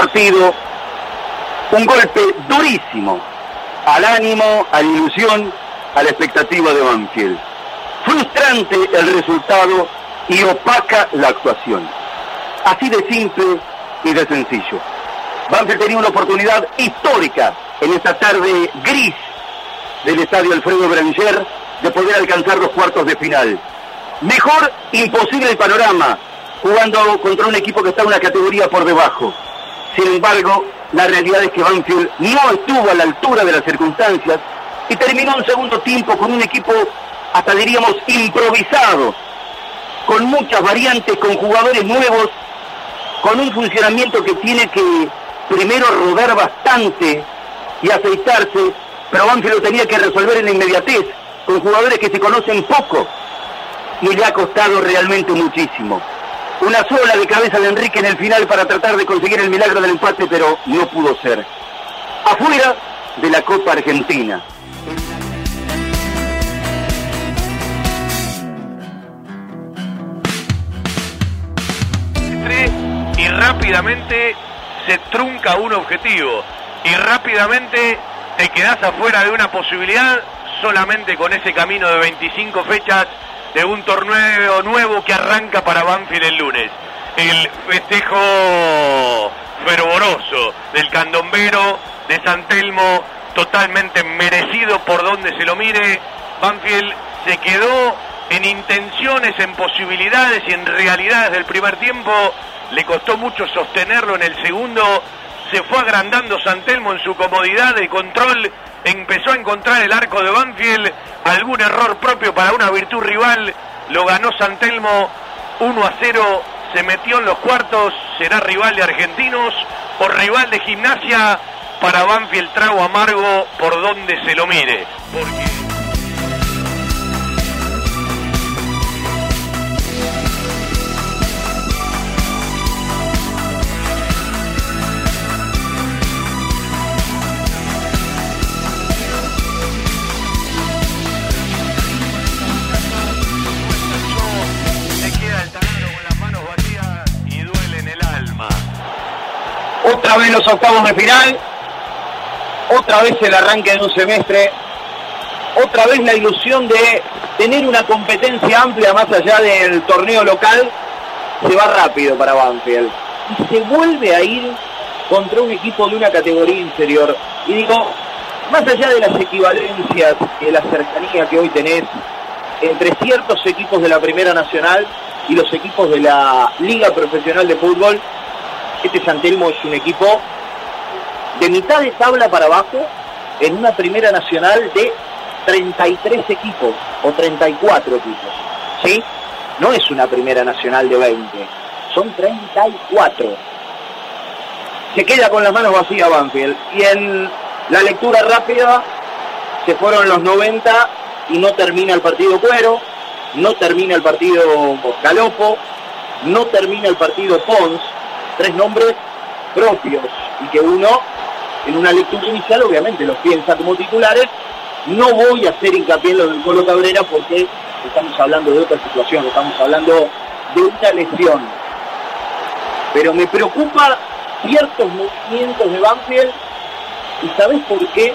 Partido. Un golpe durísimo al ánimo, a la ilusión, a la expectativa de Banfield. Frustrante el resultado y opaca la actuación. Así de simple y de sencillo. Banfield tenía una oportunidad histórica en esta tarde gris del estadio Alfredo Branger de poder alcanzar los cuartos de final. Mejor imposible el panorama jugando contra un equipo que está una categoría por debajo. Sin embargo, la realidad es que Banfield no estuvo a la altura de las circunstancias y terminó un segundo tiempo con un equipo, hasta diríamos, improvisado, con muchas variantes, con jugadores nuevos, con un funcionamiento que tiene que primero rodar bastante y aceitarse, pero Banfield lo tenía que resolver en la inmediatez, con jugadores que se conocen poco y le ha costado realmente muchísimo. Una sola de cabeza de Enrique en el final para tratar de conseguir el milagro del empate, pero no pudo ser. Afuera de la Copa Argentina. Y rápidamente se trunca un objetivo. Y rápidamente te quedas afuera de una posibilidad solamente con ese camino de 25 fechas de un torneo nuevo que arranca para Banfield el lunes. El festejo fervoroso del candombero de San Telmo, totalmente merecido por donde se lo mire. Banfield se quedó en intenciones, en posibilidades y en realidades del primer tiempo. Le costó mucho sostenerlo en el segundo. Se fue agrandando San Telmo en su comodidad de control empezó a encontrar el arco de Banfield, algún error propio para una virtud rival, lo ganó Santelmo. 1 a 0, se metió en los cuartos, será rival de argentinos o rival de gimnasia. Para Banfield trago amargo por donde se lo mire. Otra vez los octavos de final, otra vez el arranque de un semestre, otra vez la ilusión de tener una competencia amplia más allá del torneo local, se va rápido para Banfield. Y se vuelve a ir contra un equipo de una categoría inferior. Y digo, más allá de las equivalencias y de la cercanía que hoy tenés entre ciertos equipos de la Primera Nacional y los equipos de la Liga Profesional de Fútbol, este Santelmo es un equipo de mitad de tabla para abajo en una primera nacional de 33 equipos o 34 equipos. ¿Sí? No es una primera nacional de 20, son 34. Se queda con las manos vacías Banfield. Y en la lectura rápida se fueron los 90 y no termina el partido Cuero, no termina el partido Galopo, no termina el partido Pons, tres nombres propios y que uno en una lectura inicial obviamente los piensa como titulares. No voy a hacer hincapié en lo del Colo Cabrera porque estamos hablando de otra situación, estamos hablando de una lesión. Pero me preocupa ciertos movimientos de Banfield y ¿sabes por qué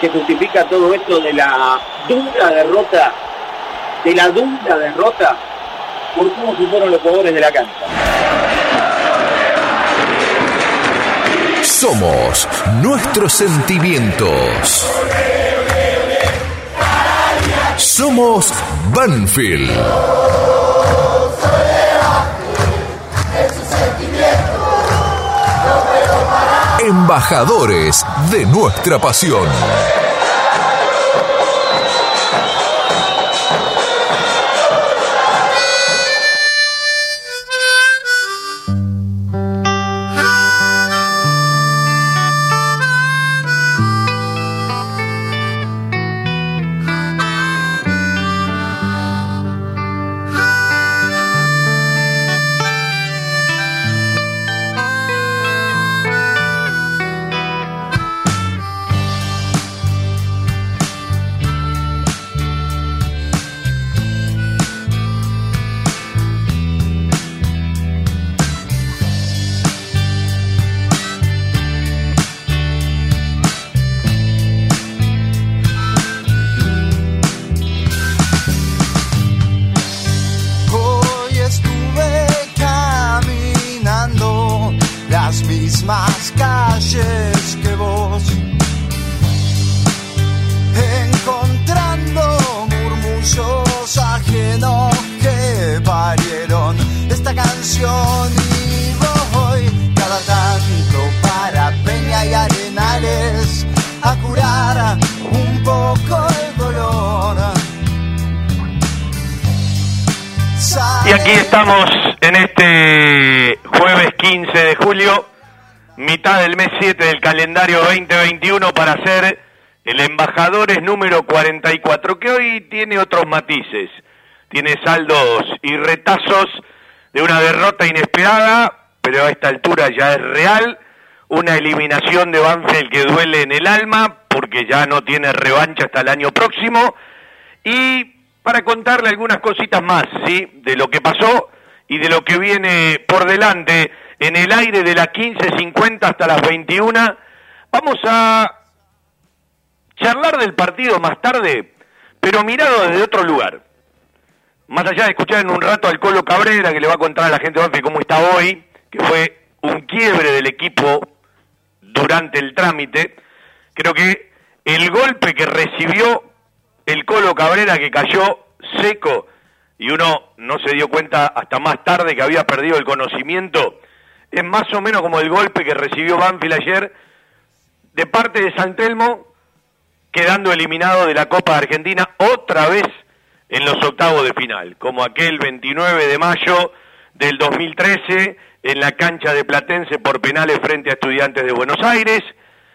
se justifica todo esto de la dura derrota? De la dura derrota por cómo se fueron los jugadores de la cancha. Somos nuestros sentimientos. Somos Banfield. Embajadores de nuestra pasión. Calendario 2021 para ser el embajadores número 44, que hoy tiene otros matices. Tiene saldos y retazos de una derrota inesperada, pero a esta altura ya es real. Una eliminación de Banfield que duele en el alma, porque ya no tiene revancha hasta el año próximo. Y para contarle algunas cositas más, ¿sí? De lo que pasó y de lo que viene por delante en el aire de las 15.50 hasta las 21. Vamos a charlar del partido más tarde, pero mirado desde otro lugar. Más allá de escuchar en un rato al Colo Cabrera, que le va a contar a la gente de cómo está hoy, que fue un quiebre del equipo durante el trámite, creo que el golpe que recibió el Colo Cabrera, que cayó seco, y uno no se dio cuenta hasta más tarde que había perdido el conocimiento, es más o menos como el golpe que recibió Banfield ayer de parte de San Telmo, quedando eliminado de la Copa de Argentina otra vez en los octavos de final, como aquel 29 de mayo del 2013 en la cancha de Platense por penales frente a Estudiantes de Buenos Aires,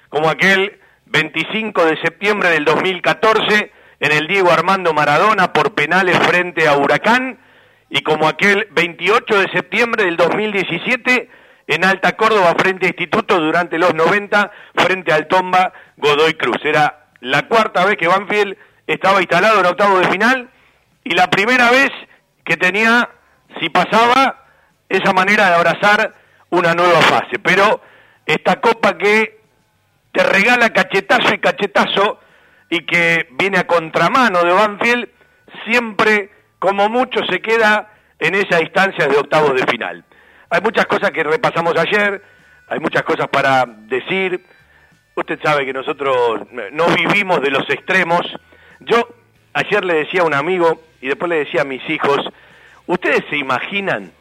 como aquel 25 de septiembre del 2014 en el Diego Armando Maradona por penales frente a Huracán, y como aquel 28 de septiembre del 2017 en Alta Córdoba frente a Instituto durante los 90 frente al Tomba Godoy Cruz. Era la cuarta vez que Banfield estaba instalado en octavo de final y la primera vez que tenía, si pasaba, esa manera de abrazar una nueva fase. Pero esta copa que te regala cachetazo y cachetazo y que viene a contramano de Banfield, siempre como mucho se queda en esa instancia de octavos de final. Hay muchas cosas que repasamos ayer, hay muchas cosas para decir. Usted sabe que nosotros no vivimos de los extremos. Yo ayer le decía a un amigo y después le decía a mis hijos, ¿ustedes se imaginan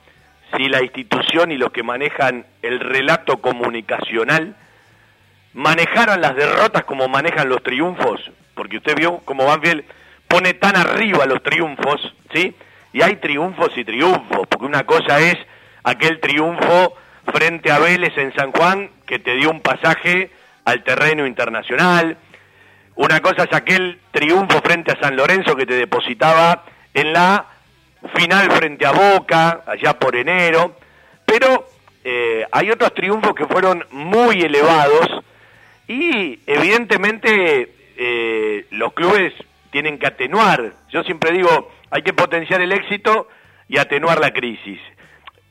si la institución y los que manejan el relato comunicacional manejaran las derrotas como manejan los triunfos? Porque usted vio cómo Banfield pone tan arriba los triunfos, ¿sí? Y hay triunfos y triunfos, porque una cosa es aquel triunfo frente a Vélez en San Juan que te dio un pasaje al terreno internacional. Una cosa es aquel triunfo frente a San Lorenzo que te depositaba en la final frente a Boca, allá por enero. Pero eh, hay otros triunfos que fueron muy elevados y evidentemente eh, los clubes tienen que atenuar. Yo siempre digo, hay que potenciar el éxito y atenuar la crisis.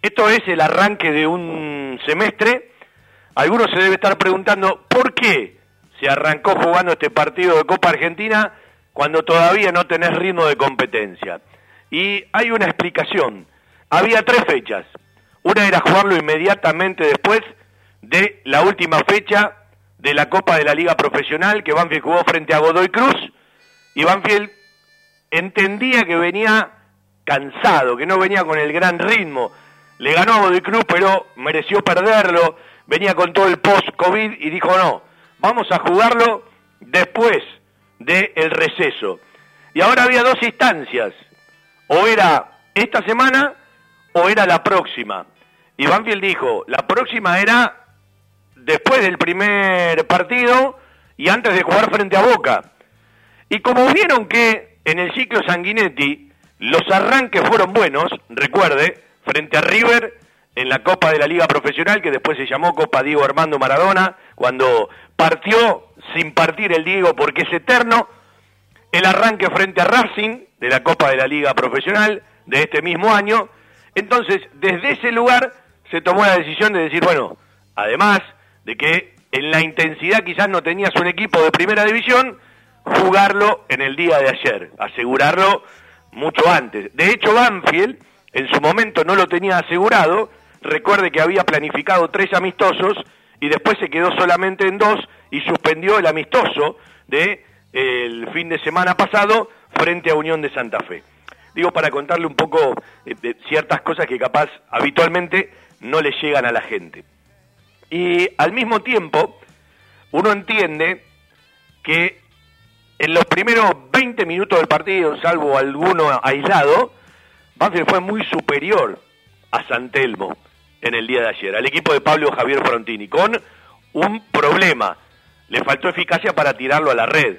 Esto es el arranque de un semestre. Algunos se debe estar preguntando por qué se arrancó jugando este partido de Copa Argentina cuando todavía no tenés ritmo de competencia. Y hay una explicación. Había tres fechas. Una era jugarlo inmediatamente después de la última fecha de la Copa de la Liga Profesional que Banfield jugó frente a Godoy Cruz y Banfield entendía que venía cansado, que no venía con el gran ritmo le ganó Godoy Cruz, pero mereció perderlo. venía con todo el post-COVID y dijo no, vamos a jugarlo después del receso. Y ahora había dos instancias, o era esta semana o era la próxima. Y Banfield dijo, la próxima era después del primer partido y antes de jugar frente a Boca. Y como vieron que en el ciclo Sanguinetti los arranques fueron buenos, recuerde, frente a River en la Copa de la Liga Profesional, que después se llamó Copa Diego Armando Maradona, cuando partió sin partir el Diego porque es eterno, el arranque frente a Racing de la Copa de la Liga Profesional de este mismo año. Entonces, desde ese lugar se tomó la decisión de decir, bueno, además de que en la intensidad quizás no tenías un equipo de primera división, jugarlo en el día de ayer, asegurarlo mucho antes. De hecho, Banfield en su momento no lo tenía asegurado, recuerde que había planificado tres amistosos y después se quedó solamente en dos y suspendió el amistoso de fin de semana pasado frente a Unión de Santa Fe. Digo para contarle un poco de ciertas cosas que capaz habitualmente no le llegan a la gente. Y al mismo tiempo, uno entiende que en los primeros 20 minutos del partido, salvo alguno aislado, Banfield fue muy superior a San Telmo en el día de ayer, al equipo de Pablo Javier Frontini, con un problema. Le faltó eficacia para tirarlo a la red,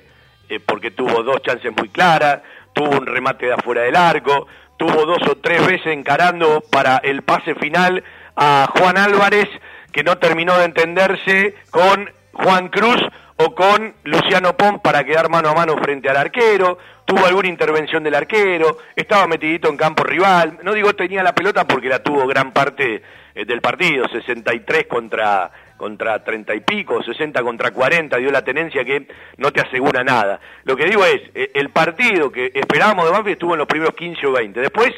eh, porque tuvo dos chances muy claras, tuvo un remate de afuera del arco, tuvo dos o tres veces encarando para el pase final a Juan Álvarez, que no terminó de entenderse con Juan Cruz o con Luciano Pon para quedar mano a mano frente al arquero, tuvo alguna intervención del arquero, estaba metidito en campo rival, no digo tenía la pelota porque la tuvo gran parte eh, del partido, 63 contra contra 30 y pico, 60 contra 40, dio la tenencia que no te asegura nada. Lo que digo es, eh, el partido que esperábamos de Banfield estuvo en los primeros 15 o 20, después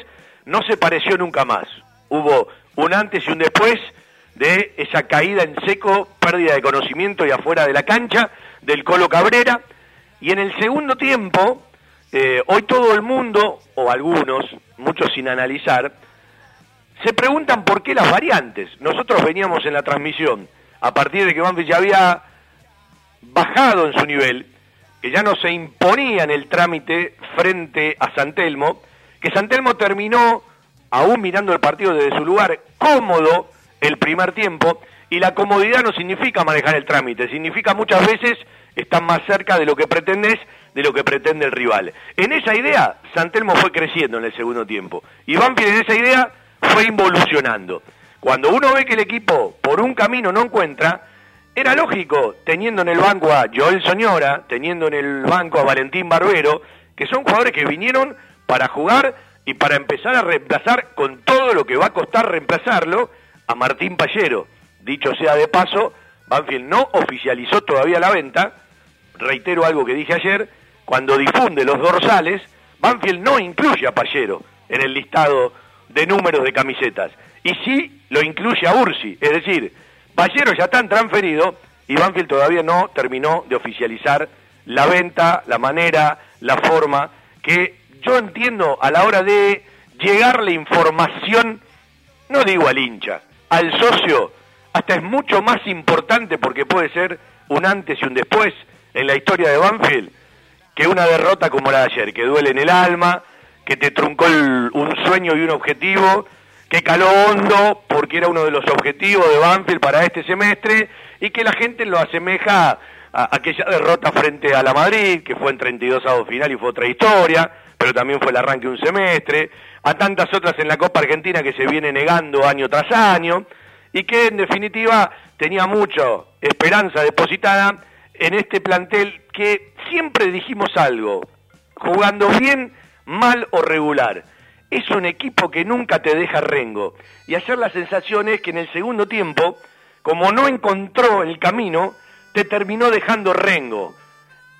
no se pareció nunca más. Hubo un antes y un después de esa caída en seco, pérdida de conocimiento y afuera de la cancha del Colo Cabrera. Y en el segundo tiempo, eh, hoy todo el mundo, o algunos, muchos sin analizar, se preguntan por qué las variantes. Nosotros veníamos en la transmisión, a partir de que Banfield ya había bajado en su nivel, que ya no se imponía en el trámite frente a Santelmo, que Santelmo terminó, aún mirando el partido desde su lugar, cómodo, el primer tiempo y la comodidad no significa manejar el trámite, significa muchas veces estar más cerca de lo que pretendes, de lo que pretende el rival. En esa idea, Santelmo fue creciendo en el segundo tiempo y Banfield en esa idea fue involucionando. Cuando uno ve que el equipo por un camino no encuentra, era lógico, teniendo en el banco a Joel Soñora, teniendo en el banco a Valentín Barbero, que son jugadores que vinieron para jugar y para empezar a reemplazar con todo lo que va a costar reemplazarlo, a Martín Pallero. Dicho sea de paso, Banfield no oficializó todavía la venta. Reitero algo que dije ayer, cuando difunde los dorsales, Banfield no incluye a Pallero en el listado de números de camisetas. Y sí lo incluye a Ursi, es decir, Pallero ya está transferido y Banfield todavía no terminó de oficializar la venta, la manera, la forma, que yo entiendo a la hora de llegar la información, no digo al hincha, al socio. Hasta es mucho más importante porque puede ser un antes y un después en la historia de Banfield que una derrota como la de ayer, que duele en el alma, que te truncó un sueño y un objetivo, que caló hondo porque era uno de los objetivos de Banfield para este semestre y que la gente lo asemeja a aquella derrota frente a la Madrid, que fue en 32 avos final y fue otra historia, pero también fue el arranque de un semestre, a tantas otras en la Copa Argentina que se viene negando año tras año, y que en definitiva tenía mucha esperanza depositada en este plantel que siempre dijimos algo, jugando bien, mal o regular. Es un equipo que nunca te deja rengo. Y ayer la sensación es que en el segundo tiempo, como no encontró el camino, te terminó dejando rengo.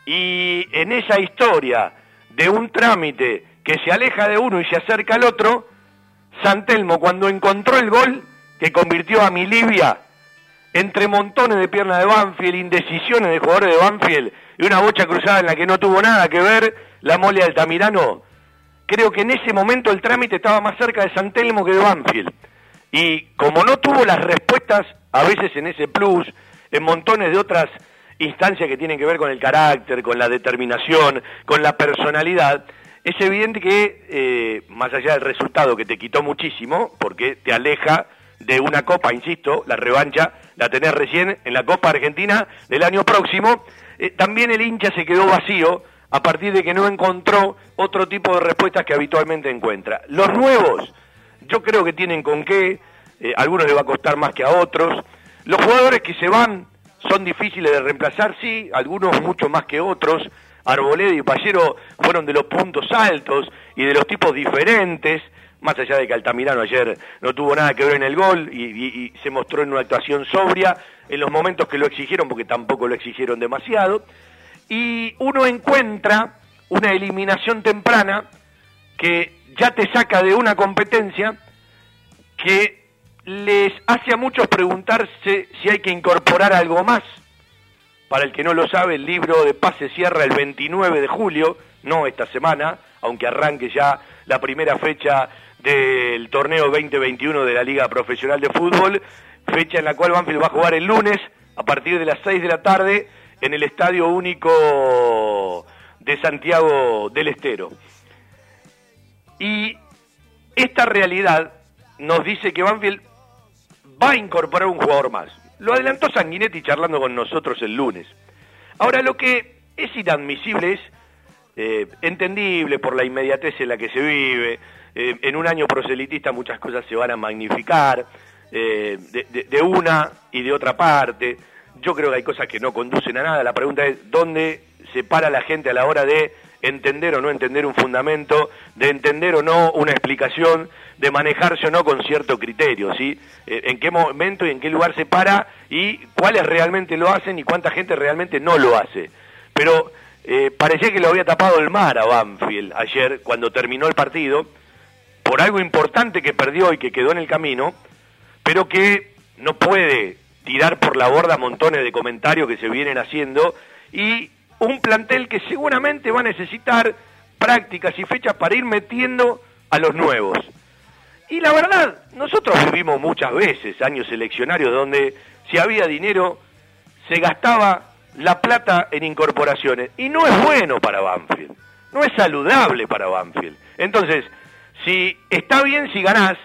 Y en esa historia de un trámite que se aleja de uno y se acerca al otro, Santelmo cuando encontró el gol que convirtió a Milivia entre montones de piernas de Banfield, indecisiones de jugadores de Banfield y una bocha cruzada en la que no tuvo nada que ver la mole Altamirano, creo que en ese momento el trámite estaba más cerca de Santelmo que de Banfield. Y como no tuvo las respuestas, a veces en ese plus, en montones de otras instancias que tienen que ver con el carácter, con la determinación, con la personalidad, es evidente que, eh, más allá del resultado que te quitó muchísimo, porque te aleja de una copa, insisto, la revancha la tenés recién en la Copa Argentina del año próximo, eh, también el hincha se quedó vacío a partir de que no encontró otro tipo de respuestas que habitualmente encuentra. Los nuevos, yo creo que tienen con qué, eh, a algunos les va a costar más que a otros. Los jugadores que se van son difíciles de reemplazar, sí, algunos mucho más que otros. Arboleda y Pallero fueron de los puntos altos y de los tipos diferentes, más allá de que Altamirano ayer no tuvo nada que ver en el gol y, se mostró en una actuación sobria en los momentos que lo exigieron, porque tampoco lo exigieron demasiado. Y uno encuentra una eliminación temprana que ya te saca de una competencia que les hace a muchos preguntarse si hay que incorporar algo más. Para el que no lo sabe, el libro de paz se cierra el 29 de julio, no esta semana, aunque arranque ya la primera fecha del torneo 2021 de la Liga Profesional de Fútbol, fecha en la cual Banfield va a jugar el lunes a partir de las 6 de la tarde en el Estadio Único de Santiago del Estero. Y esta realidad nos dice que Banfield va a incorporar un jugador más. Lo adelantó Sanguinetti charlando con nosotros el lunes. Ahora, lo que es inadmisible es eh, entendible por la inmediatez en la que se vive. Eh, en un año proselitista muchas cosas se van a magnificar eh, de, una y de otra parte. Yo creo que hay cosas que no conducen a nada. La pregunta es dónde se para la gente a la hora de entender o no entender un fundamento, de entender o no una explicación, de manejarse o no con cierto criterio, ¿sí? Eh, en qué momento y en qué lugar se para y cuáles realmente lo hacen y cuánta gente realmente no lo hace. Pero eh, parecía que lo había tapado el mar a Banfield ayer cuando terminó el partido, por algo importante que perdió y que quedó en el camino, pero que no puede tirar por la borda montones de comentarios que se vienen haciendo y un plantel que seguramente va a necesitar prácticas y fechas para ir metiendo a los nuevos. Y la verdad, nosotros vivimos muchas veces años eleccionarios donde si había dinero se gastaba la plata en incorporaciones y no es bueno para Banfield, no es saludable para Banfield. Entonces, si está bien si ganás,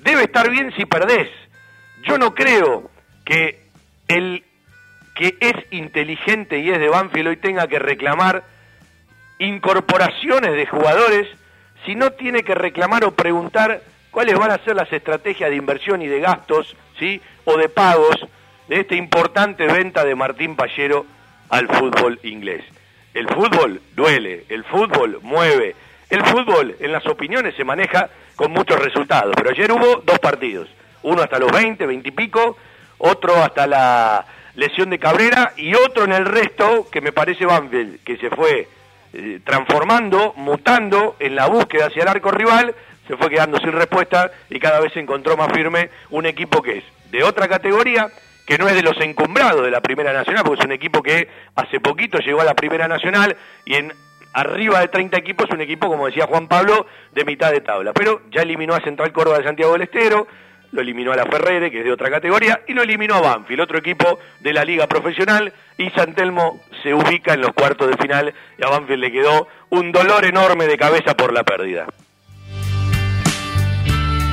debe estar bien si perdés. Yo no creo que el que es inteligente y es de Banfield hoy tenga que reclamar incorporaciones de jugadores si no tiene que reclamar o preguntar cuáles van a ser las estrategias de inversión y de gastos, ¿sí? o de pagos de esta importante venta de Martín Pallero al fútbol inglés. El fútbol duele, el fútbol mueve, el fútbol en las opiniones se maneja con muchos resultados, pero ayer hubo dos partidos, uno hasta los 20, 20 y pico, otro hasta la lesión de Cabrera y otro en el resto que me parece Banfield, que se fue eh, transformando, mutando en la búsqueda hacia el arco rival, se fue quedando sin respuesta y cada vez se encontró más firme un equipo que es de otra categoría, que no es de los encumbrados de la Primera Nacional, porque es un equipo que hace poquito llegó a la Primera Nacional y en arriba de 30 equipos, un equipo, como decía Juan Pablo, de mitad de tabla. Pero ya eliminó a Central Córdoba de Santiago del Estero, lo eliminó a la Ferrere, que es de otra categoría, y lo eliminó a Banfield, otro equipo de la liga profesional, y Santelmo se ubica en los cuartos de final, y a Banfield le quedó un dolor enorme de cabeza por la pérdida.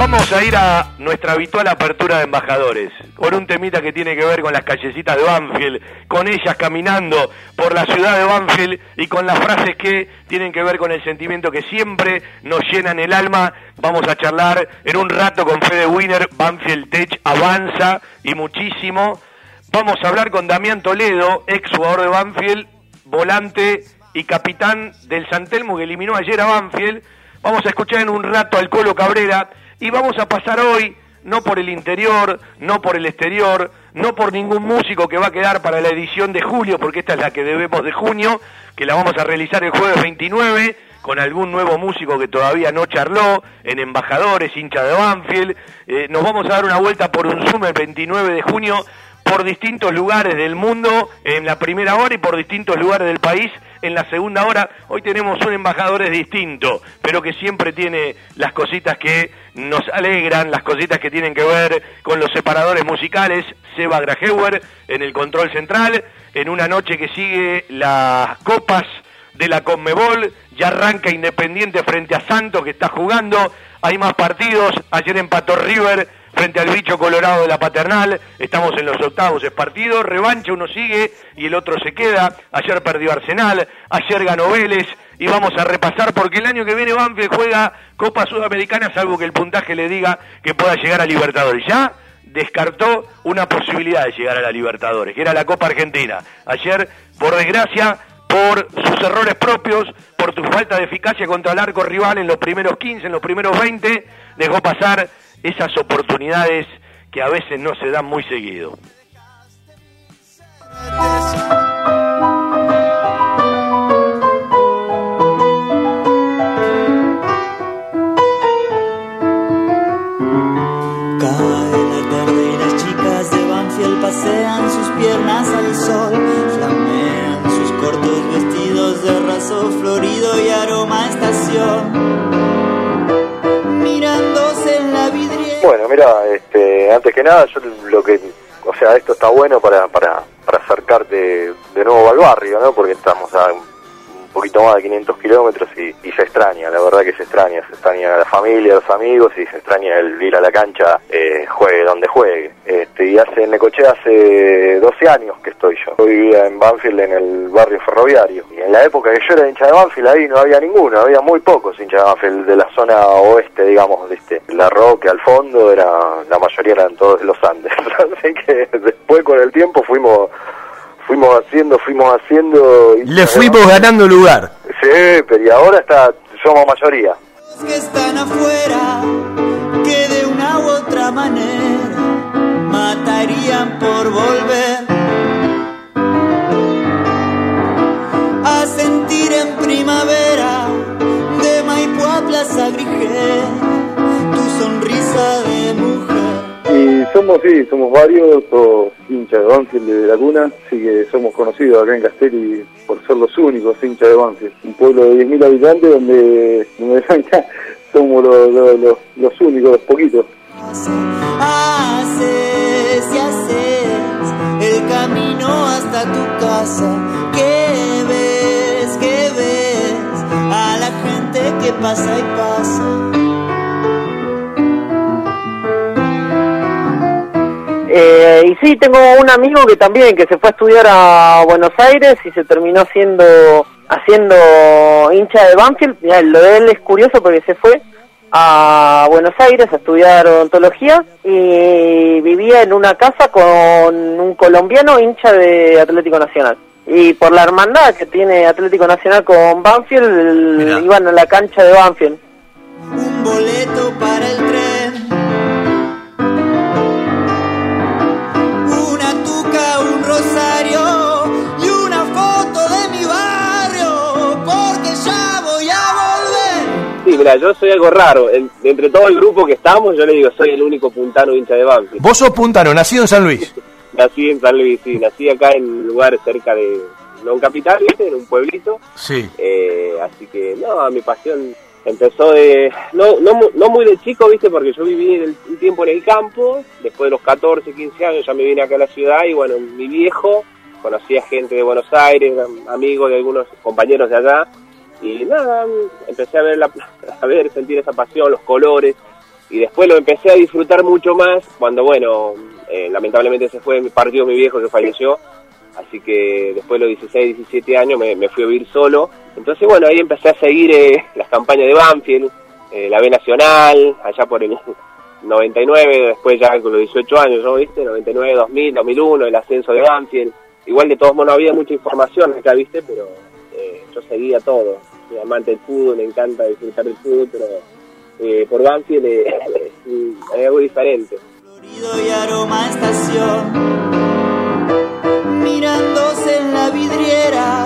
Vamos a ir a nuestra habitual apertura de embajadores, con un temita que tiene que ver con las callecitas de Banfield, con ellas caminando por la ciudad de Banfield y con las frases que tienen que ver con el sentimiento que siempre nos llenan el alma. Vamos a charlar en un rato con Fede Winner, Banfield Tech avanza y muchísimo. Vamos a hablar con Damián Toledo, ex jugador de Banfield, volante y capitán del Santelmo que eliminó ayer a Banfield. Vamos a escuchar en un rato al Colo Cabrera y vamos a pasar hoy, no por el interior, no por el exterior, no por ningún músico que va a quedar para la edición de julio, porque esta es la que debemos de junio, que la vamos a realizar el jueves 29 con algún nuevo músico que todavía no charló, en Embajadores, hincha de Banfield. Eh, nos vamos a dar una vuelta por un Zoom el 29 de junio por distintos lugares del mundo en la primera hora y por distintos lugares del país en la segunda hora. Hoy tenemos un embajador distinto, pero que siempre tiene las cositas que nos alegran, las cositas que tienen que ver con los separadores musicales. Seba Grajeuer en el control central, en una noche que sigue las copas de la Conmebol, ya arranca Independiente frente a Santos que está jugando, hay más partidos, ayer empató River frente al bicho colorado de la paternal, estamos en los octavos, es partido, revancha, uno sigue y el otro se queda, ayer perdió Arsenal, ayer ganó Vélez y vamos a repasar porque el año que viene Banfield juega Copa Sudamericana salvo que el puntaje le diga que pueda llegar a Libertadores, ya descartó una posibilidad de llegar a la Libertadores, que era la Copa Argentina. Ayer, por desgracia, por sus errores propios, por tu falta de eficacia contra el arco rival en los primeros 15, en los primeros 20, dejó pasar esas oportunidades que a veces no se dan muy seguido. Cae la tarde y las chicas de Banfield pasean sus piernas al sol, flamean sus cortos vestidos de raso florido y aroma estación. Bueno, mira, este, antes que nada, yo lo que, o sea, esto está bueno para, para, para acercarte de nuevo al barrio, ¿no? Porque estamos a poquito más de 500 kilómetros y, se extraña, la verdad que se extraña, se extraña la familia, los amigos y se extraña el ir a la cancha, eh, juegue donde juegue. Este, y hace en Necochea hace 12 años que estoy yo. Yo vivía en Banfield en el barrio ferroviario y en la época que yo era hincha de Banfield ahí no había ninguno, había muy pocos hinchas de Banfield de la zona oeste, digamos, de este, la Roque al fondo, era la mayoría eran todos los Andes. Así que después con el tiempo fuimos fuimos haciendo, fuimos haciendo... Le fuimos ganando lugar. Sí, pero y ahora está, somos mayoría. Que están afuera, que de una u otra manera matarían por volver somos, sí, somos varios, o hinchas de Banfield de Laguna, así que somos conocidos acá en Castelli por ser los únicos hinchas de Banfield. Un pueblo de 10.000 habitantes donde, donde somos los, los, los, únicos, los poquitos. Haces y haces el camino hasta tu casa, que ves, que ves a la gente que pasa y pasa. Eh, y sí, tengo un amigo que también, que se fue a estudiar a Buenos Aires y se terminó siendo haciendo hincha de Banfield. lo de él es curioso porque se fue a Buenos Aires a estudiar odontología y vivía en una casa con un colombiano hincha de Atlético Nacional. Y por la hermandad que tiene Atlético Nacional con Banfield, iban a la cancha de Banfield. Un boleto para el mira, yo soy algo raro. entre todo el grupo que estamos, yo le digo, soy el único puntano hincha de Banfield. Vos sos puntano, nacido en San Luis. nací en San Luis, sí. Nací acá en un lugar cerca de, no un capital, ¿viste? En un pueblito. Sí. Eh, así que, no, mi pasión empezó de no, no, no muy de chico, viste, porque yo viví un tiempo en el campo, después de los 14, 15 años ya me vine acá a la ciudad y bueno, mi viejo conocía gente de Buenos Aires, amigos de algunos compañeros de allá y nada, empecé a ver, la, a ver, sentir esa pasión, los colores y después lo empecé a disfrutar mucho más cuando, bueno, eh, lamentablemente se fue, partido mi viejo que falleció así que después de los 16, 17 años me, fui a vivir solo. Entonces, bueno, ahí empecé a seguir eh, las campañas de Banfield, eh, la B Nacional, allá por el 99, después ya con los 18 años, ¿no viste? 99, 2000, 2001, el ascenso de Banfield. Igual de todos modos no había mucha información acá, ¿viste? Pero eh, yo seguía todo. Soy amante del fútbol, me encanta disfrutar del fútbol, pero por Banfield es algo diferente. y aroma estación mirándose en la vidriera,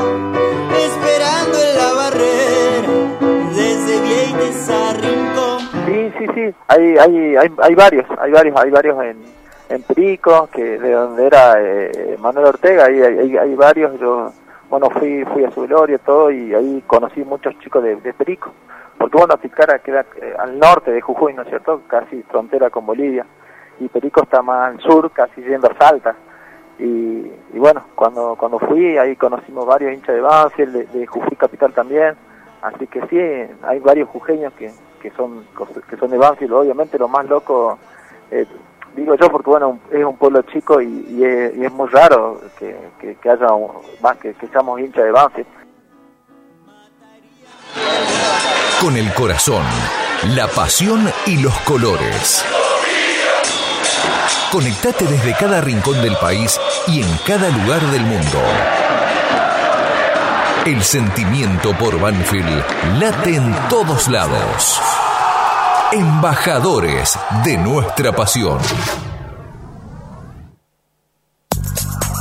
esperando en la barrera, desde Vieites a Rincón. Sí, sí, sí, hay, hay, hay, hay varios, hay varios, hay varios en, en Perico, que de donde era eh, Manuel Ortega, hay, hay, hay varios, yo bueno, fui fui a su velorio, todo, y ahí conocí muchos chicos de, de Perico, porque bueno, Tilcara queda eh, al norte de Jujuy, ¿no es cierto?, casi frontera con Bolivia, y Perico está más al sur, casi yendo a Salta, y, y bueno, cuando cuando fui, ahí conocimos varios hinchas de Banfield, de, Jujuy Capital también, así que sí, hay varios jujeños que, que son que son de Banfield, obviamente lo más loco... Eh, digo yo porque bueno es un pueblo chico y, es, muy raro que, que, haya un, que, que seamos hinchas de Banfield con el corazón la pasión y los colores. Conectate desde cada rincón del país y en cada lugar del mundo. El sentimiento por Banfield late en todos lados embajadores de nuestra pasión.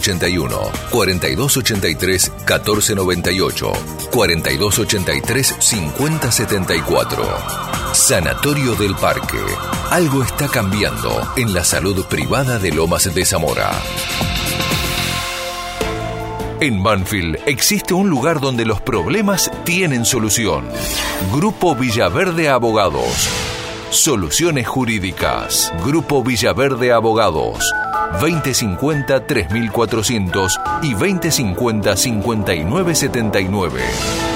5181, 4283 1498, 4283 5074. Sanatorio del Parque. Algo está cambiando en la salud privada de Lomas de Zamora. En Banfield existe un lugar donde los problemas tienen solución. Grupo Villaverde Abogados. Soluciones Jurídicas. Grupo Villaverde Abogados. 2050-3400 y 2050-5979.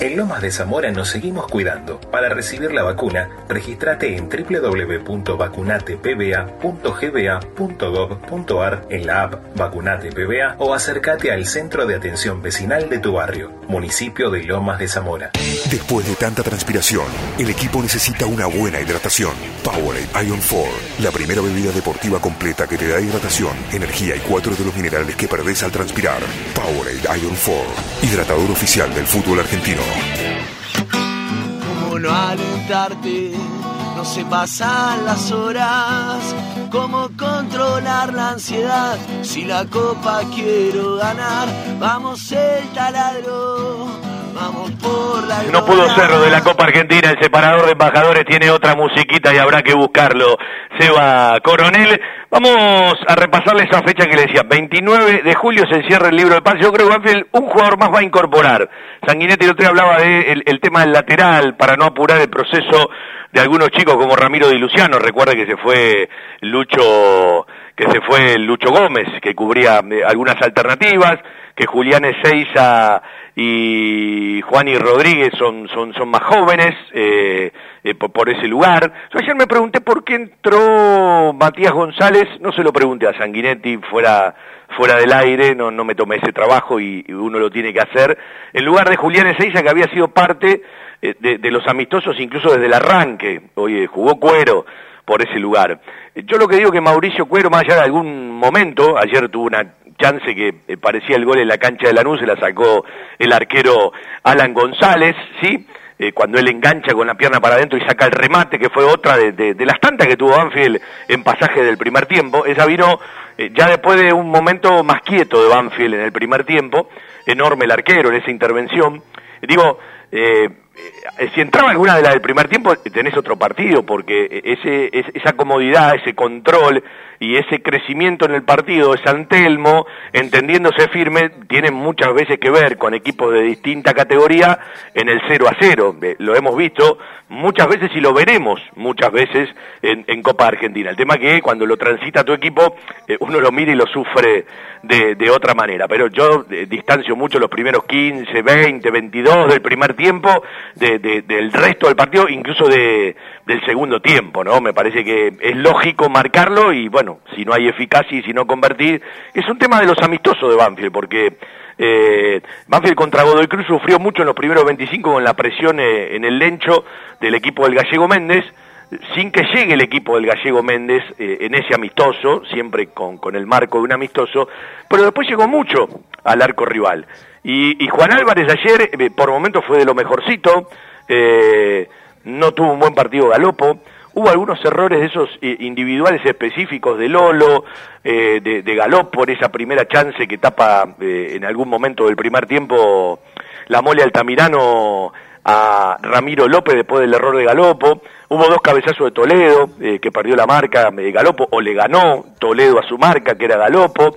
En Lomas de Zamora nos seguimos cuidando. Para recibir la vacuna, registrate en www.vacunatepba.gba.gov.ar en la app Vacunate PBA o acércate al centro de atención vecinal de tu barrio, municipio de Lomas de Zamora. Después de tanta transpiración, el equipo necesita una buena hidratación. Powerade Ion 4, la primera bebida deportiva completa que te da hidratación, energía y cuatro de los minerales que perdés al transpirar. Powerade Ion 4, hidratador oficial del fútbol argentino. ¿Cómo no alentarte? No se pasan las horas. ¿Cómo controlar la ansiedad? Si la copa quiero ganar, vamos el taladro. No pudo ser lo de la Copa Argentina, el separador de embajadores tiene otra musiquita y habrá que buscarlo. Seba Coronel, vamos a repasarle esa fecha que le decía. 29 de julio se encierra el libro de paz. Yo creo que un jugador más va a incorporar. Sanguinetti el otro día hablaba del de el tema del lateral para no apurar el proceso de algunos chicos como Ramiro Di Luciano. Recuerde que se fue Lucho, que se fue Lucho Gómez, que cubría eh, algunas alternativas, que Julián Ezeiza y Juan y Rodríguez son, son, son más jóvenes eh, eh, por, ese lugar. Yo ayer me pregunté por qué entró Matías González, no se lo pregunté a Sanguinetti fuera, fuera del aire, no, no me tomé ese trabajo y, y uno lo tiene que hacer, en lugar de Julián Ezeiza que había sido parte eh, de, de, los amistosos incluso desde el arranque, oye, jugó cuero por ese lugar. Yo lo que digo que Mauricio Cuero, más allá de algún momento, ayer tuvo una chance que eh, parecía el gol en la cancha de Lanús, se la sacó el arquero Alan González, ¿sí? Eh, cuando él engancha con la pierna para adentro y saca el remate, que fue otra de, las tantas que tuvo Banfield en pasaje del primer tiempo. Esa vino eh, ya después de un momento más quieto de Banfield en el primer tiempo, enorme el arquero en esa intervención. Digo, eh, si entraba alguna de las del primer tiempo, tenés otro partido, porque ese, esa comodidad, ese control y ese crecimiento en el partido de San Telmo, entendiéndose firme, tiene muchas veces que ver con equipos de distinta categoría en el 0 a 0. Eh, lo hemos visto muchas veces y lo veremos muchas veces en, Copa Argentina. El tema que cuando lo transita tu equipo, eh, uno lo mira y lo sufre de, otra manera. Pero yo eh, distancio mucho los primeros 15, 20, 22 del primer tiempo del resto del partido, incluso de, del segundo tiempo, ¿no? Me parece que es lógico marcarlo y bueno, si no hay eficacia y si no convertir, es un tema de los amistosos de Banfield, porque eh, Banfield contra Godoy Cruz sufrió mucho en los primeros 25 con la presión eh, en el lencho del equipo del Gallego Méndez, sin que llegue el equipo del Gallego Méndez eh, en ese amistoso, siempre con, con, el marco de un amistoso, pero después llegó mucho al arco rival. Y, y Juan Álvarez ayer, eh, por momentos fue de lo mejorcito, eh, no tuvo un buen partido Galopo, hubo algunos errores de esos eh, individuales específicos de Lolo, eh, de, de Galopo, por esa primera chance que tapa eh, en algún momento del primer tiempo la mole Altamirano a Ramiro López después del error de Galopo. Hubo dos cabezazos de Toledo, que perdió la marca de Galopo, o le ganó Toledo a su marca, que era Galopo.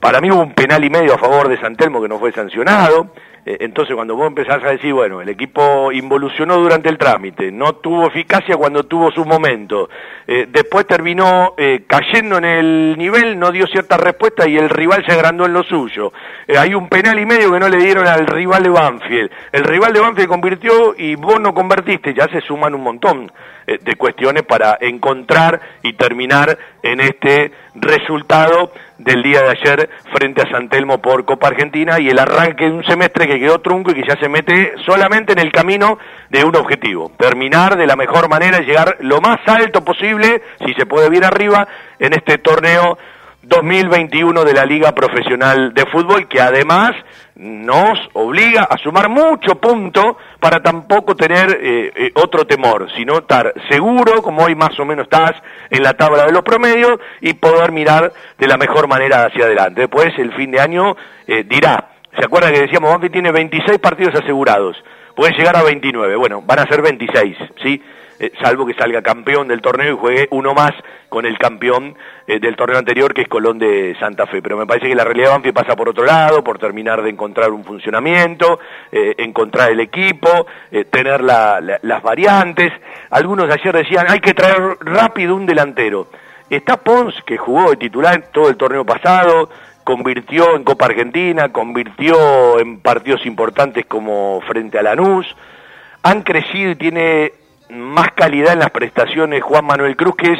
Para mí hubo un penal y medio a favor de Santelmo que no fue sancionado. Eh, entonces, cuando vos empezás a decir, bueno, el equipo involucionó durante el trámite, no tuvo eficacia cuando tuvo su momento, eh, después terminó eh, cayendo en el nivel, no dio cierta respuesta y el rival se agrandó en lo suyo. hay un penal y medio que no le dieron al rival de Banfield. El rival de Banfield convirtió y vos no convertiste, ya se suman un montón de cuestiones para encontrar y terminar en este resultado del día de ayer frente a San Telmo por Copa Argentina y el arranque de un semestre que quedó trunco y que ya se mete solamente en el camino de un objetivo, terminar de la mejor manera llegar lo más alto posible, si se puede bien arriba, en este torneo 2021 de la Liga Profesional de Fútbol, que además nos obliga a sumar mucho punto para tampoco tener eh, eh, otro temor, sino estar seguro, como hoy más o menos estás en la tabla de los promedios, y poder mirar de la mejor manera hacia adelante. Después, el fin de año eh, dirá, ¿se acuerda que decíamos, Banfield tiene 26 partidos asegurados? Puede llegar a 29, bueno, van a ser 26, ¿sí? Eh, salvo que salga campeón del torneo y juegue uno más con el campeón eh, del torneo anterior, que es Colón de Santa Fe. Pero me parece que la realidad de Banfield pasa por otro lado, por terminar de encontrar un funcionamiento, eh, encontrar el equipo, tener las variantes. Algunos ayer decían, hay que traer rápido un delantero. Está Pons, que jugó de titular todo el torneo pasado, convirtió en Copa Argentina, convirtió en partidos importantes como frente a Lanús, han crecido y tiene más calidad en las prestaciones Juan Manuel Cruz, que es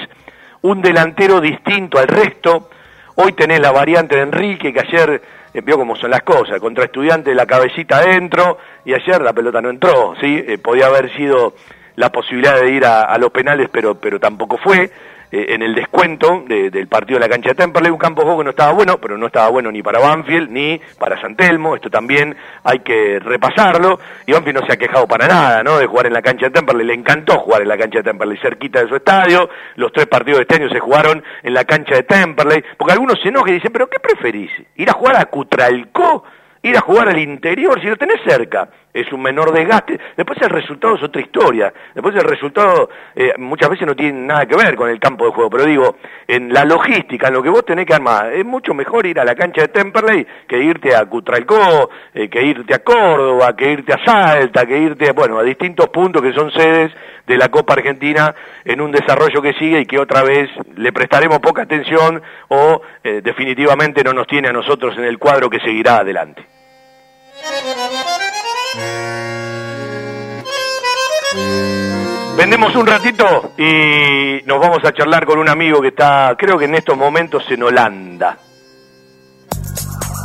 un delantero distinto al resto. Hoy tenés la variante de Enrique, que ayer eh, vio cómo son las cosas, contra estudiante la cabecita adentro, y ayer la pelota no entró, ¿sí? Eh, podía haber sido la posibilidad de ir a, a, los penales, pero, pero tampoco fue. Eh, en el descuento del partido de la cancha de Temperley, un campo de juego que no estaba bueno, pero no estaba bueno ni para Banfield ni para San Telmo, esto también hay que repasarlo, y Banfield no se ha quejado para nada, ¿no?, de jugar en la cancha de Temperley, le encantó jugar en la cancha de Temperley, cerquita de su estadio, los tres partidos de este año se jugaron en la cancha de Temperley, porque algunos se enojan y dicen, pero ¿qué preferís? ¿Ir a jugar a Cutralcó? ir a jugar al interior, si lo tenés cerca, es un menor desgaste. Después el resultado es otra historia. Después el resultado eh, muchas veces no tiene nada que ver con el campo de juego. Pero digo, en la logística, en lo que vos tenés que armar, es mucho mejor ir a la cancha de Temperley que irte a Cutralcó, eh, que irte a Córdoba, que irte a Salta, que irte, bueno, a distintos puntos que son sedes de la Copa Argentina en un desarrollo que sigue y que otra vez le prestaremos poca atención o eh, definitivamente no nos tiene a nosotros en el cuadro que seguirá adelante. Vendemos un ratito y nos vamos a charlar con un amigo que está, creo que en estos momentos en Holanda.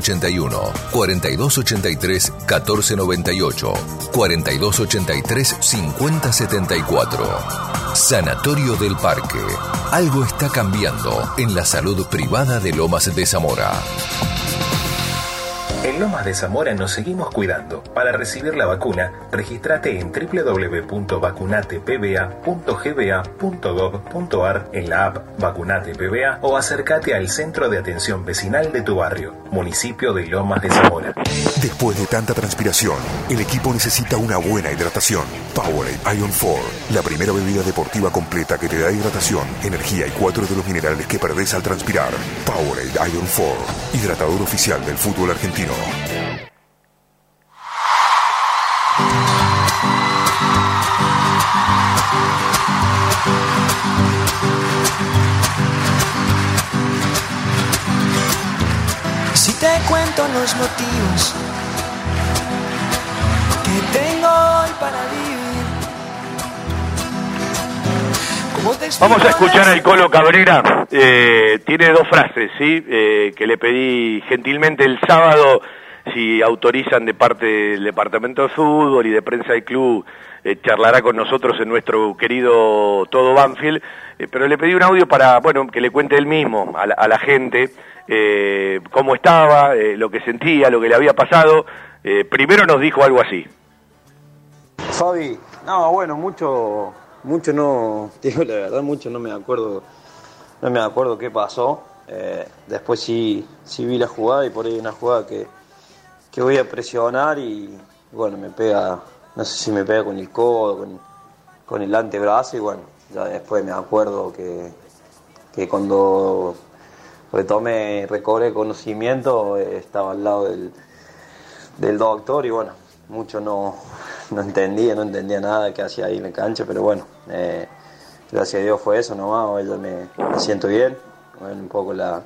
4283-5181, 4283-1498, 4283-5074. Sanatorio del Parque. Algo está cambiando en la salud privada de Lomas de Zamora. En Lomas de Zamora nos seguimos cuidando. Para recibir la vacuna, registrate en www.vacunatepba.gba.gov.ar en la app Vacunate PBA o acércate al centro de atención vecinal de tu barrio, municipio de Lomas de Zamora. Después de tanta transpiración, el equipo necesita una buena hidratación. Powerade Ion 4, la primera bebida deportiva completa que te da hidratación, energía y cuatro de los minerales que perdés al transpirar. Powerade Ion 4, hidratador oficial del fútbol argentino. Si te cuento los motivos que tengo hoy para vivir. Vamos a escuchar al Colo Cabrera. Eh, tiene dos frases, ¿sí? Eh, que le pedí gentilmente el sábado si autorizan de parte del Departamento de Fútbol y de Prensa del Club, eh, charlará con nosotros en nuestro querido Todo Banfield, pero le pedí un audio para, bueno, que le cuente él mismo a la, gente cómo estaba, lo que sentía, lo que le había pasado. Primero nos dijo algo así. Fabi, no, bueno, mucho, mucho no, digo la verdad, mucho no me acuerdo, no me acuerdo qué pasó. Eh, después sí, sí vi la jugada y por ahí una jugada que, que voy a presionar y bueno, me pega, no sé si me pega con el codo, con, con el antebrazo y bueno, ya después me acuerdo que, que cuando retomé, recobré conocimiento, estaba al lado del, del doctor y bueno, mucho no, no entendía, no entendía nada que hacía ahí en la cancha, pero bueno, eh, gracias a Dios fue eso nomás, hoy ya me, siento bien, bueno, un poco la,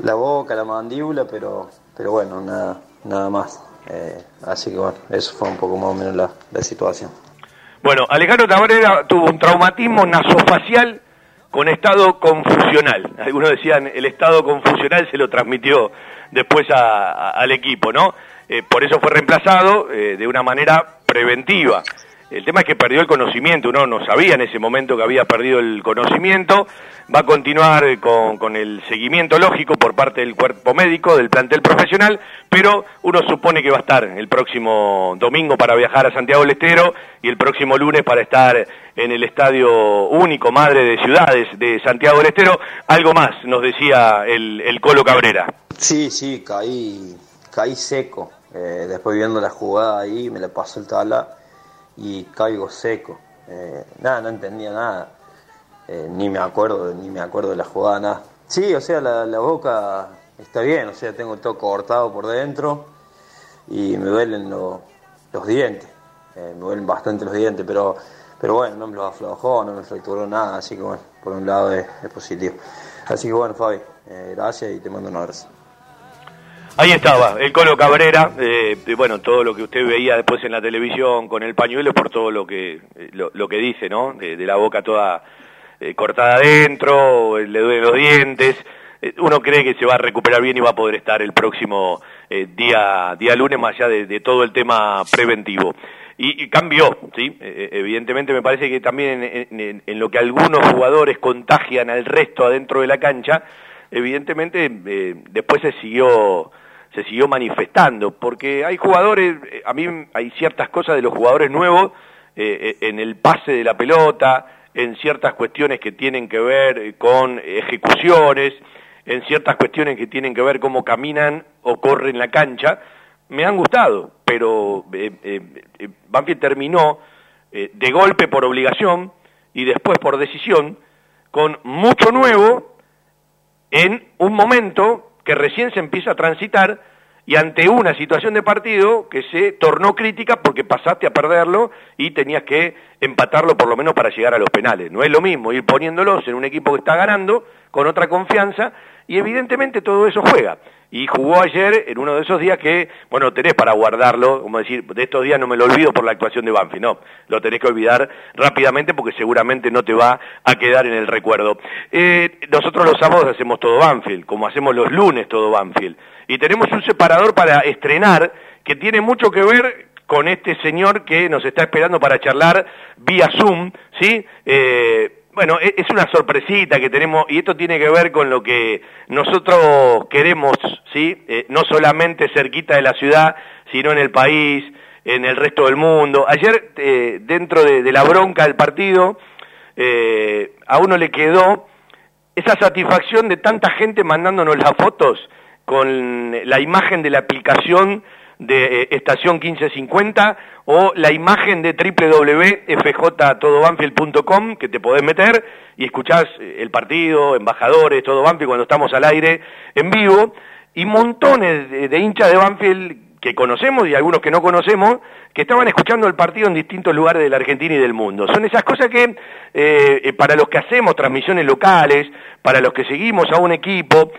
la boca, la mandíbula, pero, pero bueno, nada, nada más. Eh, así que bueno, eso fue un poco más o menos la, la situación. Bueno, Alejandro Cabrera tuvo un traumatismo nasofacial con estado confusional. Algunos decían el estado confusional se lo transmitió después a- al equipo, ¿no? Eh, por eso fue reemplazado eh, de una manera preventiva. El tema es que perdió el conocimiento, uno no sabía en ese momento que había perdido el conocimiento, va a continuar eh, con, el seguimiento lógico por parte del cuerpo médico, del plantel profesional, pero uno supone que va a estar el próximo domingo para viajar a Santiago del Estero y el próximo lunes para estar en el estadio único, madre de ciudades de Santiago del Estero. Algo más nos decía el, el Colo Cabrera. Sí, sí, caí, caí seco. Eh, después viendo la jugada ahí, me la pasó el tala y caigo seco. Eh, nada, no entendía nada. Eh, ni me acuerdo, ni me acuerdo de la jugada, nada. Sí, o sea, la, boca está bien, o sea, tengo todo cortado por dentro y me duelen lo- los dientes. Eh, me duelen bastante los dientes, pero, pero bueno, no me los aflojó, no me fracturó nada, así que bueno, por un lado es, es positivo. Así que bueno, Fabi, gracias y te mando un abrazo. Ahí estaba, el Colo Cabrera, eh, bueno, todo lo que usted veía después en la televisión con el pañuelo por todo lo que eh, lo, que dice, ¿no? De, de la boca toda eh, cortada adentro, eh, le duelen los dientes. Uno cree que se va a recuperar bien y va a poder estar el próximo día día lunes más allá de, todo el tema preventivo. Y, cambió, ¿sí? Eh, evidentemente me parece que también en, en- en lo que algunos jugadores contagian al resto adentro de la cancha, evidentemente después se siguió se siguió manifestando, porque hay jugadores, eh, a mí hay ciertas cosas de los jugadores nuevos, eh, eh, en el pase de la pelota, en ciertas cuestiones que tienen que ver con ejecuciones, en ciertas cuestiones que tienen que ver cómo caminan o corren la cancha, me han gustado, pero eh, eh, terminó de golpe por obligación y después por decisión, con mucho nuevo en un momento que recién se empieza a transitar y ante una situación de partido que se tornó crítica porque pasaste a perderlo y tenías que empatarlo por lo menos para llegar a los penales. No es lo mismo ir poniéndolos en un equipo que está ganando con otra confianza, y evidentemente todo eso juega. Y jugó ayer en uno de esos días que, bueno, tenés para guardarlo, como decir, de estos días no me lo olvido por la actuación de Banfield, no, lo tenés que olvidar rápidamente porque seguramente no te va a quedar en el recuerdo. Eh, nosotros los sábados hacemos todo Banfield, como hacemos los lunes todo Banfield, y tenemos un separador para estrenar que tiene mucho que ver con este señor que nos está esperando para charlar vía Zoom, ¿sí? Eh, bueno, e-, es una sorpresita que tenemos y esto tiene que ver con lo que nosotros queremos, ¿sí? Eh, no solamente cerquita de la ciudad, sino en el país, en el resto del mundo. Ayer, eh, dentro de, la bronca del partido, eh, a uno le quedó esa satisfacción de tanta gente mandándonos las fotos con la imagen de la aplicación de eh, Estación 1550 o la imagen de www.fjtodobanfield.com que te podés meter y escuchás eh, el partido, embajadores, todo Banfield cuando estamos al aire en vivo y montones de, hinchas de Banfield que conocemos y algunos que no conocemos, que estaban escuchando el partido en distintos lugares de la Argentina y del mundo. Son esas cosas que, eh, para los que hacemos transmisiones locales, para los que seguimos a un equipo,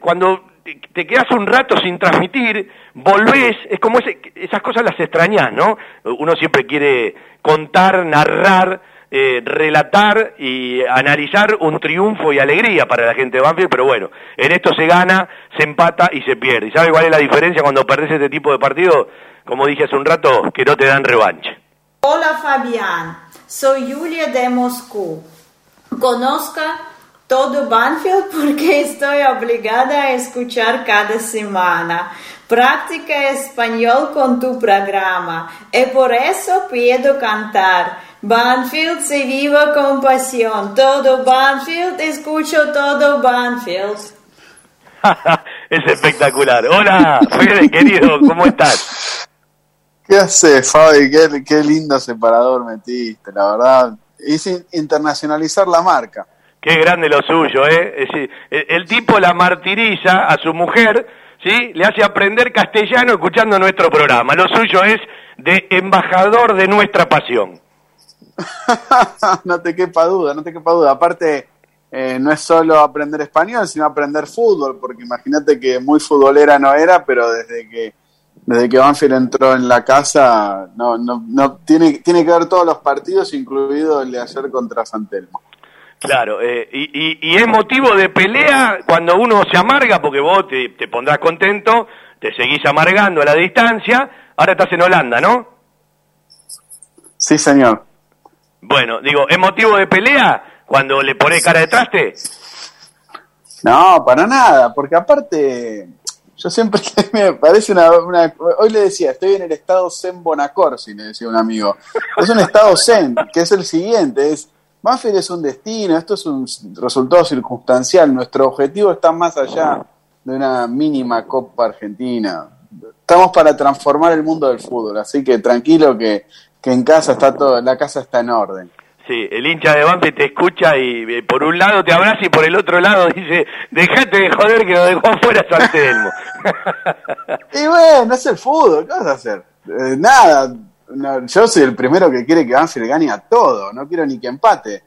cuando te quedas un rato sin transmitir, volvés, es como esas cosas las extrañas, ¿no? Uno siempre quiere contar, narrar, eh, relatar y analizar un triunfo y alegría para la gente de Banfield, pero bueno, en esto se gana, se empata y se pierde. ¿Y sabe cuál es la diferencia cuando perdés este tipo de partido? Como dije hace un rato, que no te dan revancha. Hola Fabián, soy Julia de Moscú. Conozca todo Banfield porque estoy obligada a escuchar cada semana. Práctica español con tu programa y por eso pido cantar. Banfield se viva con pasión. Todo Banfield, escucho todo Banfield. es espectacular. Hola, Fede, querido, ¿cómo estás? ¿Qué haces, Fabi? Qué, qué lindo separador metiste, la verdad. Hice internacionalizar la marca. Qué grande lo suyo, ¿eh? el, tipo la martiriza a su mujer, ¿sí? Le hace aprender castellano escuchando nuestro programa. Lo suyo es de embajador de nuestra pasión. no te quepa duda, no te quepa duda. Aparte, eh, no es solo aprender español, sino aprender fútbol, porque imagínate que muy futbolera no era, pero desde que desde que Banfield entró en la casa, no, no, no tiene, tiene que ver todos los partidos, incluido el de ayer contra Santelmo. Claro, eh, y, y, es motivo de pelea cuando uno se amarga, porque vos te, te, pondrás contento, te seguís amargando a la distancia, ahora estás en Holanda, ¿no? Sí, señor. Bueno, digo, ¿es motivo de pelea cuando le pones cara de traste? No, para nada, porque aparte, yo siempre me parece una, una, Hoy le decía, estoy en el estado Zen Bonacorsi, le decía un amigo. Es un estado Zen, que es el siguiente, es Banfield es un destino, esto es un resultado circunstancial, nuestro objetivo está más allá de una mínima Copa Argentina. Estamos para transformar el mundo del fútbol, así que tranquilo que, que en casa está todo, la casa está en orden. Sí, el hincha de Banfield te escucha y eh, por un lado te abraza y por el otro lado dice, dejate de joder que lo dejó afuera San Telmo. y bueno, es el fútbol, ¿qué vas a hacer? Eh, nada, no, yo soy el primero que quiere que Banfield gane a todo, no quiero ni que empate.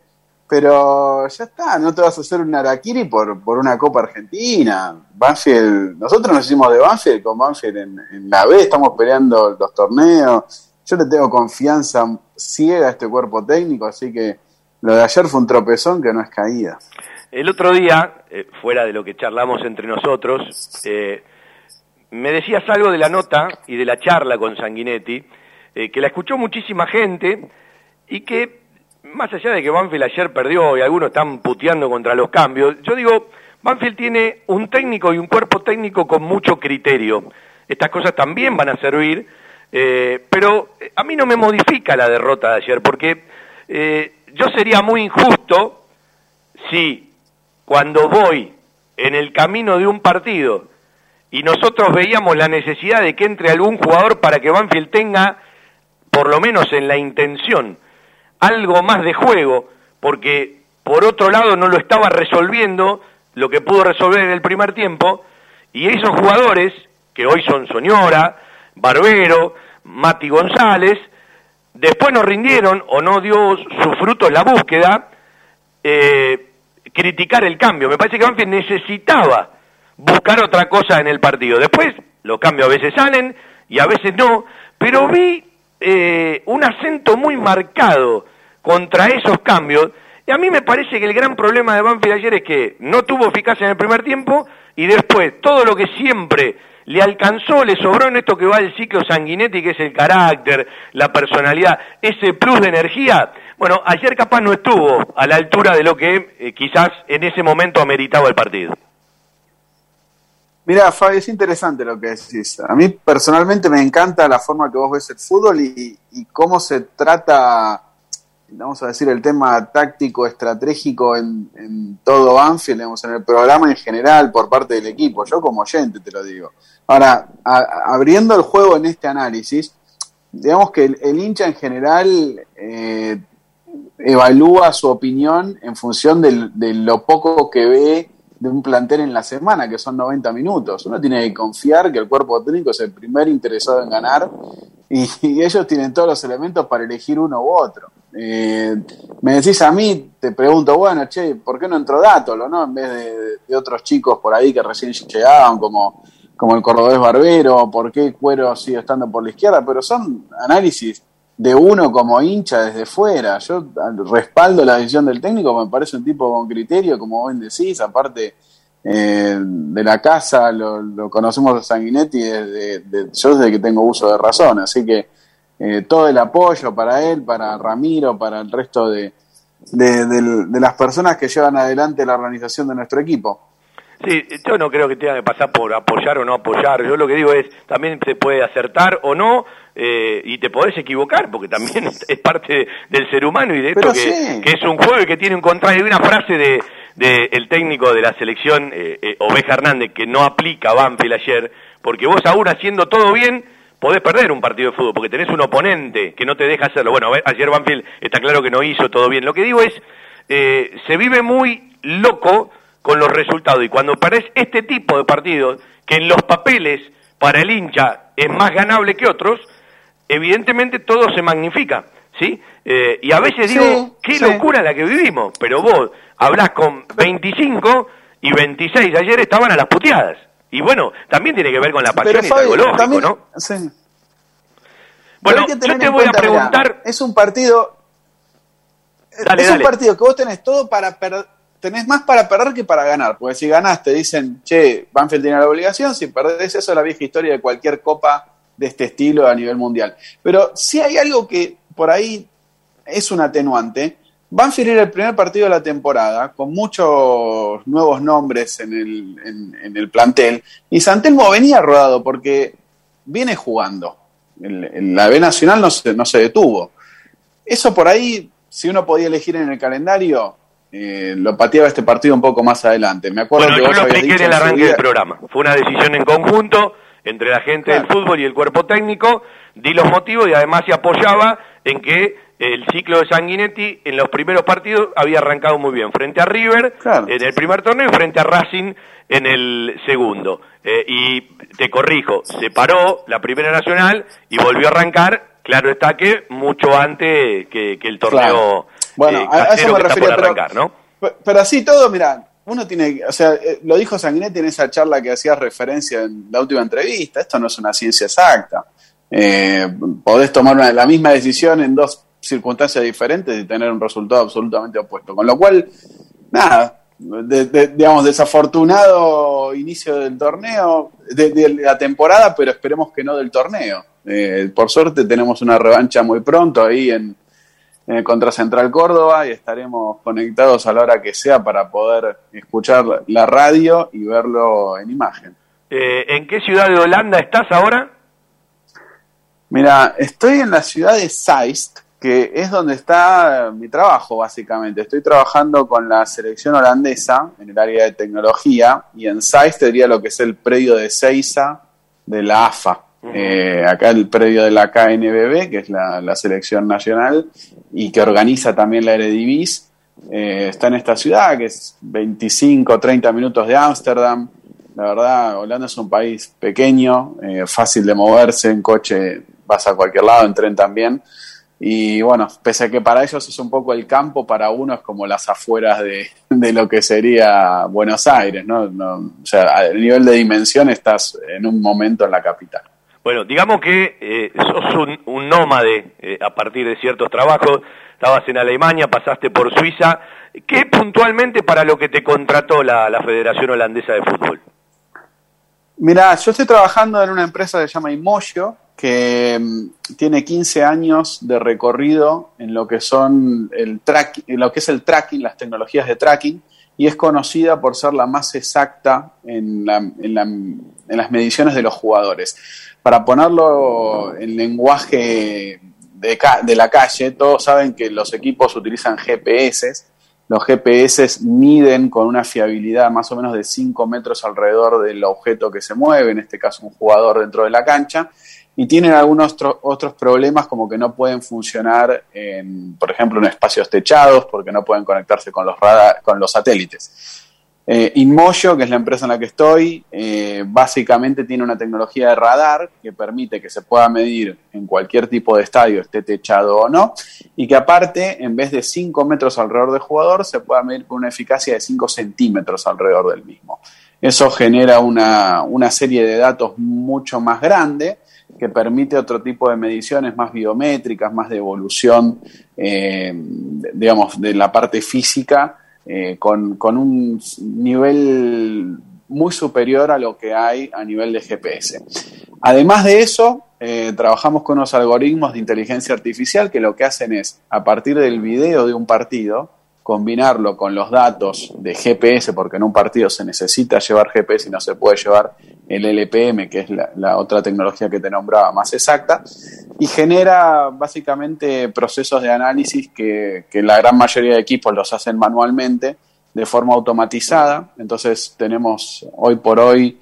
Pero ya está, no te vas a hacer un Araquiri por, por una Copa Argentina. Banfield, nosotros nos hicimos de Banfield con Banfield en, la B, estamos peleando los torneos. Yo le tengo confianza ciega a este cuerpo técnico, así que lo de ayer fue un tropezón que no es caída. El otro día, eh, fuera de lo que charlamos entre nosotros, eh, me decías algo de la nota y de la charla con Sanguinetti eh, que la escuchó muchísima gente y que, más allá de que Banfield ayer perdió y algunos están puteando contra los cambios, yo digo, Banfield tiene un técnico y un cuerpo técnico con mucho criterio. Estas cosas también van a servir, eh, pero a mí no me modifica la derrota de ayer, porque eh, yo sería muy injusto si cuando voy en el camino de un partido y nosotros veíamos la necesidad de que entre algún jugador para que Banfield tenga por lo menos en la intención, algo más de juego, porque por otro lado no lo estaba resolviendo lo que pudo resolver en el primer tiempo, y esos jugadores, que hoy son Soñora, Barbero, Mati González, después no rindieron o no dio su fruto la búsqueda, eh, criticar el cambio. Me parece que Banfield necesitaba buscar otra cosa en el partido. Después, los cambios a veces salen y a veces no, pero vi eh, un acento muy marcado contra esos cambios. Y a mí me parece que el gran problema de Banfield ayer es que no tuvo eficacia en el primer tiempo y después todo lo que siempre le alcanzó, le sobró en esto que va el ciclo sanguinetti, que es el carácter, la personalidad, ese plus de energía. Bueno, ayer capaz no estuvo a la altura de lo que eh, quizás en ese momento ameritaba el partido. Mira, Fabi, es interesante lo que decís. A mí personalmente me encanta la forma que vos ves el fútbol y, cómo se trata, vamos a decir, el tema táctico, estratégico en, todo Banfield, digamos, en el programa en general por parte del equipo. Yo como oyente te lo digo. Ahora, abriendo el juego en este análisis, digamos que el, hincha en general eh, evalúa su opinión en función de lo poco que ve de un plantel en la semana, que son 90 minutos. Uno tiene que confiar que el cuerpo técnico es el primer interesado en ganar y, y ellos tienen todos los elementos para elegir uno u otro. Eh, me decís a mí, te pregunto, bueno, che, ¿por qué no entró Dátolo, no? En vez de, otros chicos por ahí que recién llegaban, como, como el cordobés Barbero, ¿por qué Cuero sigue estando por la izquierda? Pero son análisis de uno como hincha desde fuera. Yo respaldo la decisión del técnico, me parece un tipo con criterio, como vos decís, aparte eh, de la casa, lo, lo conocemos a Sanguinetti desde, de- yo desde que tengo uso de razón, así que eh, todo el apoyo para él, para Ramiro, para el resto de, de, de las personas que llevan adelante la organización de nuestro equipo. Sí, yo no creo que tenga que pasar por apoyar o no apoyar. Yo lo que digo es, también se puede acertar o no, eh, y te podés equivocar, porque también es parte del ser humano y de esto que, sí. que es un juego y que tiene un contrario. Hay una frase de, de el técnico de la selección, eh, eh, Oveja Hernández, que no aplica a Banfield ayer, porque vos aún haciendo todo bien, podés perder un partido de fútbol, porque tenés un oponente que no te deja hacerlo. Bueno, ayer Banfield está claro que no hizo todo bien. Lo que digo es, eh, se vive muy loco con los resultados. Y cuando perdés este tipo de partidos, que en los papeles para el hincha es más ganable que otros, evidentemente todo se magnifica, ¿sí? Eh, y a veces Sí, digo, qué sí. locura la que vivimos, pero vos hablás con 25 y 26, ayer estaban a las puteadas. Y bueno, también tiene que ver con la pasión Pero y algo lógico, también- ¿no? sí. Bueno, yo te voy a mirá, preguntar... es un partido Dale, es dale. un partido que vos tenés todo para perder, tenés más para perder que para ganar, porque si ganás te dicen, che, Banfield tiene la obligación, si perdés eso es la vieja historia de cualquier copa de este estilo a nivel mundial. Pero si hay algo que por ahí es un atenuante, Banfield era el primer partido de la temporada, con muchos nuevos nombres en el, en, en el plantel, y Santelmo venía rodado porque viene jugando. El- el- la B Nacional no se, no se detuvo. Eso por ahí, si uno podía elegir en el calendario, eh, lo pateaba este partido un poco más adelante. Me acuerdo Bueno, que yo vos lo expliqué en el arranque del programa. Fue una decisión en conjunto entre la gente del fútbol y el cuerpo técnico. Di los motivos y además se apoyaba en que el ciclo de Sanguinetti en los primeros partidos había arrancado muy bien. Frente a River en el primer torneo y frente a Racing en el segundo. Eh, y te corrijo, se paró la primera nacional y volvió a arrancar. Claro está que mucho antes que, que el torneo Claro. Bueno, eh, a- a eso casero me que está por refería, pero- arrancar, ¿no? Pe- Pero así todo, mira, uno tiene, o sea, eh, lo dijo Sanguinetti en esa charla que hacías referencia en la última entrevista, esto no es una ciencia exacta. Eh, podés tomar una- la misma decisión en dos circunstancias diferentes y tener un resultado absolutamente opuesto. Con lo cual, nada, de- digamos, desafortunado inicio del torneo, de, de la temporada, pero esperemos que no del torneo. Eh, por suerte tenemos una revancha muy pronto ahí en, en el contra Central Córdoba y estaremos conectados a la hora que sea para poder escuchar la radio y verlo en imagen. Eh, ¿En qué ciudad de Holanda estás ahora? Mira, estoy en la ciudad de Zeist, que es donde está mi trabajo básicamente. Estoy trabajando con la selección holandesa en el área de tecnología y en Zeist diría lo que es el predio de Seiza de la AFA. Eh, acá el predio de la KNBB, que es la, selección nacional y que organiza también la Eredivisie, eh, está en esta ciudad que es 25, 30 minutos de Ámsterdam. La verdad, Holanda es un país pequeño, eh, fácil de moverse en coche, vas a cualquier lado, en tren también. Y bueno, pese a que para ellos es un poco el campo, para uno es como las afueras de, de lo que sería Buenos Aires, ¿no? no o sea, a nivel de dimensión estás en un momento en la capital. Bueno, digamos que eh, sos un, un nómade eh, a partir de ciertos trabajos, estabas en Alemania, pasaste por Suiza, ¿qué puntualmente para lo que te contrató la, Federación Holandesa de Fútbol? Mira, yo estoy trabajando en una empresa que se llama Imoyo, que mm, tiene 15 años de recorrido en lo que son el track, en lo que es el tracking, las tecnologías de tracking, y es conocida por ser la más exacta en, la, en, la, en las mediciones de los jugadores. Para ponerlo en lenguaje de, la calle, todos saben que los equipos utilizan GPS, los GPS miden con una fiabilidad más o menos de 5 metros alrededor del objeto que se mueve, en este caso un jugador dentro de la cancha, y tienen algunos otros problemas como que no pueden funcionar, en, por ejemplo, en espacios techados porque no pueden conectarse con los, radar, con los satélites. Eh, Inmoyo, que es la empresa en la que estoy, eh, básicamente tiene una tecnología de radar que permite que se pueda medir en cualquier tipo de estadio, esté techado o no, y que aparte, en vez de 5 metros alrededor del jugador, se pueda medir con una eficacia de 5 centímetros alrededor del mismo. Eso genera una, una serie de datos mucho más grande que permite otro tipo de mediciones más biométricas, más de evolución, eh, digamos, de la parte física, eh, con, un nivel muy superior a lo que hay a nivel de GPS. Además de eso, eh, trabajamos con unos algoritmos de inteligencia artificial que lo que hacen es, a partir del video de un partido, combinarlo con los datos de GPS, porque en un partido se necesita llevar GPS y no se puede llevar el LPM, que es la, otra tecnología que te nombraba más exacta, y genera básicamente procesos de análisis que, que la gran mayoría de equipos los hacen manualmente de forma automatizada. Entonces tenemos hoy por hoy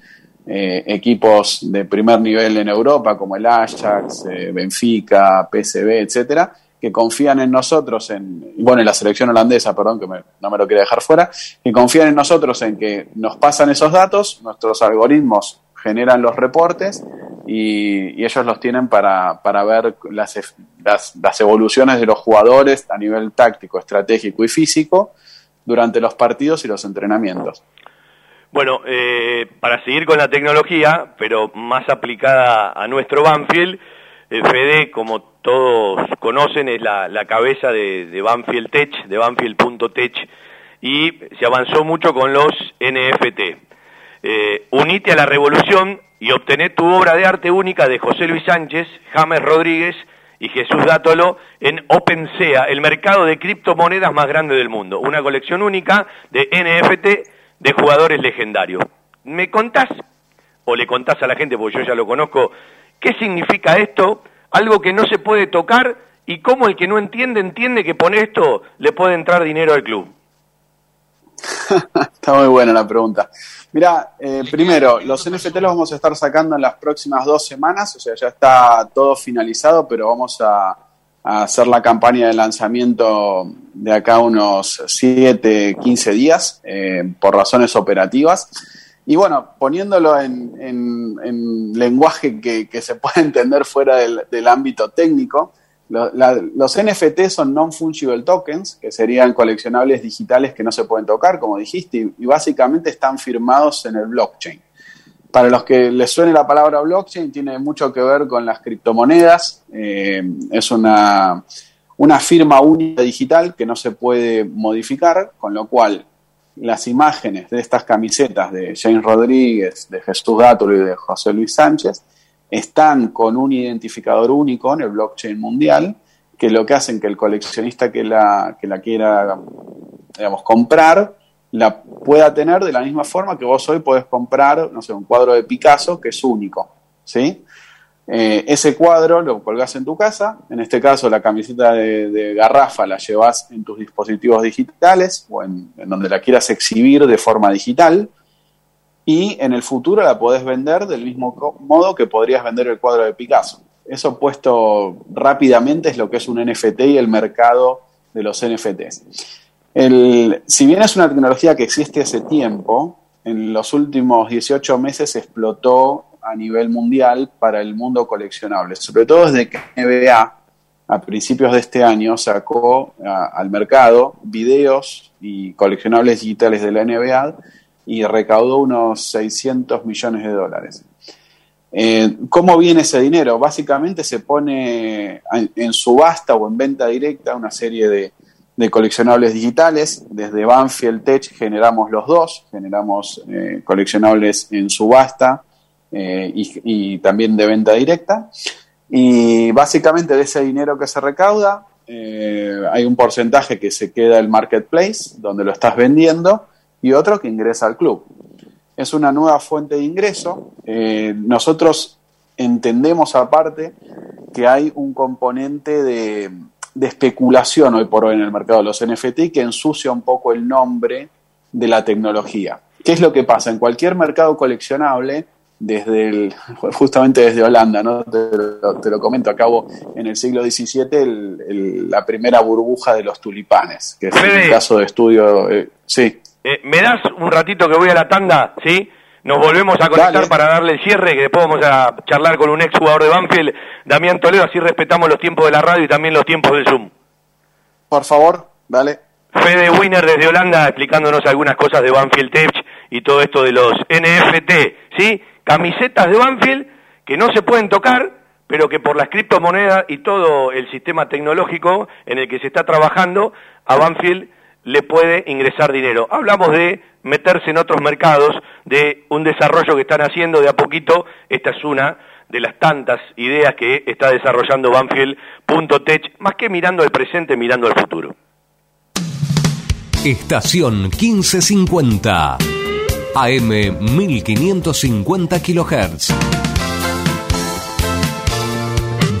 eh, equipos de primer nivel en Europa como el Ajax, eh, Benfica, PSV, etcétera, que confían en nosotros, en, bueno, en la selección holandesa, perdón, que no me lo quiere dejar fuera, que confían en nosotros en que nos pasan esos datos, nuestros algoritmos generan los reportes y, ellos los tienen para, para ver las, las, las, evoluciones de los jugadores a nivel táctico, estratégico y físico durante los partidos y los entrenamientos. Bueno, eh, para seguir con la tecnología, pero más aplicada a nuestro Banfield, eh, Fede, como todos conocen, es la, cabeza de, Banfield Tech, de Banfield.tech, y se avanzó mucho con los NFT. Eh, unite a la revolución y obtené tu obra de arte única de José Luis Sánchez, James Rodríguez y Jesús Dátolo en OpenSea, el mercado de criptomonedas más grande del mundo. Una colección única de NFT de jugadores legendarios. ¿Me contás, o le contás a la gente, porque yo ya lo conozco, qué significa esto? Algo que no se puede tocar y cómo el que no entiende entiende que por esto le puede entrar dinero al club. Está muy buena la pregunta. Mira, eh, primero, los NFT los vamos a estar sacando en las próximas dos semanas, o sea, ya está todo finalizado, pero vamos a, hacer la campaña de lanzamiento de acá unos 7, 15 días, eh, por razones operativas. Y bueno, poniéndolo en, en, en lenguaje que, se puede entender fuera del, ámbito técnico, los NFT son non-fungible tokens, que serían coleccionables digitales que no se pueden tocar, como dijiste, y, y básicamente están firmados en el blockchain. Para los que les suene la palabra blockchain, tiene mucho que ver con las criptomonedas. Eh, es una, una firma única digital que no se puede modificar, con lo cual las imágenes de estas camisetas de James Rodríguez, de Jesús Dátolo y de José Luis Sánchez están con un identificador único en el blockchain mundial, que lo que hacen que el coleccionista que la, que la quiera digamos, comprar la pueda tener de la misma forma que vos hoy podés comprar, no sé, un cuadro de Picasso que es único, ¿sí? Eh, ese cuadro lo colgás en tu casa, en este caso la camiseta de, garrafa la llevas en tus dispositivos digitales o en, en, donde la quieras exhibir de forma digital y en el futuro la podés vender del mismo modo que podrías vender el cuadro de Picasso. Eso puesto rápidamente es lo que es un NFT y el mercado de los NFTs. El, si bien es una tecnología que existe hace tiempo, en los últimos 18 meses explotó a nivel mundial para el mundo coleccionable, sobre todo desde que NBA a principios de este año sacó al mercado videos y coleccionables digitales de la NBA y recaudó unos 600 millones de dólares. Eh, ¿Cómo viene ese dinero? Básicamente se pone en, en subasta o en venta directa una serie de, de coleccionables digitales. Desde Banfield Tech generamos los dos, generamos eh, coleccionables en subasta eh, y, también de venta directa. Y básicamente de ese dinero que se recauda, eh, hay un porcentaje que se queda el marketplace, donde lo estás vendiendo, y otro que ingresa al club. Es una nueva fuente de ingreso. Eh, nosotros entendemos aparte que hay un componente de especulación hoy por hoy en el mercado de los NFT que ensucia un poco el nombre de la tecnología. ¿Qué es lo que pasa? En cualquier mercado coleccionable, desde el, justamente desde Holanda, ¿no? te, lo, te lo comento, acabo en el siglo XVII el- el- la primera burbuja de los tulipanes, que es un caso de estudio. eh, sí, Eh, ¿Me das un ratito que voy a la tanda? ¿Sí? Nos volvemos a conectar Dale. para darle el cierre, que después vamos a charlar con un ex jugador de Banfield, Damián Toledo, así respetamos los tiempos de la radio y también los tiempos del Zoom. por favor, dale. Fede Wiener desde Holanda explicándonos algunas cosas de Banfield Tech y todo esto de los NFT, ¿sí? Camisetas de Banfield que no se pueden tocar, pero que por las criptomonedas y todo el sistema tecnológico en el que se está trabajando, a Banfield le puede ingresar dinero. Hablamos de meterse en otros mercados, de un desarrollo que están haciendo de a poquito. Esta es una de las tantas ideas que está desarrollando Banfield.tech, más que mirando al presente, mirando al futuro. Estación 1550. AM 1550 kHz.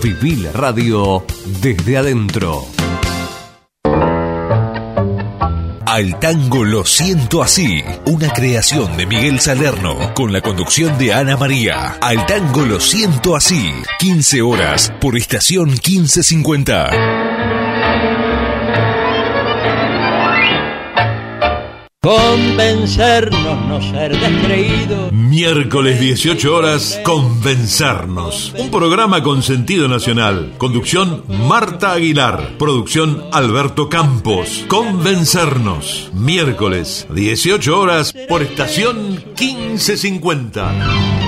Viví la radio desde adentro. Al tango lo siento así, una creación de Miguel Salerno con la conducción de Ana María. Al tango lo siento así, 15 horas por estación 1550. Convencernos, no ser descreídos. Miércoles 18 horas, Convencernos. Un programa con sentido nacional. Conducción Marta Aguilar. Producción Alberto Campos. Convencernos. Miércoles 18 horas por estación 1550.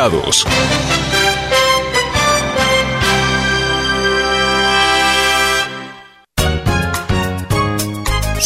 invitados.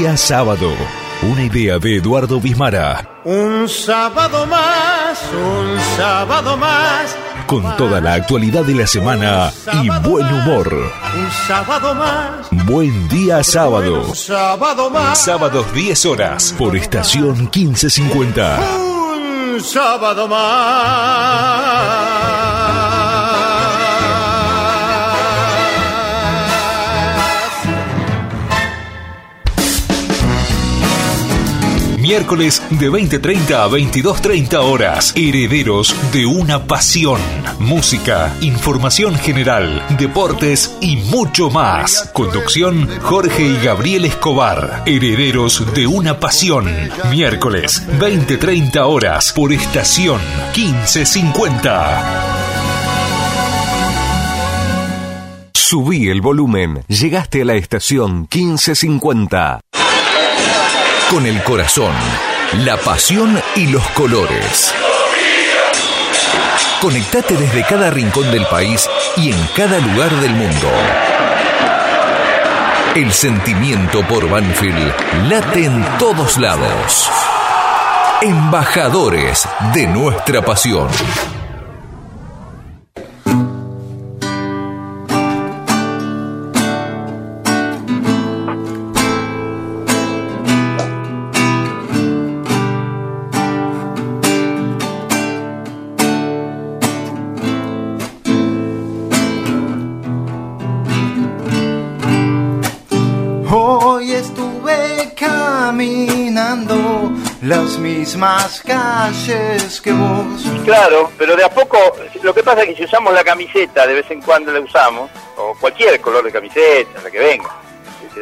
Día sábado. Una idea de Eduardo Bismara. Un sábado más, un sábado más. Con toda la actualidad de la semana y buen humor. Un sábado más. Buen día sábado. Un sábado más. Sábados 10 horas por estación 1550. Un sábado más. Miércoles de 20.30 a 22.30 horas. Herederos de una pasión. Música, información general, deportes y mucho más. Conducción Jorge y Gabriel Escobar. Herederos de una pasión. Miércoles 20.30 horas por estación 1550. Subí el volumen. Llegaste a la estación 1550 con el corazón, la pasión y los colores. Conectate desde cada rincón del país y en cada lugar del mundo. El sentimiento por Banfield late en todos lados. Embajadores de nuestra pasión. Mismas calles que vos. Claro, pero de a poco, lo que pasa es que si usamos la camiseta, de vez en cuando la usamos, o cualquier color de camiseta, la que venga,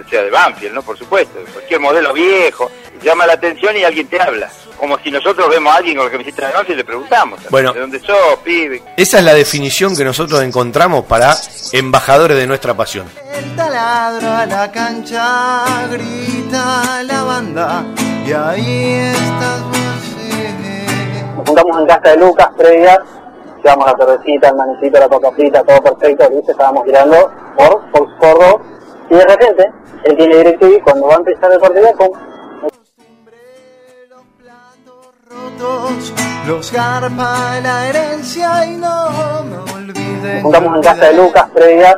sea de Banfield, ¿no? Por supuesto, cualquier modelo viejo, llama la atención y alguien te habla. Como si nosotros vemos a alguien con la camiseta de Banfield y le preguntamos, Bueno. ¿de dónde sos, pibe? Esa es la definición que nosotros encontramos para embajadores de nuestra pasión. El taladro a la cancha, grita la banda, y ahí estás vos. Nos juntamos en casa de Lucas, previa, llevamos la cervecita, el manecito, la coca frita, todo perfecto, ¿viste? Estábamos girando por Fox Fordo, y de repente, él tiene DirecTV, cuando va a empezar el partido, pum, los garpa la herencia y no me olviden. Nos juntamos en casa de Lucas, previa,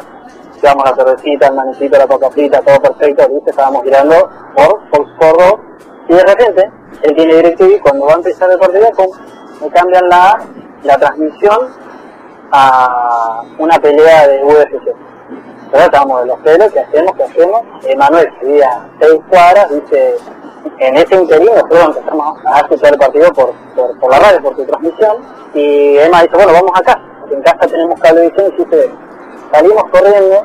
llevamos la cervecita, el manecito, la coca frita, todo perfecto, ¿viste? Estábamos girando por Fox Fordo, y de repente, él tiene DirecTV, cuando va a empezar el partido, pum, me cambian la, la transmisión a una pelea de UFC. Pero estábamos de los pelos, ¿qué hacemos? ¿Qué hacemos? Emanuel vivía seis cuadras, dice, en ese interín nosotros empezamos a escuchar el partido por, por, por la radio, por su transmisión, y Emma dice, bueno, vamos acá, en casa tenemos cablevisión, y dice, salimos corriendo,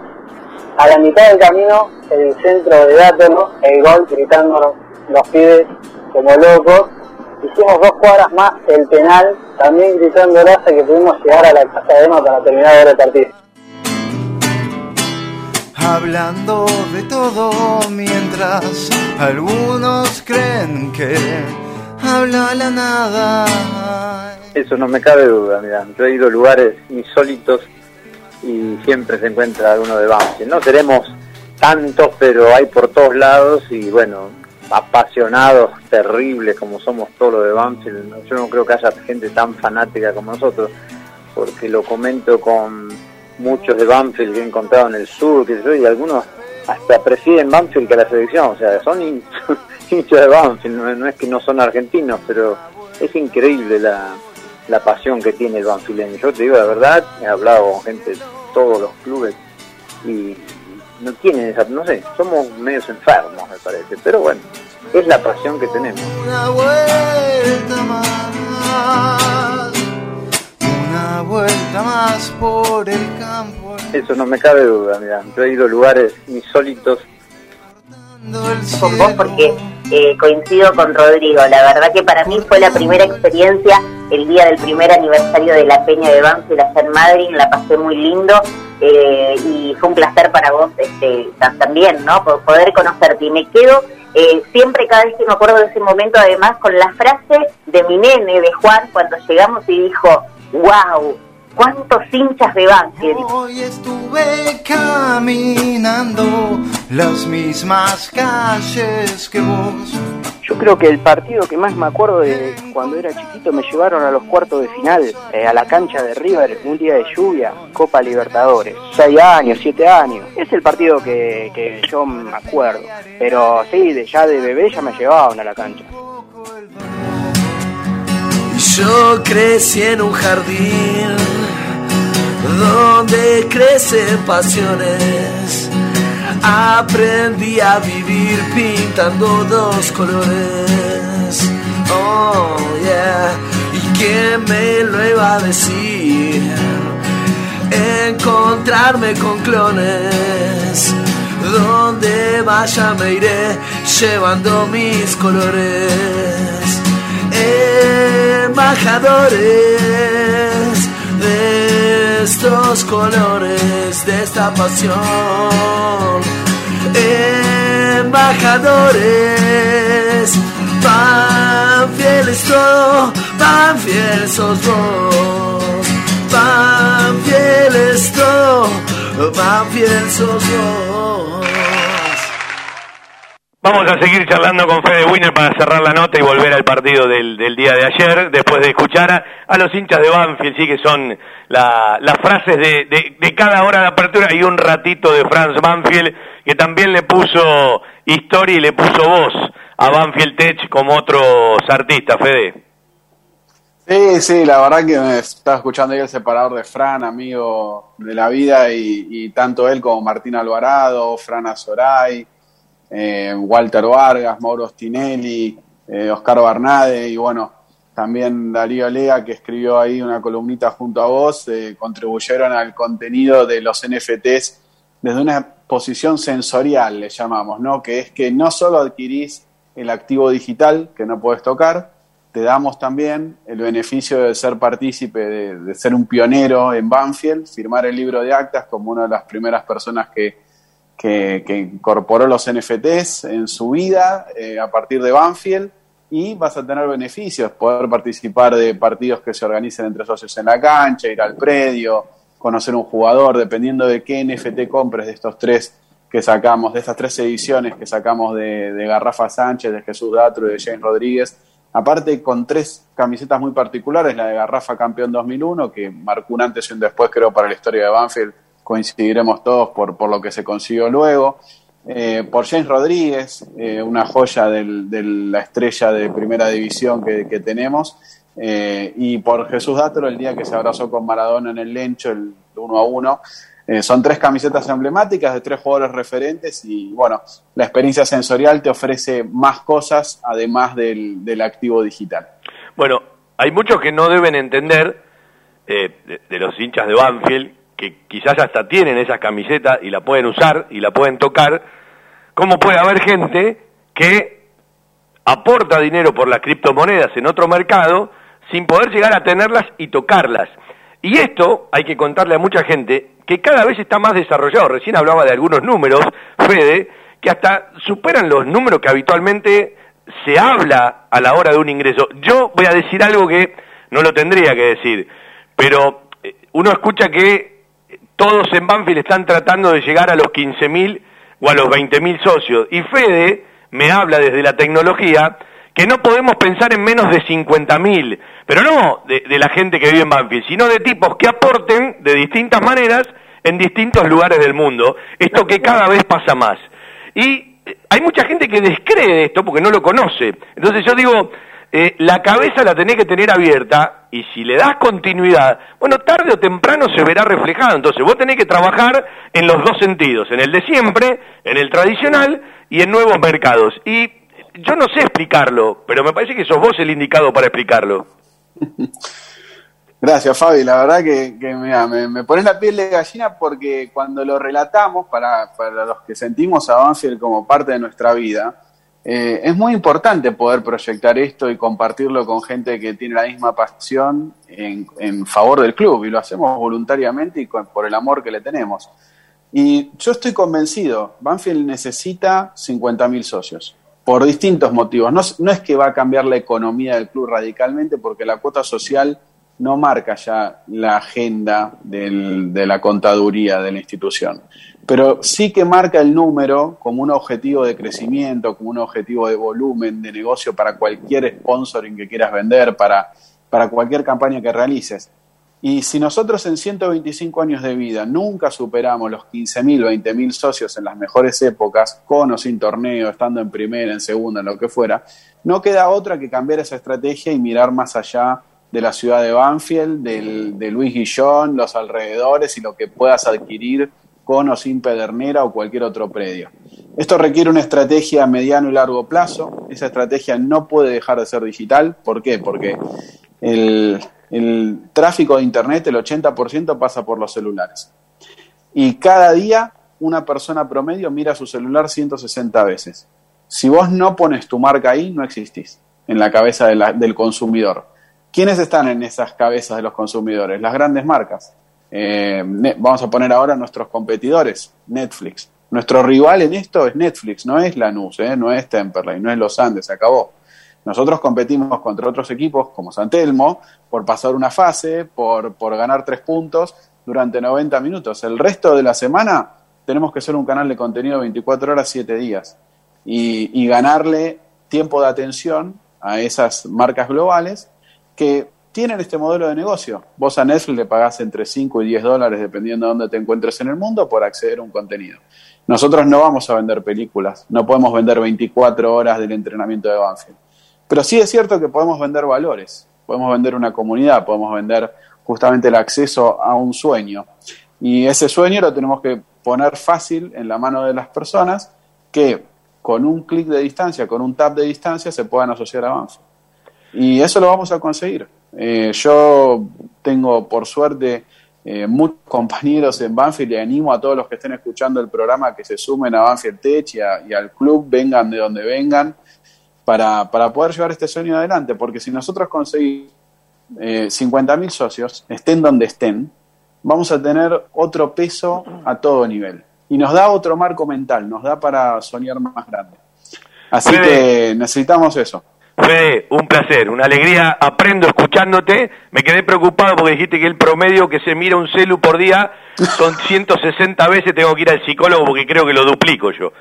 a la mitad del camino, el centro de Dátolo, el gol, gritando los, los pibes como locos, hicimos dos cuadras más, el penal, también gritando hasta que pudimos llegar a la casa de Emma para terminar de ver el partido. Hablando de todo mientras algunos creen que habla la nada. Eso no me cabe duda, mira, yo he ido a lugares insólitos y siempre se encuentra alguno de Banfield. No seremos tantos, pero hay por todos lados y bueno, apasionados, terribles como somos todos los de Banfield. Yo no creo que haya gente tan fanática como nosotros, porque lo comento con muchos de Banfield que he encontrado en el sur, que yo, y algunos hasta prefieren Banfield que la selección, o sea, son hin- hinchas de Banfield, no, no es que no son argentinos, pero es increíble la, la pasión que tiene el banfileño. Yo te digo la verdad, he hablado con gente de todos los clubes y no tienen esa, no sé, somos medios enfermos me parece, pero bueno, es la pasión que tenemos. Una vuelta más, una vuelta más por el campo. Eso no me cabe duda, mira, yo he ido a lugares insólitos con vos porque eh, coincido con Rodrigo. La verdad que para mí fue la primera experiencia el día del primer aniversario de la Peña de Banfield allá en Madrid. La pasé muy lindo eh, y fue un placer para vos este, ta- también, ¿no? Por poder conocerte. Y me quedo eh, siempre, cada vez que me acuerdo de ese momento, además, con la frase de mi nene, de Juan, cuando llegamos y dijo, wow, cuántos hinchas de Banfield. Hoy estuve caminando las mismas calles que vos. Yo Yo creo que el partido que más me acuerdo de cuando era chiquito me llevaron a los cuartos de final, eh, a la cancha de River, un día de lluvia, Copa Libertadores. Seis años, siete años. Es el partido que, que yo me acuerdo. Pero sí, de, ya de bebé ya me llevaban a la cancha. Yo crecí en un jardín donde crecen pasiones. Aprendí a vivir pintando dos colores. Oh, yeah. ¿Y quién me lo iba a decir? Encontrarme con clones. Donde vaya me iré llevando mis colores. Embajadores de estos colores, de esta pasión. Embajadores, pan fieles pan fieles sos vos. Pan todo, pan fieles sos vos. Vamos a seguir charlando con Fede Winner para cerrar la nota y volver al partido del, día de ayer, después de escuchar a, los hinchas de Banfield, sí que son la- las frases de cada hora de apertura y un ratito de Franz Banfield, que también le puso historia y le puso voz a Banfield Tech como otros artistas, Fede. Sí, sí, la verdad que me estaba escuchando ahí el separador de Fran, amigo de la vida, y, y tanto él como Martín Alvarado, Fran Azoray, eh, Walter Vargas, Mauro Stinelli, eh, Oscar Barnade y bueno, también Darío Lea, que escribió ahí una columnita junto a vos, eh, contribuyeron al contenido de los NFTs desde una posición sensorial, le llamamos, ¿no? Que es que no solo adquirís el activo digital que no puedes tocar, te damos también el beneficio de ser partícipe, de, de ser un pionero en Banfield, firmar el libro de actas como una de las primeras personas que, que, incorporó los NFTs en su vida eh, a partir de Banfield y vas a tener beneficios, poder participar de partidos que se organicen entre socios en la cancha, ir al predio, conocer un jugador, dependiendo de qué NFT compres de estos tres que sacamos, de estas tres ediciones que sacamos de, de Garrafa Sánchez, de Jesús Datro y de James Rodríguez, aparte con tres camisetas muy particulares, la de Garrafa Campeón 2001, que marcó un antes y un después creo para la historia de Banfield, coincidiremos todos por, por lo que se consiguió luego. Eh, por James Rodríguez, eh, una joya de la estrella de primera división que, tenemos, eh, y por Jesús Dátolo el día que se abrazó con Maradona en el Lencho, el 1 a 1. Eh, son tres camisetas emblemáticas de tres jugadores referentes y bueno, la experiencia sensorial te ofrece más cosas además del, del activo digital. Bueno, hay muchos que no deben entender, de, de los hinchas de Banfield, que quizás hasta tienen esas camisetas y la pueden usar y la pueden tocar, cómo puede haber gente que aporta dinero por las criptomonedas en otro mercado sin poder llegar a tenerlas y tocarlas. Y esto hay que contarle a mucha gente que cada vez está más desarrollado. Recién hablaba de algunos números, Fede, que hasta superan los números que habitualmente se habla a la hora de un ingreso. Yo voy a decir algo que no lo tendría que decir, pero eh, uno escucha que todos en Banfield están tratando de llegar a los 15.000 o a los 20.000 socios. Y Fede me habla desde la tecnología que no podemos pensar en menos de 50.000, pero no de, de la gente que vive en Banfield, sino de tipos que aporten de distintas maneras en distintos lugares del mundo, esto que cada vez pasa más. Y eh, hay mucha gente que descree esto porque no lo conoce. Entonces yo digo, eh, la cabeza la tenés que tener abierta y si le das continuidad, bueno, tarde o temprano se verá reflejado. Entonces vos tenés que trabajar en los dos sentidos, en el de siempre, en el tradicional y en nuevos mercados. Y yo no sé explicarlo, pero me parece que sos vos el indicado para explicarlo. Gracias, Fabi. La verdad que, que mira, me, me pones la piel de gallina porque cuando lo relatamos, para, para los que sentimos a Banfield como parte de nuestra vida, eh, es muy importante poder proyectar esto y compartirlo con gente que tiene la misma pasión en, favor del club y lo hacemos voluntariamente y con- por el amor que le tenemos. Y yo estoy convencido, Banfield necesita 50.000 socios por distintos motivos. No, es- que va a cambiar la economía del club radicalmente porque la cuota social no marca ya la agenda de la contaduría de la institución. Pero sí que marca el número como un objetivo de crecimiento, como un objetivo de volumen de negocio para cualquier sponsoring que quieras vender, para, para cualquier campaña que realices. Y si nosotros en 125 años de vida nunca superamos los 15.000, 20.000 socios en las mejores épocas, con o sin torneo, estando en primera, en segunda, en lo que fuera, no queda otra que cambiar esa estrategia y mirar más allá de la ciudad de Banfield, del, de Luis Guillón, los alrededores y lo que puedas adquirir con o sin Pedernera o cualquier otro predio. Esto requiere una estrategia a mediano y largo plazo. Esa estrategia no puede dejar de ser digital. ¿Por qué? Porque el, el tráfico de Internet, el 80% pasa por los celulares. Y cada día una persona promedio mira su celular 160 veces. Si vos no pones tu marca ahí, no existís en la cabeza del consumidor. ¿Quiénes están en esas cabezas de los consumidores? Las grandes marcas. Eh, vamos a poner ahora nuestros competidores, Netflix. Nuestro rival en esto es Netflix, no es Lanús, eh, no es Temperley, no es Los Andes, se acabó. Nosotros competimos contra otros equipos como San Telmo por pasar una fase, por, por ganar tres puntos durante 90 minutos. El resto de la semana tenemos que ser un canal de contenido 24 horas, 7 días y, y ganarle tiempo de atención a esas marcas globales que tienen este modelo de negocio. Vos a Netflix le pagás entre 5 y 10 dólares, dependiendo de dónde te encuentres en el mundo, por acceder a un contenido. Nosotros no vamos a vender películas, no podemos vender 24 horas del entrenamiento de Banfield. Pero sí es cierto que podemos vender valores, podemos vender una comunidad, podemos vender justamente el acceso a un sueño. Y ese sueño lo tenemos que poner fácil en la mano de las personas que con un clic de distancia, con un tap de distancia, se puedan asociar a Banfield. Y eso lo vamos a conseguir. Eh, yo tengo, por suerte, eh, muchos compañeros en Banfield y animo a todos los que estén escuchando el programa que se sumen a Banfield Tech y, y al club, vengan de donde vengan, para, para poder llevar este sueño adelante, porque si nosotros conseguimos eh, 50.000 socios, estén donde estén, vamos a tener otro peso a todo nivel. Y nos da otro marco mental, nos da para soñar más grande. Así que necesitamos eso. Fede, un placer, una alegría, aprendo escuchándote, me quedé preocupado porque dijiste que el promedio que se mira un celu por día son 160 veces, tengo que ir al psicólogo porque creo que lo duplico yo.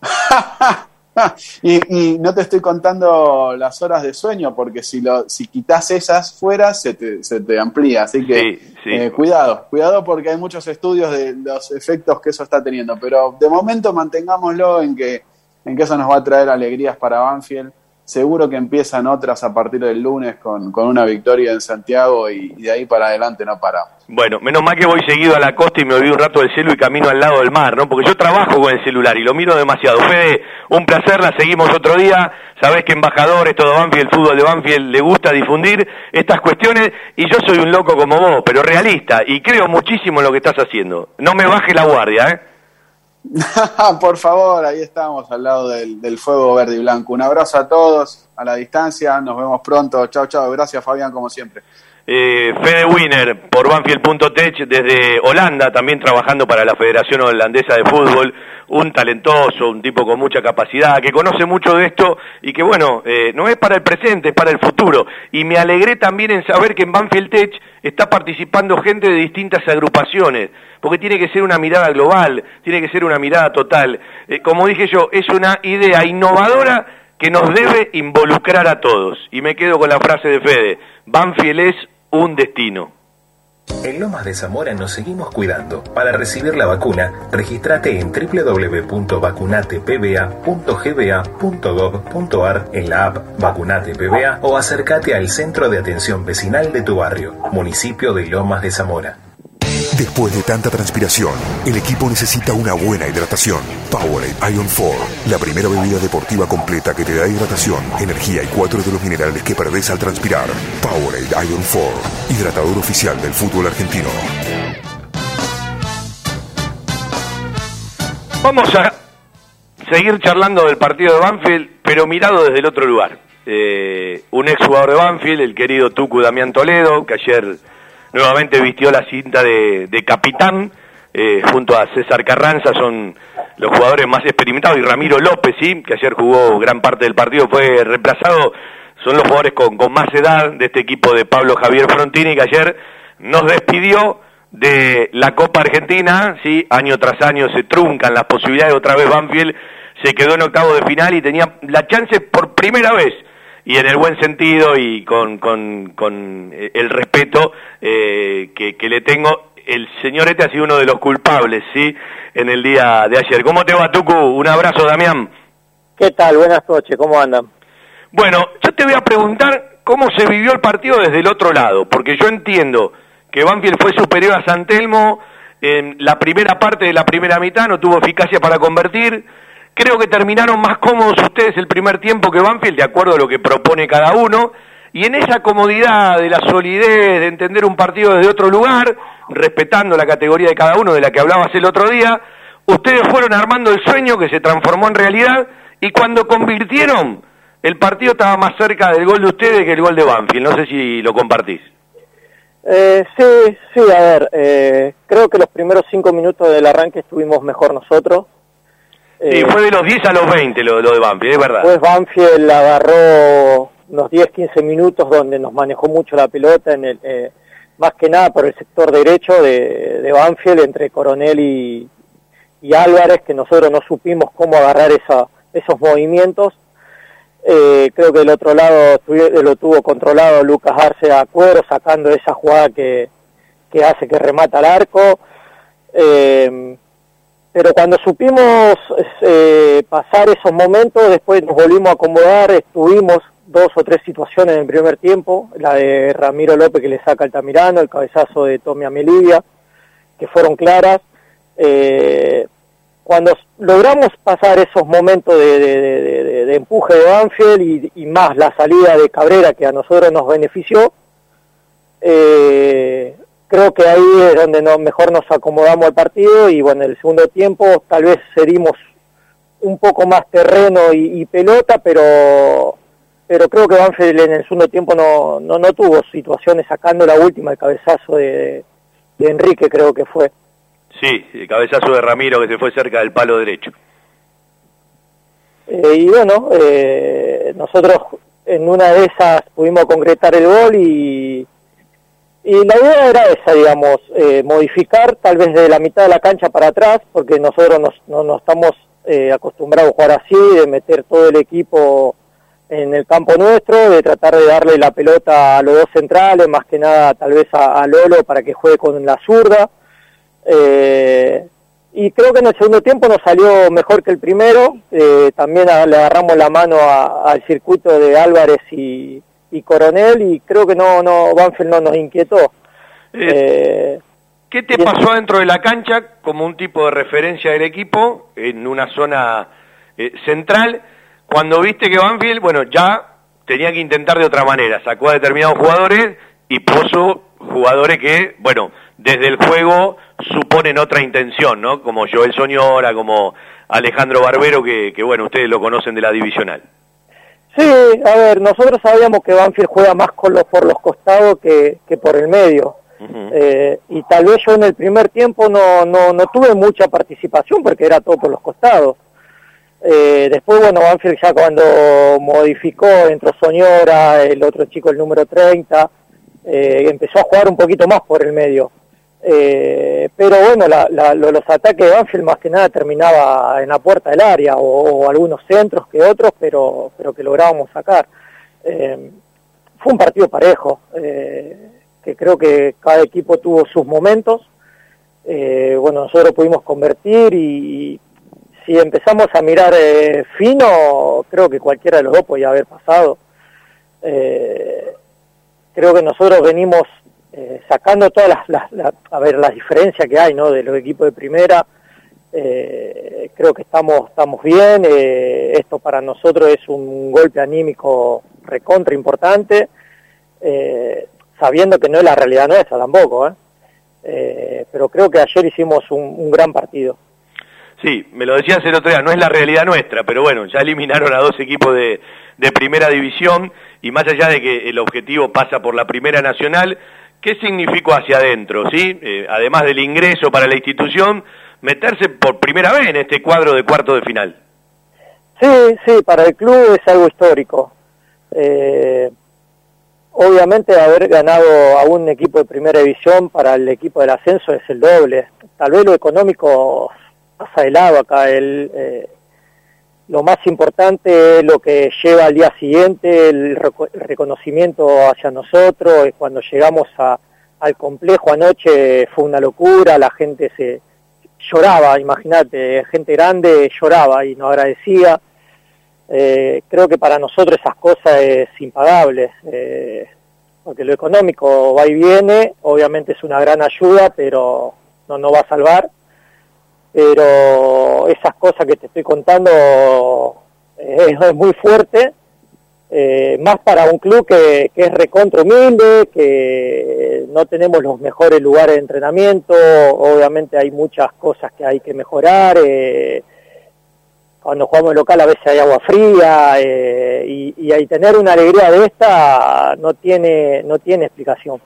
y, y, no te estoy contando las horas de sueño, porque si lo, si quitas esas fuera, se te, se te amplía. Así que Sí, sí. eh, cuidado, cuidado porque hay muchos estudios de los efectos que eso está teniendo. Pero de momento mantengámoslo en que, en que eso nos va a traer alegrías para Banfield. Seguro que empiezan otras a partir del lunes con, con una victoria en Santiago y, de ahí para adelante no paramos. Bueno, menos mal que voy seguido a la costa y me olvido un rato del celu y camino al lado del mar, ¿no? Porque yo trabajo con el celular y lo miro demasiado. Fede, un placer, la seguimos otro día. Sabés que embajadores, todo Banfield, el fútbol de Banfield, le gusta difundir estas cuestiones y yo soy un loco como vos, pero realista y creo muchísimo en lo que estás haciendo. No me baje la guardia, ¿eh? Por favor, ahí estamos al lado del, fuego verde y blanco. Un abrazo a todos, a la distancia, nos vemos pronto. Chao, chao. Gracias, Fabián, como siempre. Eh, Fede Winner por Banfield.tech desde Holanda, también trabajando para la Federación Holandesa de Fútbol, un talentoso, un tipo con mucha capacidad, que conoce mucho de esto y que bueno, eh, no es para el presente, es para el futuro. Y me alegré también en saber que en Banfield Tech está participando gente de distintas agrupaciones, porque tiene que ser una mirada global, tiene que ser una mirada total. Eh, como dije yo, es una idea innovadora que nos debe involucrar a todos. Y me quedo con la frase de Fede, Banfield es un destino. En Lomas de Zamora nos seguimos cuidando. Para recibir la vacuna, registrate en www.vacunatepba.gba.gov.ar en la app Vacunate PBA o acércate al centro de atención vecinal de tu barrio, municipio de Lomas de Zamora. Después de tanta transpiración, el equipo necesita una buena hidratación. Powerade Ion 4, la primera bebida deportiva completa que te da hidratación, energía y cuatro de los minerales que perdés al transpirar. Powerade Ion 4, hidratador oficial del fútbol argentino. Vamos a seguir charlando del partido de Banfield, pero mirado desde el otro lugar. Eh, un ex jugador de Banfield, el querido Tucu Damián Toledo, que ayer nuevamente vistió la cinta de, capitán, eh, junto a César Carranza, son los jugadores más experimentados, y Ramiro López, ¿sí? que ayer jugó gran parte del partido, fue reemplazado, son los jugadores con, con más edad de este equipo de Pablo Javier Frontini, que ayer nos despidió de la Copa Argentina, sí, año tras año se truncan las posibilidades, otra vez Banfield se quedó en octavo de final y tenía la chance por primera vez y en el buen sentido y con, con, con eh, el respeto eh, que, que le tengo, el señor este ha sido uno de los culpables, ¿sí? En el día de ayer. ¿Cómo te va, Tucu? Un abrazo, Damián. ¿Qué tal? Buenas noches, ¿cómo andan? Bueno, yo te voy a preguntar cómo se vivió el partido desde el otro lado, porque yo entiendo que Banfield fue superior a San Telmo en la primera parte de la primera mitad, no tuvo eficacia para convertir, Creo que terminaron más cómodos ustedes el primer tiempo que Banfield, de acuerdo a lo que propone cada uno. Y en esa comodidad de la solidez, de entender un partido desde otro lugar, respetando la categoría de cada uno de la que hablabas el otro día, ustedes fueron armando el sueño que se transformó en realidad y cuando convirtieron, el partido estaba más cerca del gol de ustedes que el gol de Banfield. No sé si lo compartís. Eh, sí, sí, a ver, eh, creo que los primeros cinco minutos del arranque estuvimos mejor nosotros. Sí, fue de los 10 a los 20 lo, lo de Banfield, es verdad. Pues Banfield agarró unos 10, 15 minutos donde nos manejó mucho la pelota, en el, eh, más que nada por el sector derecho de, de Banfield, entre Coronel y, y, Álvarez, que nosotros no supimos cómo agarrar esa, esos movimientos. Eh, creo que del otro lado lo tuvo controlado Lucas Arce a cuero, sacando esa jugada que, que hace que remata al arco. Eh, pero cuando supimos eh, pasar esos momentos, después nos volvimos a acomodar, estuvimos dos o tres situaciones en el primer tiempo, la de Ramiro López que le saca Altamirano, el cabezazo de Tommy Amelivia, que fueron claras. Eh, cuando logramos pasar esos momentos de, empuje de Banfield y, más la salida de Cabrera que a nosotros nos benefició, eh, creo que ahí es donde no, mejor nos acomodamos al partido y bueno, en el segundo tiempo tal vez cedimos un poco más terreno y, pelota, pero pero creo que Banfield en el segundo tiempo no, no, no tuvo situaciones sacando la última, el cabezazo de, Enrique creo que fue. Sí, el cabezazo de Ramiro que se fue cerca del palo derecho. Eh, y bueno, eh, nosotros en una de esas pudimos concretar el gol y, y la idea era esa, digamos, eh, modificar tal vez de la mitad de la cancha para atrás, porque nosotros no, no estamos eh, acostumbrados a jugar así, de meter todo el equipo en el campo nuestro, de tratar de darle la pelota a los dos centrales, más que nada tal vez a, Lolo para que juegue con la zurda. Eh, y creo que en el segundo tiempo nos salió mejor que el primero, también le agarramos la mano al circuito de Álvarez y, y Coronel y creo que no, no Banfield no nos inquietó. Eh, ¿Qué te pasó dentro de la cancha como un tipo de referencia del equipo en una zona eh, central cuando viste que Banfield, bueno, ya tenía que intentar de otra manera, sacó a determinados jugadores y puso jugadores que, bueno, desde el juego suponen otra intención, ¿no? Como Joel Soñora, como Alejandro Barbero, que, que bueno, ustedes lo conocen de la divisional. Sí, a ver, nosotros sabíamos que Banfield juega más con los, por los costados que, que por el medio. eh, y tal vez yo en el primer tiempo no, no, no tuve mucha participación porque era todo por los costados. Eh, después, bueno, Banfield ya cuando modificó, entró Soñora, el otro chico, el número 30, eh, empezó a jugar un poquito más por el medio. Eh, pero bueno, los ataques de Banfield más que nada terminaba en la puerta del área o, algunos centros que otros, pero, pero que lográbamos sacar. Eh, fue un partido parejo, eh, que creo que cada equipo tuvo sus momentos. bueno, nosotros pudimos convertir y, si empezamos a mirar fino, creo que cualquiera de los dos podía haber pasado. creo que nosotros venimos eh, sacando todas las, a ver, las diferencias que hay, ¿no? De los equipos de primera, eh, creo que estamos, estamos bien, eh, esto para nosotros es un golpe anímico recontra importante, sabiendo que no es la realidad nuestra tampoco, pero creo que ayer hicimos un, gran partido. Sí, me lo decías el otro día, no es la realidad nuestra, pero bueno, ya eliminaron a dos equipos de, de primera división y más allá de que el objetivo pasa por la primera nacional, ¿Qué significó hacia adentro? ¿sí? Eh, además del ingreso para la institución, meterse por primera vez en este cuadro de cuarto de final. Sí, sí, para el club es algo histórico. Eh, obviamente haber ganado a un equipo de primera división para el equipo del ascenso es el doble. Tal vez lo económico pasa de lado acá. El, eh, lo más importante es lo que lleva al día siguiente, el reco- reconocimiento hacia nosotros. Cuando llegamos a- al complejo anoche fue una locura, la gente se lloraba, imagínate, gente grande lloraba y nos agradecía. Eh, creo que para nosotros esas cosas es impagable, eh, porque lo económico va y viene, obviamente es una gran ayuda, pero no nos va a salvar. Pero esas cosas que te estoy contando eh, es, muy fuerte, eh, más para un club que, que es recontra humilde, que no tenemos los mejores lugares de entrenamiento, obviamente hay muchas cosas que hay que mejorar. eh, cuando jugamos local a veces hay agua fría eh, y, y ahí tener una alegría de esta no tiene no tiene explicación.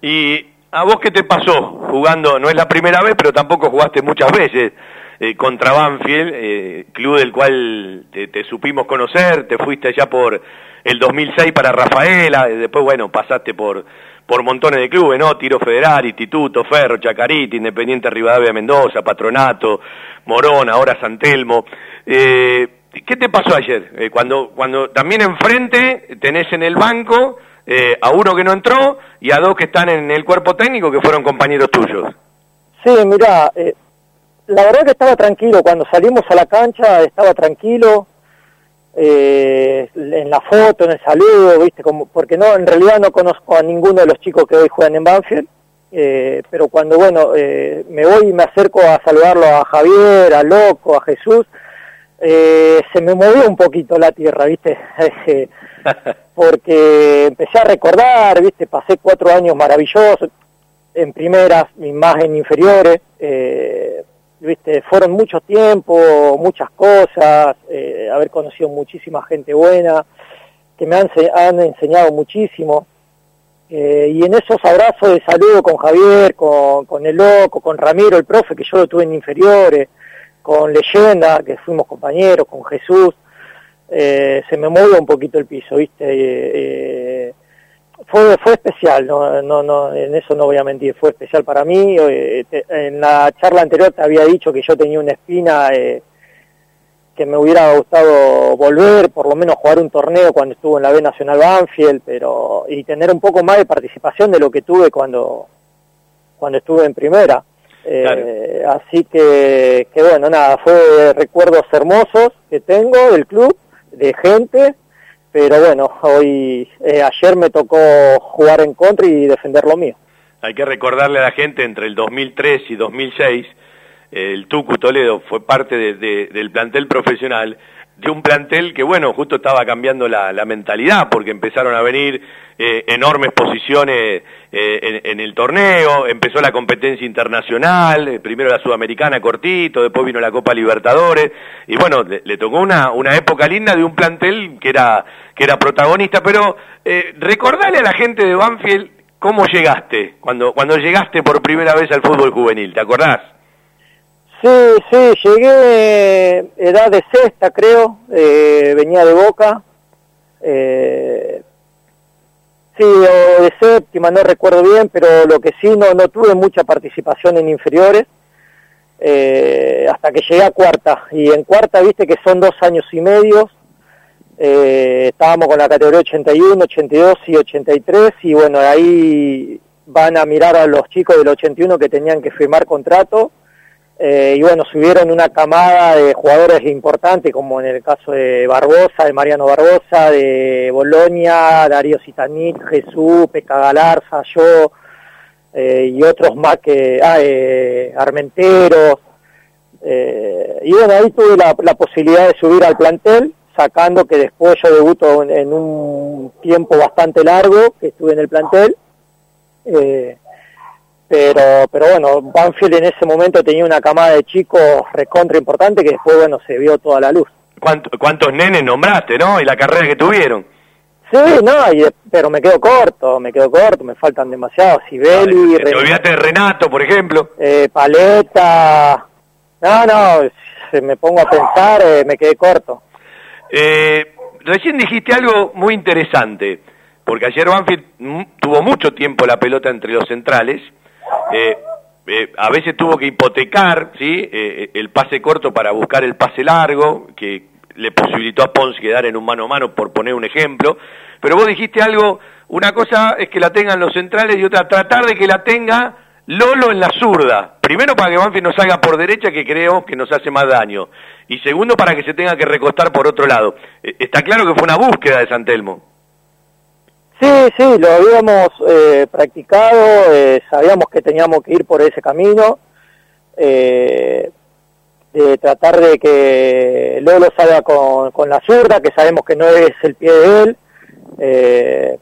¿Y a vos qué te pasó jugando? No es la primera vez, pero tampoco jugaste muchas veces eh, contra Banfield, eh, club del cual te, supimos conocer, te fuiste ya por el 2006 para Rafaela, y después, bueno, pasaste por por montones de clubes, ¿no? Tiro Federal, Instituto, Ferro, Chacarita, Independiente Rivadavia Mendoza, Patronato, Morón, ahora San Telmo. Eh, ¿Qué te pasó ayer? Eh, cuando, cuando también enfrente tenés en el banco eh, a uno que no entró y a dos que están en el cuerpo técnico que fueron compañeros tuyos. Sí, mira, eh, la verdad que estaba tranquilo, cuando salimos a la cancha estaba tranquilo, eh, en la foto, en el saludo, viste, como, porque no, en realidad no conozco a ninguno de los chicos que hoy juegan en Banfield, eh, pero cuando, bueno, eh, me voy y me acerco a saludarlo a Javier, a Loco, a Jesús, eh, se me movió un poquito la tierra, viste, porque empecé a recordar, viste, pasé cuatro años maravillosos, en primeras y más en inferiores, eh, viste, fueron muchos tiempos, muchas cosas, eh, haber conocido muchísima gente buena, que me han, se- han enseñado muchísimo. Eh, y en esos abrazos de saludo con Javier, con, con el loco, con Ramiro, el profe, que yo lo tuve en inferiores, con Leyenda, que fuimos compañeros, con Jesús, eh, se me movió un poquito el piso, ¿viste? Eh, eh, fue, fue especial, no, no, no, en eso no voy a mentir, fue especial para mí. eh, te- en la charla anterior te había dicho que yo tenía una espina eh, que me hubiera gustado volver, por lo menos jugar un torneo cuando estuve en la B Nacional Banfield, pero y tener un poco más de participación de lo que tuve cuando cuando estuve en primera. Eh, Así que, que bueno, nada, fue recuerdos hermosos que tengo del club, de gente, pero bueno, hoy, eh, ayer me tocó jugar en contra y defender lo mío. Hay que recordarle a la gente, entre el 2003 y 2006, el Tucu Toledo fue parte de- de- del plantel profesional, de un plantel que, bueno, justo estaba cambiando la, la mentalidad, porque empezaron a venir eh, enormes posiciones eh, en, el torneo, empezó la competencia internacional, primero la Sudamericana cortito, después vino la Copa Libertadores, y bueno, le, tocó una, una época linda de un plantel que era, que era protagonista, pero eh, recordale a la gente de Banfield cómo llegaste, cuando, cuando llegaste por primera vez al fútbol juvenil, ¿te acordás? Sí, sí, llegué edad de sexta, creo, eh, venía de Boca, eh, sí, o de séptima, no recuerdo bien, pero lo que sí, no, no tuve mucha participación en inferiores, eh, hasta que llegué a cuarta, y en cuarta, viste que son dos años y medio, eh, estábamos con la categoría 81, 82 y 83, y bueno, ahí van a mirar a los chicos del 81 que tenían que firmar contrato, eh, y bueno, subieron una camada de jugadores importantes, como en el caso de Barbosa, de Mariano Barbosa, de Bolonia, Darío Sitanit, Jesús, Peca Galarza, yo, eh, y otros más que, ah, eh, Armenteros, eh, y bueno, ahí tuve la, la posibilidad de subir al plantel, sacando que después yo debuto en, en un tiempo bastante largo que estuve en el plantel, eh, pero pero bueno, Banfield en ese momento tenía una camada de chicos recontra importante que después, bueno, se vio toda la luz. ¿Cuánto- ¿Cuántos nenes nombraste, no? Y la carrera que tuvieron. Sí, no, y- pero me quedo corto, me quedo corto, me faltan demasiados. Sibeli, Te olvidaste de Renato, por ejemplo. eh, Paleta, no, no, si me pongo a pensar, eh, me quedé corto. Eh, recién dijiste algo muy interesante. porque ayer Banfield tuvo mucho tiempo la pelota entre los centrales, eh, eh, a veces tuvo que hipotecar ¿sí? Eh, el pase corto para buscar el pase largo, que le posibilitó a Pons quedar en un mano a mano, por poner un ejemplo, pero vos dijiste algo, una cosa es que la tengan los centrales y otra tratar de que la tenga Lolo en la zurda. Primero para que Banfield no salga por derecha, que creo que nos hace más daño. Y segundo para que se tenga que recostar por otro lado. está claro que fue una búsqueda de Santelmo. Sí, sí, lo habíamos eh, practicado, eh, sabíamos que teníamos que ir por ese camino, eh, de tratar de que Lolo salga con, con, la zurda, que sabemos que no es el pie de él.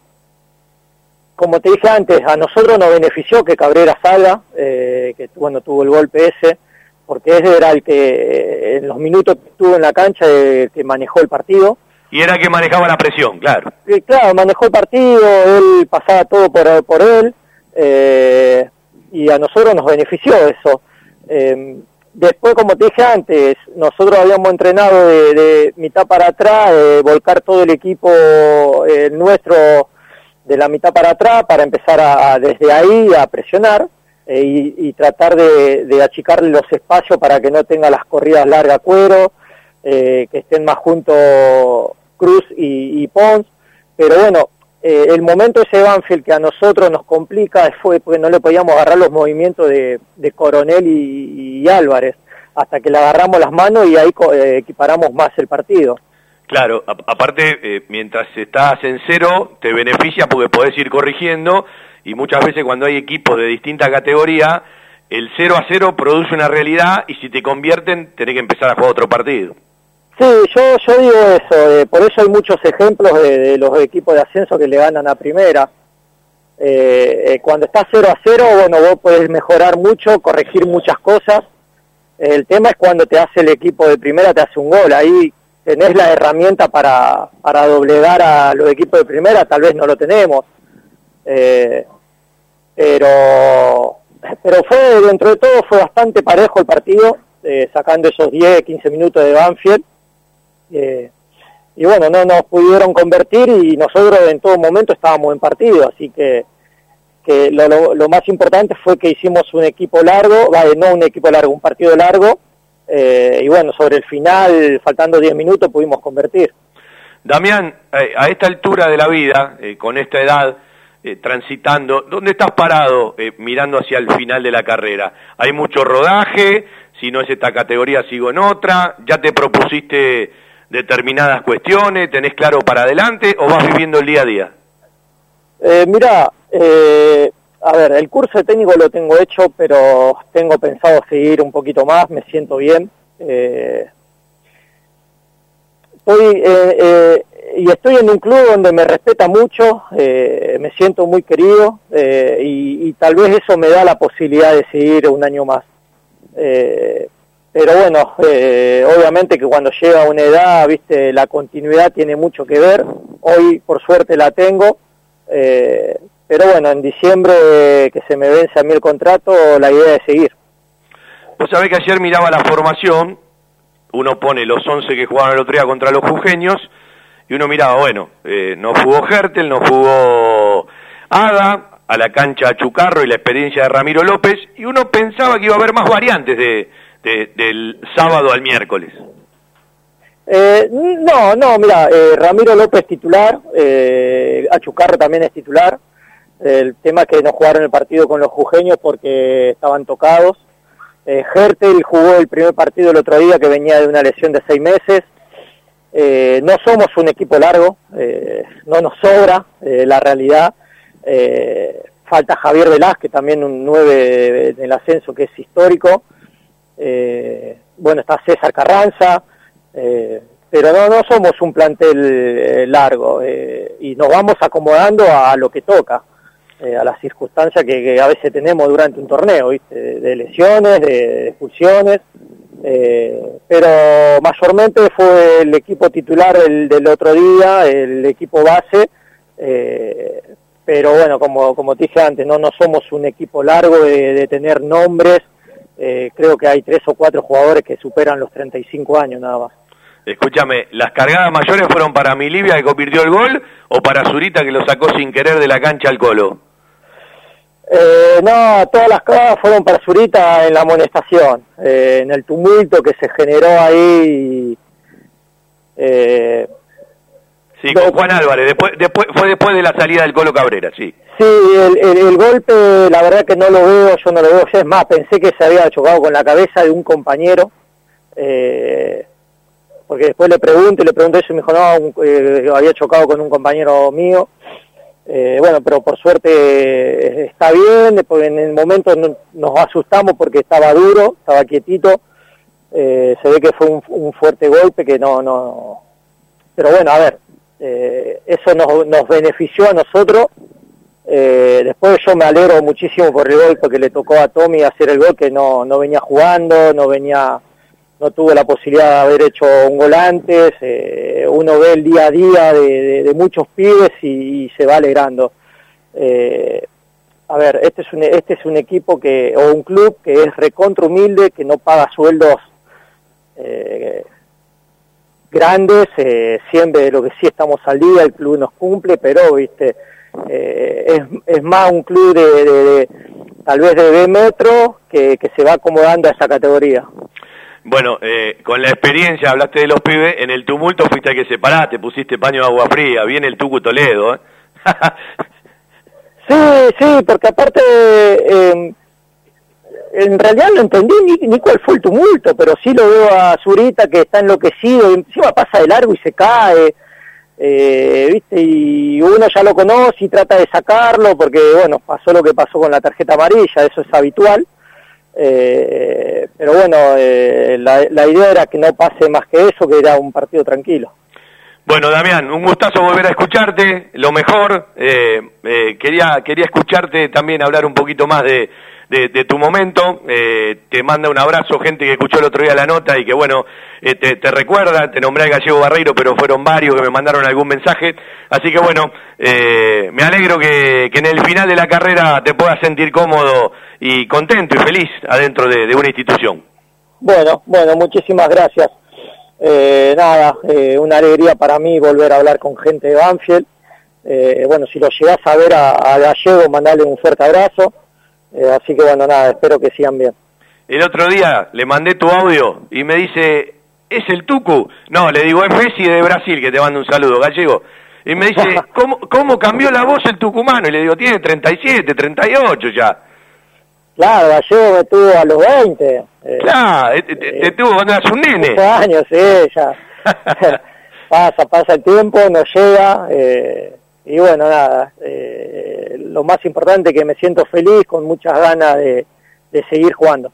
como te dije antes, a nosotros nos benefició que Cabrera salga, que bueno, tuvo el golpe ese, porque ese era el que en los minutos que estuvo en la cancha, que manejó el partido. Y era que manejaba la presión, claro. Claro, manejó el partido, él pasaba todo por, por él, eh, y a nosotros nos benefició eso. Eh, después, como te dije antes, nosotros habíamos entrenado de, mitad para atrás, volcar todo el equipo eh, nuestro de la mitad para atrás para empezar a, desde ahí a presionar y, tratar de, de achicarle los espacios para que no tenga las corridas largas cuero, que estén más juntos Cruz y, Pons, pero bueno, eh, el momento ese Banfield que a nosotros nos complica fue porque no le podíamos agarrar los movimientos de, Coronel y, Álvarez, hasta que le agarramos las manos y ahí eh, equiparamos más el partido. Claro, aparte, eh, mientras estás en cero, te beneficia porque podés ir corrigiendo y muchas veces cuando hay equipos de distinta categoría, el 0 a 0 produce una realidad y si te convierten, tenés que empezar a jugar otro partido. Sí, yo, yo digo eso, eh, por eso hay muchos ejemplos de, los equipos de ascenso que le ganan a primera. Eh, eh, cuando estás 0 a 0, bueno, vos podés mejorar mucho, corregir muchas cosas. El tema es cuando te hace el equipo de primera, te hace un gol. Ahí tenés la herramienta para, para doblegar a los equipos de primera, tal vez no lo tenemos. pero, pero fue, dentro de todo, fue bastante parejo el partido, sacando esos 10, 15 minutos de Banfield. Eh, y bueno, no nos pudieron convertir y nosotros en todo momento estábamos en partido, así que, que lo, lo, más importante fue que hicimos un equipo largo, vale, no un equipo largo, un partido largo, eh, y bueno, sobre el final, faltando 10 minutos, pudimos convertir. Damián, eh, a esta altura de la vida, con esta edad, transitando, ¿dónde estás parado mirando hacia el final de la carrera? ¿Hay mucho rodaje? Si no es esta categoría, sigo en otra. ¿Ya te propusiste determinadas cuestiones? ¿Tenés claro para adelante o vas viviendo el día a día? Eh, mira, eh, a ver, el curso de técnico lo tengo hecho, pero tengo pensado seguir un poquito más, me siento bien. Eh, estoy, eh, y estoy en un club donde me respeta mucho, me siento muy querido y, y, tal vez eso me da la posibilidad de seguir un año más. Eh, pero bueno, eh, obviamente que cuando llega una edad, viste, la continuidad tiene mucho que ver. Hoy, por suerte, la tengo. Eh, pero bueno, en diciembre que se me vence a mí el contrato, la idea es seguir. Vos sabés que ayer miraba la formación, uno pone los 11 que jugaron el otro día contra los jujeños, y uno miraba, bueno, eh, no jugó Hertel, no jugó Ada, a la cancha Chucarro y la experiencia de Ramiro López, y uno pensaba que iba a haber más variantes de, del sábado al miércoles? Eh, no, no, mira, eh, Ramiro López titular, eh, Achucarro también es titular. El tema es que no jugaron el partido con los jujeños porque estaban tocados. Eh, Hertel jugó el primer partido el otro día que venía de una lesión de seis meses. Eh, no somos un equipo largo, no nos sobra la realidad. falta Javier Velázquez, también un 9 del ascenso que es histórico eh, bueno, está César Carranza, eh, pero no, no somos un plantel eh, largo eh, y nos vamos acomodando a, lo que toca, a las circunstancias que, a veces tenemos durante un torneo, ¿viste? De, lesiones, de, expulsiones, pero mayormente fue el equipo titular del, otro día, el equipo base, pero bueno, como, como te dije antes, no, no somos un equipo largo de, de tener nombres, eh, creo que hay tres o cuatro jugadores que superan los 35 años nada más. Escúchame, ¿las cargadas mayores fueron para Milivia que convirtió el gol o para Zurita que lo sacó sin querer de la cancha al colo? Eh, no, todas las cosas fueron para Zurita en la amonestación, eh, en el tumulto que se generó ahí. Eh, Sí, con Juan Álvarez, después, después, fue después de la salida del Colo Cabrera, sí. Sí, el, el- golpe, la verdad que no lo veo, yo no lo veo. Es más, pensé que se había chocado con la cabeza de un compañero, eh, porque después le pregunto y le pregunté eso y me dijo, no, un- eh, había chocado con un compañero mío. Eh, bueno, pero por suerte eh, está bien, en el momento no- nos asustamos porque estaba duro, estaba quietito, se ve que fue un, fuerte golpe que no, no, pero bueno, a ver, eso nos, nos benefició a nosotros, eh, después yo me alegro muchísimo por el gol porque le tocó a Tommy hacer el gol que no, no venía jugando, no venía, no tuvo la posibilidad de haber hecho un gol antes, eh, uno ve el día a día de, muchos pibes y, se va alegrando. Eh, a ver, este es un este es un equipo que o un club que es recontra humilde, que no paga sueldos eh, grandes, eh, siempre lo que sí estamos al día, el club nos cumple, pero viste eh, es, es más un club de, de- de- tal vez de B metro que, que se va acomodando a esa categoría. Bueno, eh, con la experiencia, hablaste de los pibes, en el tumulto fuiste al que separaste, pusiste paño de agua fría, viene el Tucu Toledo, ¿eh? Sí, sí, porque aparte, eh, en realidad no entendí ni, ni cuál fue el tumulto, pero sí lo veo a Zurita que está enloquecido, y encima pasa de largo y se cae, eh, ¿viste? Y uno ya lo conoce y trata de sacarlo, porque, bueno, pasó lo que pasó con la tarjeta amarilla, eso es habitual. Eh, pero bueno, eh, la, la idea era que no pase más que eso, que era un partido tranquilo. Bueno, Damián, un gustazo volver a escucharte, lo mejor. eh, eh, quería, quería escucharte también hablar un poquito más de, de, de tu momento. eh, te manda un abrazo, gente que escuchó el otro día la nota y que, bueno, eh, te, recuerda. Te nombré al gallego Barreiro, pero fueron varios que me mandaron algún mensaje. Así que, bueno, eh, me alegro que, que en el final de la carrera te puedas sentir cómodo y contento y feliz adentro de, de una institución. Bueno, bueno, muchísimas gracias. Eh, nada, eh, una alegría para mí volver a hablar con gente de Banfield. Eh, bueno, si lo llegás a ver a, a Gallego, mandale un fuerte abrazo. Eh, así que bueno, nada, espero que sigan bien. El otro día le mandé tu audio y me dice, ¿es el Tucu? No, le digo, es Messi de Brasil, que te manda un saludo, gallego. Y me dice, ¿cómo, ¿cómo cambió la voz el tucumano? Y le digo, tiene 37, 38 ya. Claro, Gallego me tuvo a los 20. Eh, Claro, te, te- te tuvo cuando eras un nene. años, sí, ya. pasa, pasa el tiempo, no llega. eh, y bueno, nada, eh, lo más importante que me siento feliz, con muchas ganas de, de seguir jugando.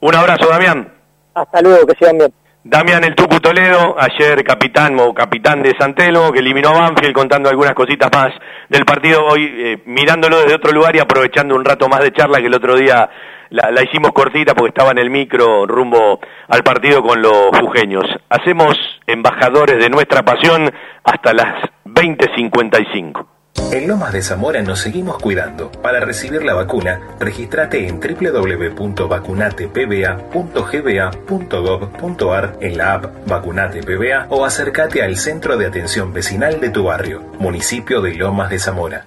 Un abrazo, Damián. Hasta luego, que sigan bien. Damián el Tucu Toledo, ayer capitán o capitán de San Telmo, que eliminó a Banfield contando algunas cositas más del partido, hoy eh, mirándolo desde otro lugar y aprovechando un rato más de charla que el otro día la, la hicimos cortita porque estaba en el micro rumbo al partido con los jujeños. Hacemos embajadores de nuestra pasión hasta las 20.55. En Lomas de Zamora nos seguimos cuidando. Para recibir la vacuna, registrate en www.vacunatepba.gba.gov.ar en la app Vacunate PBA o acércate al centro de atención vecinal de tu barrio, municipio de Lomas de Zamora.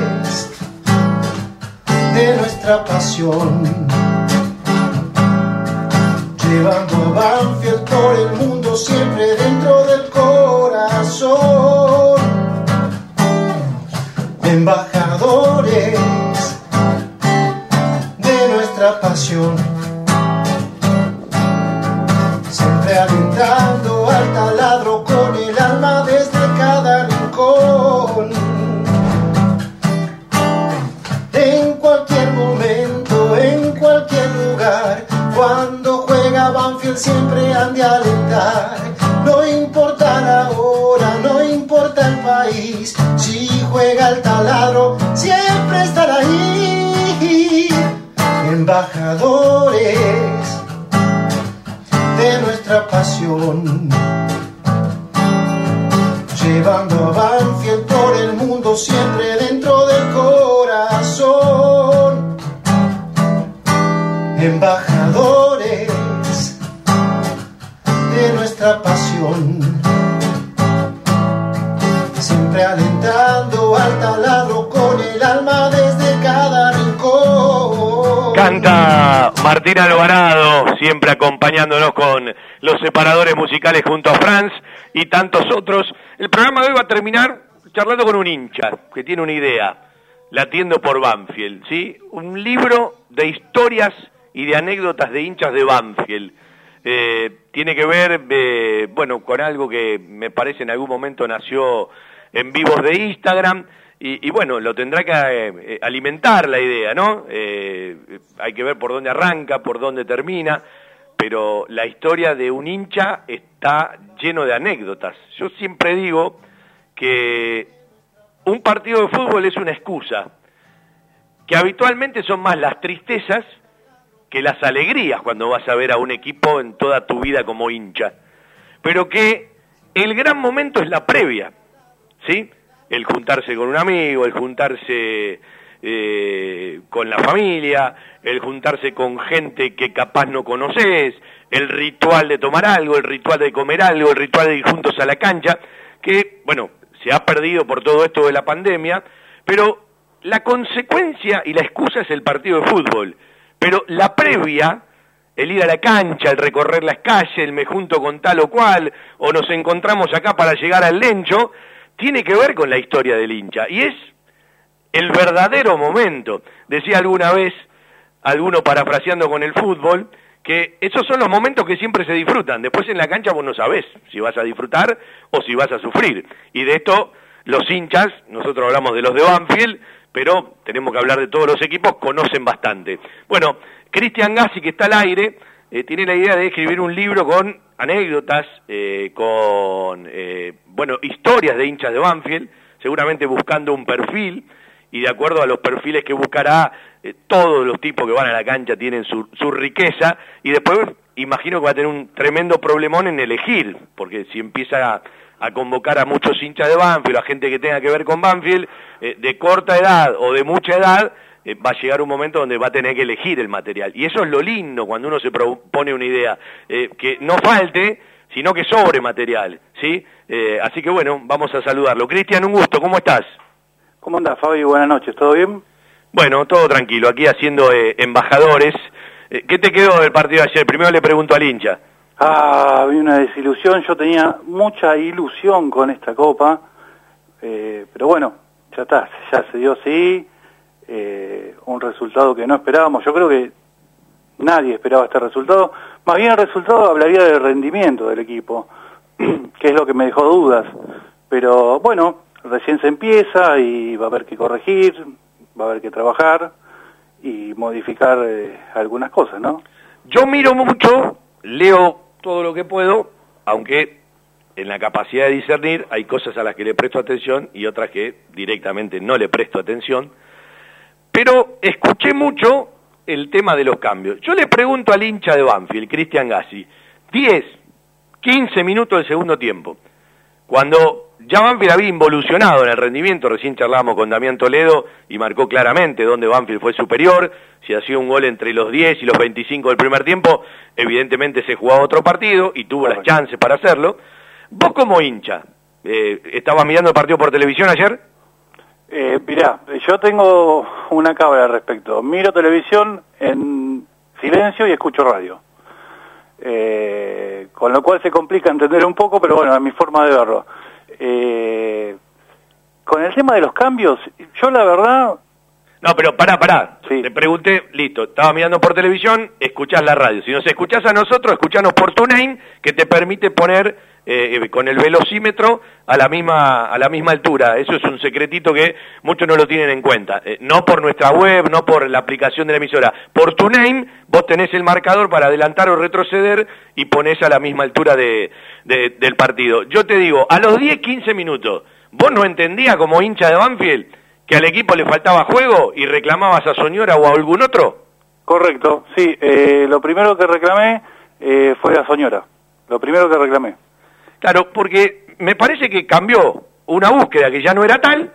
de nuestra pasión. Llevando a Banfield por el mundo siempre dentro del corazón. Embajadores de nuestra pasión. Siempre alentando. no importar ahora, no importa el país, si juega el taladro, siempre estará ahí. Embajadores de nuestra pasión, llevando avance por el mundo siempre. Canta Martín Alvarado, siempre acompañándonos con los separadores musicales junto a Franz y tantos otros. El programa de hoy va a terminar charlando con un hincha que tiene una idea, latiendo por Banfield, ¿sí? Un libro de historias y de anécdotas de hinchas de Banfield. Eh, tiene que ver, eh, bueno, con algo que me parece en algún momento nació en vivos de Instagram y, bueno, lo tendrá que eh, alimentar la idea, ¿no? Eh, hay que ver por dónde arranca, por dónde termina, pero la historia de un hincha está lleno de anécdotas. Yo siempre digo que un partido de fútbol es una excusa, que habitualmente son más las tristezas que las alegrías cuando vas a ver a un equipo en toda tu vida como hincha, pero que el gran momento es la previa, ¿sí? El juntarse con un amigo, el juntarse eh, con la familia, el juntarse con gente que capaz no conoces, el ritual de tomar algo, el ritual de comer algo, el ritual de ir juntos a la cancha, que, bueno, se ha perdido por todo esto de la pandemia, pero la consecuencia y la excusa es el partido de fútbol. Pero la previa, el ir a la cancha, el recorrer las calles, el me junto con tal o cual, o nos encontramos acá para llegar al lencho, tiene que ver con la historia del hincha. Y es el verdadero momento. Decía alguna vez, alguno parafraseando con el fútbol, que esos son los momentos que siempre se disfrutan. Después en la cancha vos no sabés si vas a disfrutar o si vas a sufrir. Y de esto los hinchas, nosotros hablamos de los de Banfield, pero tenemos que hablar de todos los equipos, conocen bastante. Bueno, Cristian Gassi, que está al aire, eh, tiene la idea de escribir un libro con anécdotas, eh, con, eh, bueno, historias de hinchas de Banfield, seguramente buscando un perfil, y de acuerdo a los perfiles que buscará, eh, todos los tipos que van a la cancha tienen su, su riqueza, y después imagino que va a tener un tremendo problemón en elegir, porque si empieza a, a convocar a muchos hinchas de Banfield, a gente que tenga que ver con Banfield, eh, de corta edad o de mucha edad, eh, va a llegar un momento donde va a tener que elegir el material. Y eso es lo lindo cuando uno se propone una idea, eh, que no falte, sino que sobre material, ¿sí? Eh, así que bueno, vamos a saludarlo. Cristian, un gusto, ¿cómo estás? ¿Cómo andás, Fabi? Buenas noches, ¿todo bien? Bueno, todo tranquilo, aquí haciendo eh, embajadores. Eh, ¿Qué te quedó del partido de ayer? Primero le pregunto al hincha. Ah, había una desilusión, yo tenía mucha ilusión con esta copa, eh, pero bueno, ya está, ya se dio así, eh, un resultado que no esperábamos, yo creo que nadie esperaba este resultado, más bien el resultado hablaría del rendimiento del equipo, que es lo que me dejó dudas, pero bueno, recién se empieza y va a haber que corregir, va a haber que trabajar y modificar eh, algunas cosas, ¿no? Yo miro mucho, leo todo lo que puedo, aunque en la capacidad de discernir hay cosas a las que le presto atención y otras que directamente no le presto atención. Pero escuché mucho el tema de los cambios. Yo le pregunto al hincha de Banfield, Cristian Gassi, 10, 15 minutos del segundo tiempo, cuando ya Banfield había involucionado en el rendimiento, recién charlábamos con Damián Toledo y marcó claramente dónde Banfield fue superior, si hacía un gol entre los 10 y los 25 del primer tiempo, evidentemente se jugaba otro partido y tuvo las chances para hacerlo. Vos como hincha, eh, ¿estabas mirando el partido por televisión ayer? Eh, mirá, yo tengo una cabra al respecto. Miro televisión en silencio y escucho radio. Eh, con lo cual se complica entender un poco, pero bueno, es mi forma de verlo. Eh, con el tema de los cambios, yo la verdad... No, pero pará, pará. Te pregunté, listo, estaba mirando por televisión, escuchás la radio. Si nos escuchás a nosotros, escuchanos por TuneIn, que te permite poner eh, con el velocímetro a la misma a la misma altura. Eso es un secretito que muchos no lo tienen en cuenta. Eh, no por nuestra web, no por la aplicación de la emisora. Por TuneIn vos tenés el marcador para adelantar o retroceder y ponés a la misma altura de, de- del partido. Yo te digo, a los 10, 15 minutos, vos no entendías como hincha de Banfield que al equipo le faltaba juego y reclamabas a Soñora o a algún otro. Correcto, sí. eh, lo primero que reclamé eh, fue la señora. Lo primero que reclamé. Claro, porque me parece que cambió una búsqueda que ya no era tal,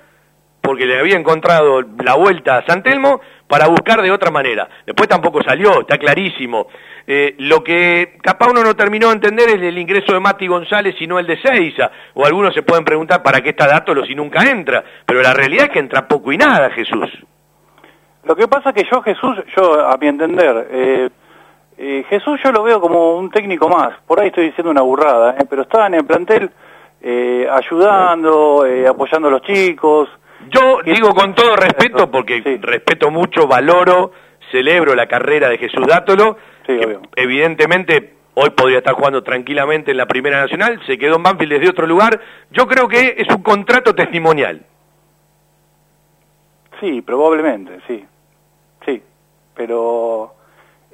porque le había encontrado la vuelta a San Telmo, para buscar de otra manera. Después tampoco salió, está clarísimo. Eh, lo que capaz uno no terminó de entender es el ingreso de Mati González y no el de Seiza. O algunos se pueden preguntar para qué está Dátolo si nunca entra. Pero la realidad es que entra poco y nada, Jesús. Lo que pasa que yo, Jesús, yo, a mi entender, eh, eh, Jesús yo lo veo como un técnico más. Por ahí estoy diciendo una burrada, eh, pero estaba en el plantel eh, ayudando, eh, apoyando a los chicos. Yo digo con todo respeto, porque respeto mucho, valoro, celebro la carrera de Jesús Dátolo, que evidentemente hoy podría estar jugando tranquilamente en la Primera Nacional, se quedó en Banfield desde otro lugar. Yo creo que es un contrato testimonial. Sí, probablemente, sí. Sí, pero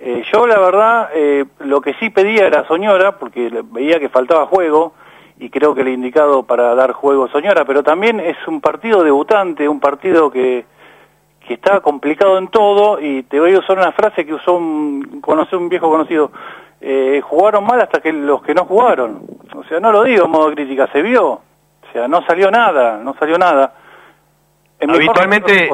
eh, yo la verdad eh, lo que sí pedía era Soñora, porque le- veía que faltaba juego y creo que el indicado para dar juego Soñora, pero también es un partido debutante, un partido que, que está complicado en todo y te voy a usar una frase que usó un, conocí un viejo conocido, eh, jugaron mal hasta que los que no jugaron. O sea, no lo digo en modo crítica, se vio. O sea, no salió nada, no salió nada. En Habitualmente.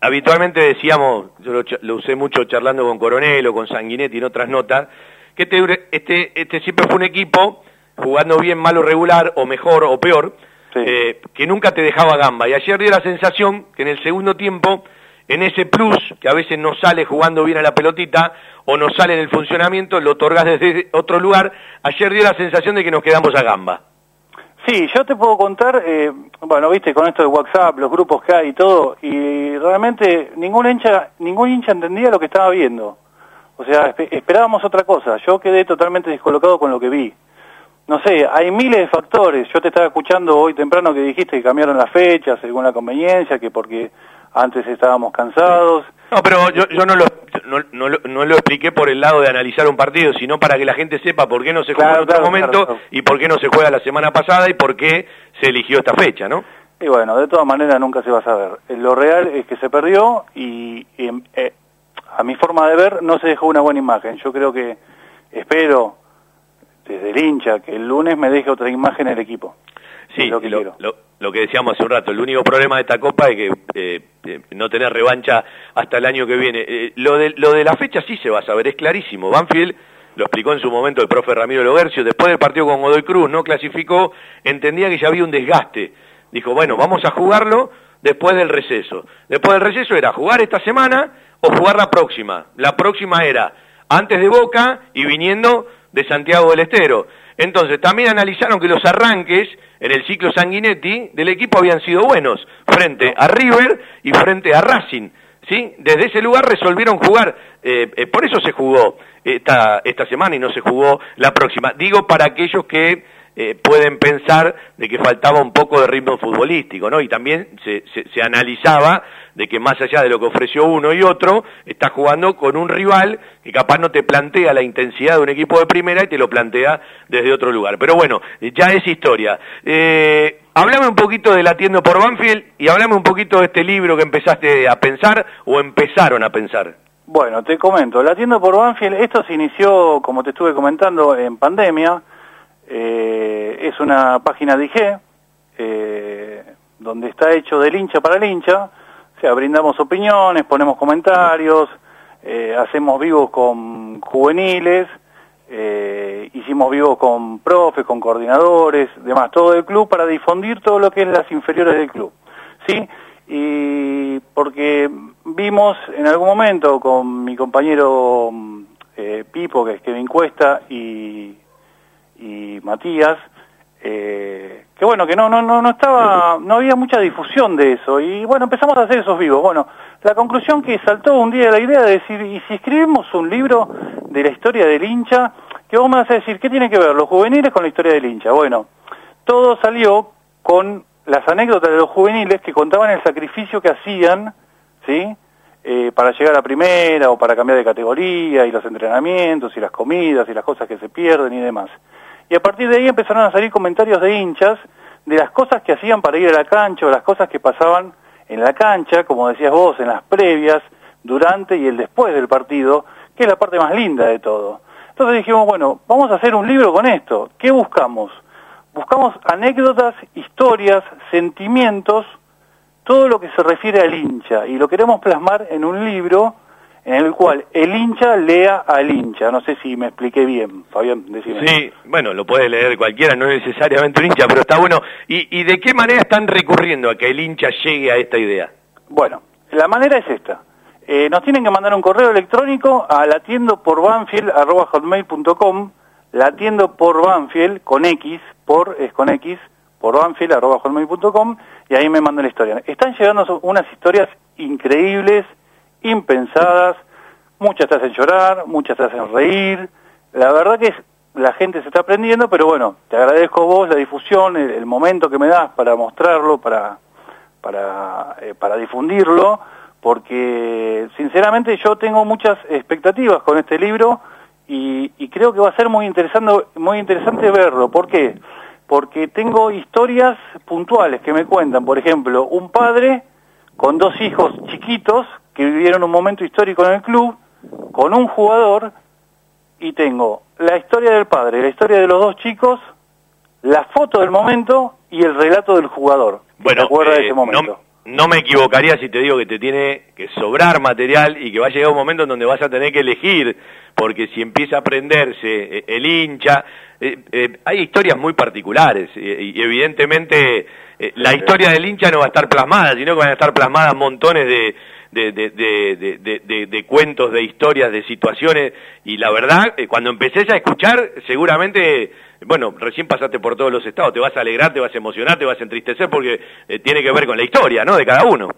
Habitualmente decíamos, yo lo, lo usé mucho charlando con Coronel o con Sanguinetti en otras notas, que este, este, este siempre fue un equipo jugando bien, mal o regular, o mejor o peor, eh, que nunca te dejaba gamba. Y ayer dio la sensación que en el segundo tiempo, en ese plus, que a veces no sale jugando bien a la pelotita, o no sale en el funcionamiento, lo otorgas desde otro lugar, ayer dio la sensación de que nos quedamos a gamba. Sí, yo te puedo contar, eh, bueno, viste, con esto de WhatsApp, los grupos que hay y todo, y realmente ningún hincha, ningún hincha entendía lo que estaba viendo. O sea, espe- esperábamos otra cosa. Yo quedé totalmente descolocado con lo que vi. No sé, hay miles de factores. Yo te estaba escuchando hoy temprano que dijiste que cambiaron las fechas según la conveniencia, que porque antes estábamos cansados. No, pero yo, yo no, lo, no, no lo- no lo expliqué por el lado de analizar un partido, sino para que la gente sepa por qué no se jugó Claro, en otro claro, momento claro, y por qué no se juega la semana pasada y por qué se eligió esta fecha, ¿no? Y bueno, de todas maneras nunca se va a saber. Eh, Lo real es que se perdió y, y, eh, a mi forma de ver no se dejó una buena imagen. Yo creo que espero desde el hincha que el lunes me deje otra imagen el equipo. Sí, Es lo que lo, quiero. lo- lo que decíamos hace un rato, el único problema de esta copa es que eh, eh, no tener revancha hasta el año que viene. Eh, lo, de, lo de la fecha sí se va a saber, es clarísimo. Banfield lo explicó en su momento el profe Ramiro Logercio, después del partido con Godoy Cruz, no clasificó, entendía que ya había un desgaste. Dijo, bueno, vamos a jugarlo después del receso. Después del receso era jugar esta semana o jugar la próxima. La próxima era antes de Boca y viniendo de Santiago del Estero. Entonces, también analizaron que los arranques en el ciclo Sanguinetti del equipo habían sido buenos, frente a River y frente a Racing. ¿Sí? Desde ese lugar resolvieron jugar, eh, eh, por eso se jugó esta, esta semana y no se jugó la próxima. Digo para aquellos que eh, pueden pensar de que faltaba un poco de ritmo futbolístico, ¿no? Y también se, se, se analizaba de que más allá de lo que ofreció uno y otro, está jugando con un rival que capaz no te plantea la intensidad de un equipo de primera y te lo plantea desde otro lugar. Pero bueno, ya es historia. Eh, hablame un poquito de Latiendo por Banfield y hablame un poquito de este libro que empezaste a pensar o empezaron a pensar. Bueno, te comento, la tienda por Banfield, esto se inició, como te estuve comentando, en pandemia. Eh, es una página de IG, eh, donde está hecho del hincha para el hincha. O sea, brindamos opiniones, ponemos comentarios, eh, hacemos vivos con juveniles, eh, hicimos vivos con profes, con coordinadores, demás, todo el club para difundir todo lo que es las inferiores del club. ¿Sí? Y porque vimos en algún momento con mi compañero Pipo, que es Kevin Cuesta, y, y Matías, eh, que bueno, que no, no, no, no estaba, no había mucha difusión de eso, y bueno, empezamos a hacer esos vivos. Bueno, la conclusión que saltó un día la idea de decir, ¿y si escribimos un libro de la historia del hincha? Que vos me vas a decir, ¿qué tiene que ver los juveniles con la historia del hincha? Bueno, todo salió con las anécdotas de los juveniles que contaban el sacrificio que hacían, ¿sí? Eh, para llegar a primera o para cambiar de categoría y los entrenamientos y las comidas y las cosas que se pierden y demás. Y a partir de ahí empezaron a salir comentarios de hinchas de las cosas que hacían para ir a la cancha o las cosas que pasaban en la cancha, como decías vos, en las previas, durante y el después del partido, que es la parte más linda de todo. Entonces dijimos, bueno, vamos a hacer un libro con esto. ¿Qué buscamos? Buscamos anécdotas, historias, sentimientos, todo lo que se refiere al hincha y lo queremos plasmar en un libro en el cual el hincha lea al hincha. No sé si me expliqué bien, Fabián, decime. Sí, bueno, lo puede leer cualquiera, no necesariamente un hincha, pero está bueno. ¿Y, ¿Y de qué manera están recurriendo a que el hincha llegue a esta idea? Bueno, la manera es esta. Eh, nos tienen que mandar un correo electrónico a latiendo por banfield.com, latiendo por Banfield, con X, por, es con X, por banfield.com, y ahí me mandan la historia. Están llegando unas historias increíbles, impensadas, muchas te hacen llorar, muchas te hacen reír, la verdad que es, la gente se está aprendiendo, pero bueno, te agradezco vos la difusión, el, momento que me das para mostrarlo, para, para, eh, para difundirlo, porque sinceramente yo tengo muchas expectativas con este libro y, y creo que va a ser muy interesante, muy interesante verlo. ¿Por qué? Porque tengo historias puntuales que me cuentan, por ejemplo, un padre con dos hijos chiquitos que vivieron un momento histórico en el club, con un jugador, y tengo la historia del padre, la historia de los dos chicos, la foto del momento y el relato del jugador. Bueno, ¿Te acuerdas de eh, ese momento? no, no me equivocaría si te digo que te tiene que sobrar material y que va a llegar un momento en donde vas a tener que elegir, porque si empieza a aprenderse eh, el hincha, eh, eh, hay historias muy particulares y evidentemente la historia del hincha no va a estar plasmada, sino que van a estar plasmadas montones de, de, de, de, de- cuentos, de historias, de situaciones y la verdad, eh, cuando empeces a escuchar, seguramente, bueno, recién pasaste por todos los estados, te vas a alegrar, te vas a emocionar, te vas a entristecer porque eh, tiene que ver con la historia, ¿no? De cada uno.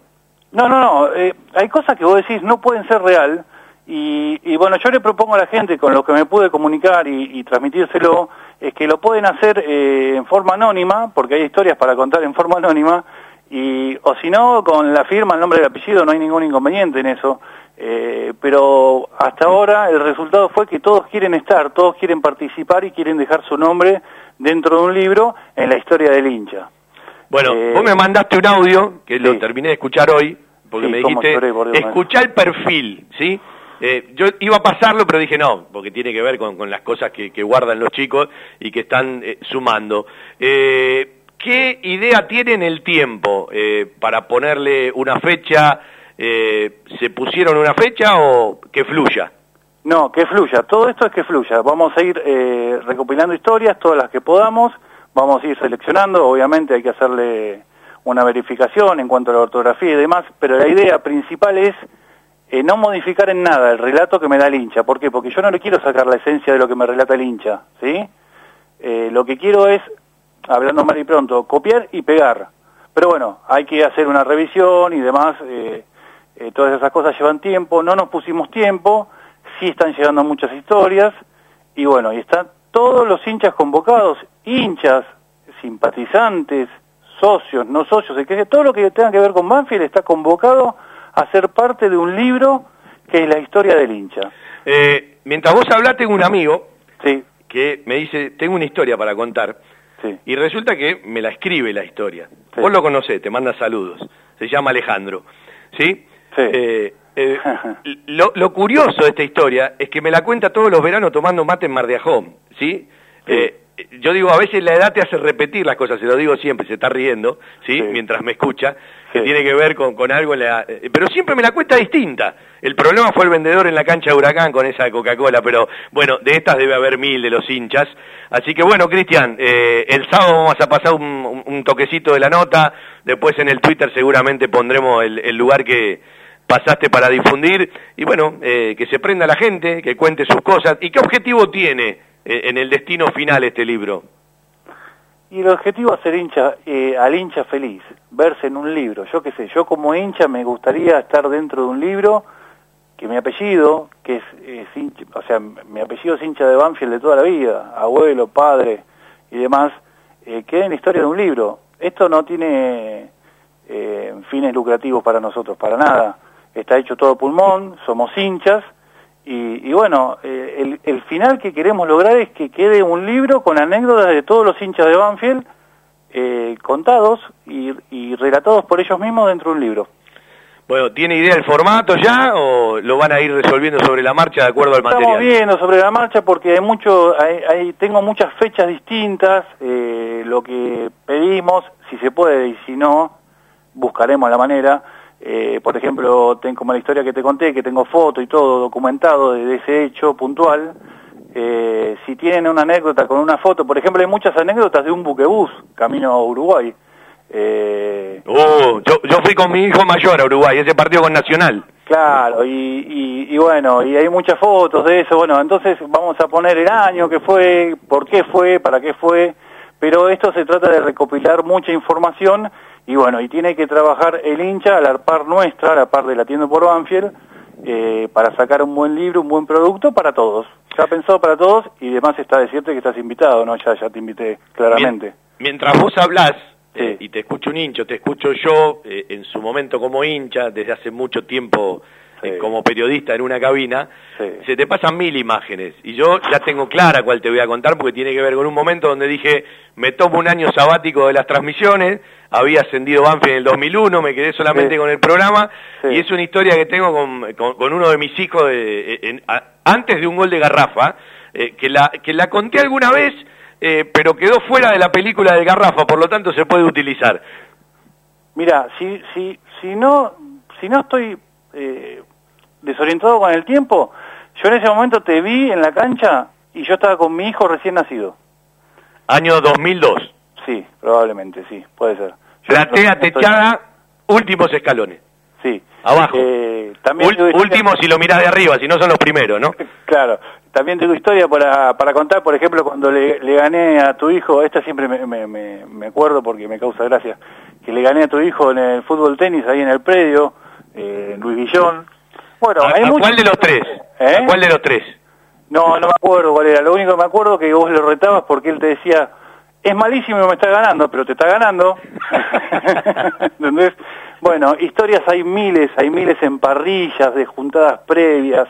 No, no, no. eh, hay cosas que vos decís no pueden ser real. Y, y bueno, yo le propongo a la gente con lo que me pude comunicar y, y transmitírselo, es que lo pueden hacer eh, en forma anónima, porque hay historias para contar en forma anónima, y o si no, con la firma, el nombre y el apellido, no hay ningún inconveniente en eso. Eh, pero hasta ahora el resultado fue que todos quieren estar, todos quieren participar y quieren dejar su nombre dentro de un libro en la historia del hincha. Bueno, Eh, vos me mandaste un audio que lo terminé de escuchar hoy, porque Sí, me dijiste, escuchá el perfil, ¿sí? Eh, yo iba a pasarlo, pero dije no, porque tiene que ver con, con las cosas que, que guardan los chicos y que están eh, sumando. Eh, ¿Qué idea tienen el tiempo eh, para ponerle una fecha? Eh, ¿Se pusieron una fecha o que fluya? No, que fluya. Todo esto es que fluya. Vamos a ir eh, recopilando historias, todas las que podamos. Vamos a ir seleccionando. Obviamente hay que hacerle una verificación en cuanto a la ortografía y demás. Pero la idea principal es eh, no modificar en nada el relato que me da el hincha. ¿Por qué? Porque yo no le quiero sacar la esencia de lo que me relata el hincha. ¿Sí? Eh, lo que quiero es, hablando mal y pronto, copiar y pegar. Pero bueno, hay que hacer una revisión y demás. eh, eh, todas esas cosas llevan tiempo. No nos pusimos tiempo. Sí están llegando muchas historias. Y bueno, y están todos los hinchas convocados. Hinchas, simpatizantes, socios, no socios. el que- Todo lo que tenga que ver con Banfield está convocado a ser parte de un libro que es la historia del hincha. Eh, mientras vos hablás, tengo un amigo Sí. que me dice, tengo una historia para contar. Sí. Y resulta que me la escribe la historia. Vos lo conocés, te manda saludos. Se llama Alejandro. ¿Sí? Eh, eh, lo, lo curioso de esta historia es que me la cuenta todos los veranos tomando mate en Mar de Ajón. ¿Sí? Eh, yo digo, a veces la edad te hace repetir las cosas, se lo digo siempre, se está riendo, ¿sí? Mientras me escucha, que tiene que ver con, con algo en la... Pero siempre me la cuenta distinta. El problema fue el vendedor en la cancha de Huracán con esa Coca-Cola, pero bueno, de estas debe haber mil de los hinchas. Así que bueno, Cristian, eh, el sábado vamos a pasar un, un- un toquecito de la nota, después en el Twitter seguramente pondremos el, el lugar que pasaste para difundir, y bueno, eh, que se prenda la gente, que cuente sus cosas. ¿Y qué objetivo tiene eh, en el destino final este libro? Y el objetivo es ser hincha, eh, al hincha feliz, verse en un libro. Yo qué sé, yo como hincha me gustaría estar dentro de un libro que mi apellido, que es, es hincha, o sea, mi apellido es hincha de Banfield de toda la vida, abuelo, padre y demás, eh, quede en la historia de un libro. Esto no tiene eh, fines lucrativos para nosotros, para nada. Está hecho todo pulmón, somos hinchas y, y bueno, eh, el, el final que queremos lograr es que quede un libro con anécdotas de todos los hinchas de Banfield, eh, contados y, y relatados por ellos mismos dentro de un libro. Bueno, ¿tiene idea del formato ya o lo van a ir resolviendo sobre la marcha de acuerdo al Estamos material? viendo sobre la marcha porque hay mucho, hay, hay- tengo muchas fechas distintas. eh, lo que pedimos, si se puede y si no, buscaremos la manera. Eh, por ejemplo, tengo como la historia que te conté, que tengo foto y todo documentado de, de ese hecho puntual. Eh, si tienen una anécdota con una foto, por ejemplo, hay muchas anécdotas de un buquebús camino a Uruguay. Eh, Oh, yo, yo fui con mi hijo mayor a Uruguay, ese partido con Nacional. Claro, y, y, y bueno, y hay muchas fotos de eso, bueno, entonces vamos a poner el año que fue, por qué fue, para qué fue, pero esto se trata de recopilar mucha información y bueno, y tiene que trabajar el hincha a la par nuestra, a la par de la tienda por Banfield, eh, para sacar un buen libro, un buen producto para todos. Ya pensado para todos y demás está decirte que estás invitado, ¿no? Ya, ya te invité claramente. Mientras vos hablás, eh, y te escucho un hincho, te escucho yo, eh, en su momento como hincha, desde hace mucho tiempo eh, como periodista en una cabina, se te pasan mil imágenes. Y yo ya tengo clara cuál te voy a contar porque tiene que ver con un momento donde dije, me tomo un año sabático de las transmisiones, había ascendido Banfield en el 2001, me quedé solamente Sí. con el programa, y es una historia que tengo con, con- con uno de mis hijos de- en- a- antes de un gol de Garrafa, eh, que, la, que la conté alguna vez, eh, pero quedó fuera de la película de Garrafa, por lo tanto se puede utilizar. Mira, si, si, si no, si no estoy eh, desorientado con el tiempo, yo en ese momento te vi en la cancha y yo estaba con mi hijo recién nacido. Año 2002. Sí, probablemente, sí, puede ser. Platea techada, últimos escalones. Sí. Abajo. Eh, también Ul- último si lo mirás de arriba, si no son los primeros, ¿no? Claro, también tengo historia para, para contar, por ejemplo, cuando le, le gané a tu hijo, esta siempre me, me, me- me acuerdo porque me causa gracia, que le gané a tu hijo en el fútbol tenis ahí en el predio, eh, en Luis Guillón. Bueno, ¿A, hay a muchos- cuál de los tres? ¿Eh? ¿A cuál de los tres? No, no me acuerdo cuál era. Lo único que me acuerdo que vos lo retabas porque él te decía, es malísimo y me está ganando, pero te está ganando. ¿Entendés? Bueno, historias hay miles, hay miles en parrillas, de juntadas previas,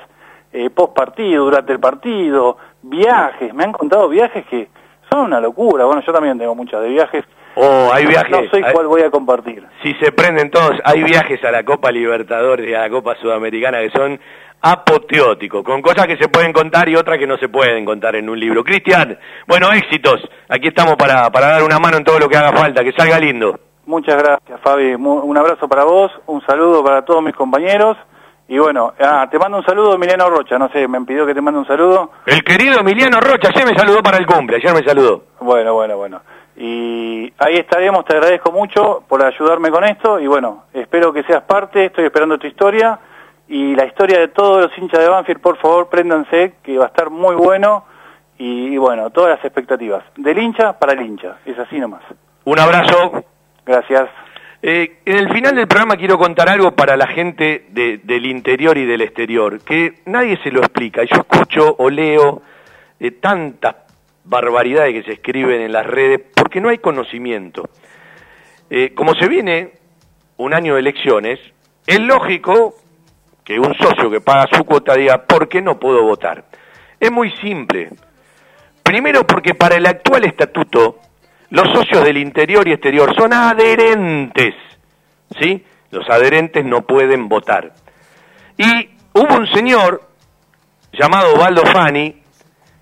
eh, post partido, durante el partido, viajes. Me han contado viajes que son una locura. Bueno, yo también tengo muchas de viajes. Oh, hay viajes. No sé cuál voy a compartir. Si se prenden todos, hay viajes a la Copa Libertadores y a la Copa Sudamericana que son apoteóticos, con cosas que se pueden contar y otras que no se pueden contar en un libro. Cristian, bueno, éxitos. Aquí estamos para, para dar una mano en todo lo que haga falta, que salga lindo. Muchas gracias, Fabi. Un abrazo para vos, un saludo para todos mis compañeros. Y bueno, ah, te mando un saludo, Emiliano Rocha. No sé, me pidió que te mande un saludo. El querido Emiliano Rocha, ayer me saludó para el cumple, ayer me saludó. Bueno, bueno, bueno. Y ahí estaremos, te agradezco mucho por ayudarme con esto. Y bueno, espero que seas parte, estoy esperando tu historia. Y la historia de todos los hinchas de Banfield, por favor, préndanse, que va a estar muy bueno. Y, y bueno, todas las expectativas. Del hincha para el hincha. Es así nomás. Un abrazo. Gracias. Eh, en el final del programa quiero contar algo para la gente de- del interior y del exterior, que nadie se lo explica. Yo escucho o leo eh, tantas barbaridades que se escriben en las redes porque no hay conocimiento. Eh, como se viene un año de elecciones, es lógico que un socio que paga su cuota diga, ¿por qué no puedo votar? Es muy simple. Primero porque para el actual estatuto, los socios del interior y exterior son adherentes, ¿sí? Los adherentes no pueden votar. Y hubo un señor llamado Baldo Fani,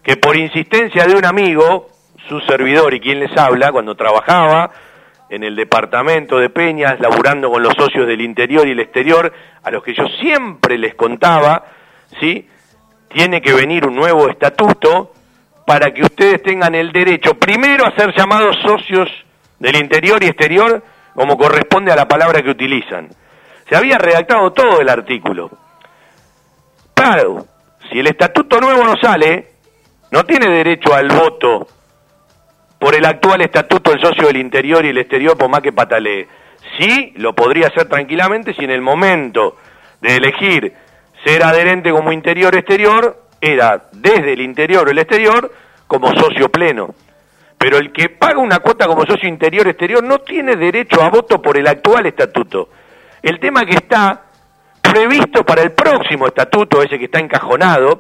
que por insistencia de un amigo, su servidor y quien les habla, cuando trabajaba en el departamento de Peñas, laburando con los socios del interior y el exterior, a los que yo siempre les contaba, ¿sí? Tiene que venir un nuevo estatuto para que ustedes tengan el derecho, primero, a ser llamados socios del interior y exterior, como corresponde a la palabra que utilizan. Se había redactado todo el artículo. Claro, si el estatuto nuevo no sale, no tiene derecho al voto por el actual estatuto el socio del interior y el exterior, por más que patalee. Sí, lo podría hacer tranquilamente si en el momento de elegir ser adherente como interior-exterior, era desde el interior o el exterior como socio pleno. Pero el que paga una cuota como socio interior-exterior no tiene derecho a voto por el actual estatuto. El tema que está previsto para el próximo estatuto, ese que está encajonado,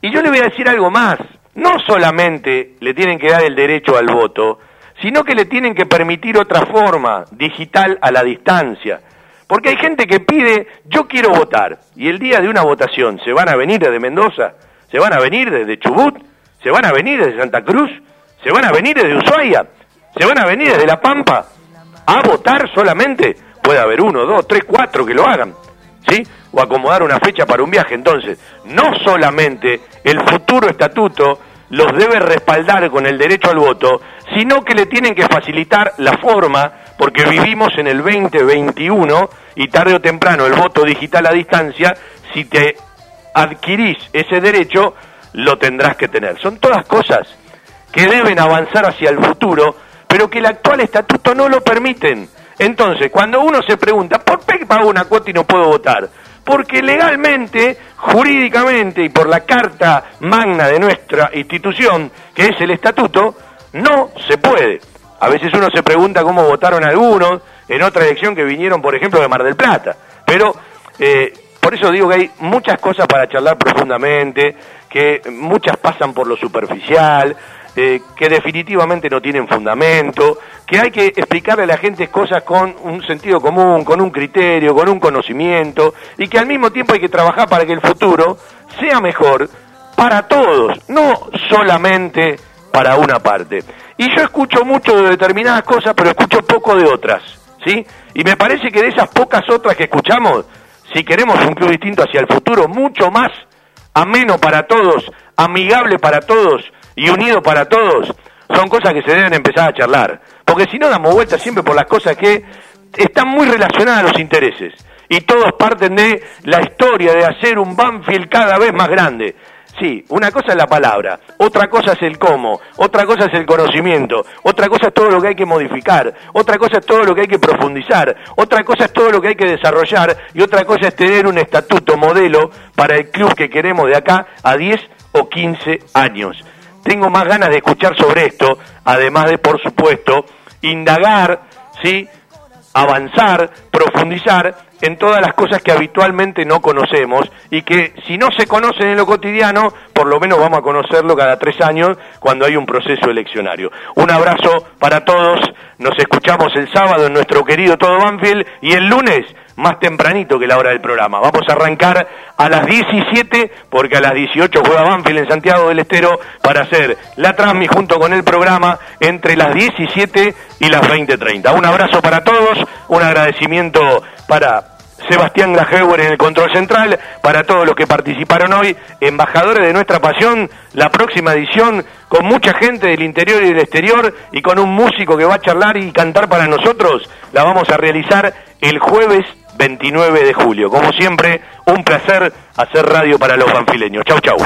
y yo le voy a decir algo más, no solamente le tienen que dar el derecho al voto, sino que le tienen que permitir otra forma digital a la distancia. Porque hay gente que pide, yo quiero votar, y el día de una votación se van a venir desde Mendoza, se van a venir desde Chubut, se van a venir desde Santa Cruz, se van a venir desde Ushuaia, se van a venir desde La Pampa a votar solamente. Puede haber uno, dos, tres, cuatro que lo hagan, ¿sí? O acomodar una fecha para un viaje. Entonces, no solamente el futuro estatuto los debe respaldar con el derecho al voto, sino que le tienen que facilitar la forma, porque vivimos en el 2021 y tarde o temprano el voto digital a distancia, si te adquirís ese derecho, lo tendrás que tener. Son todas cosas que deben avanzar hacia el futuro, pero que el actual estatuto no lo permiten. Entonces, cuando uno se pregunta, ¿por qué pago una cuota y no puedo votar? Porque legalmente, jurídicamente y por la carta magna de nuestra institución, que es el estatuto, no se puede. A veces uno se pregunta cómo votaron algunos en otra elección que vinieron, por ejemplo, de Mar del Plata. Pero eh, por eso digo que hay muchas cosas para charlar profundamente, que muchas pasan por lo superficial, eh, que definitivamente no tienen fundamento, que hay que explicarle a la gente cosas con un sentido común, con un criterio, con un conocimiento, y que al mismo tiempo hay que trabajar para que el futuro sea mejor para todos, no solamente para una parte. Y yo escucho mucho de determinadas cosas, pero escucho poco de otras, ¿sí? Y me parece que de esas pocas otras que escuchamos, si queremos un club distinto hacia el futuro, mucho más ameno para todos, amigable para todos y unido para todos, son cosas que se deben empezar a charlar. Porque si no damos vueltas siempre por las cosas que están muy relacionadas a los intereses. Y todos parten de la historia de hacer un Banfield cada vez más grande. Sí, una cosa es la palabra, otra cosa es el cómo, otra cosa es el conocimiento, otra cosa es todo lo que hay que modificar, otra cosa es todo lo que hay que profundizar, otra cosa es todo lo que hay que desarrollar y otra cosa es tener un estatuto modelo para el club que queremos de acá a 10 o 15 años. Tengo más ganas de escuchar sobre esto, además de, por supuesto, indagar, ¿sí? avanzar, profundizar en todas las cosas que habitualmente no conocemos y que si no se conocen en lo cotidiano, por lo menos vamos a conocerlo cada tres años cuando hay un proceso eleccionario. Un abrazo para todos, nos escuchamos el sábado en nuestro querido Todo Banfield y el lunes más tempranito que la hora del programa. Vamos a arrancar a las 17 porque a las 18 juega Banfield en Santiago del Estero para hacer la transmi junto con el programa entre las 17 y las 20.30. Un abrazo para todos, un agradecimiento para Sebastián Grajeuer en el control central, para todos los que participaron hoy, embajadores de nuestra pasión, la próxima edición con mucha gente del interior y del exterior y con un músico que va a charlar y cantar para nosotros, la vamos a realizar el jueves 29 de julio. Como siempre, un placer hacer radio para los banfileños. Chau, chau.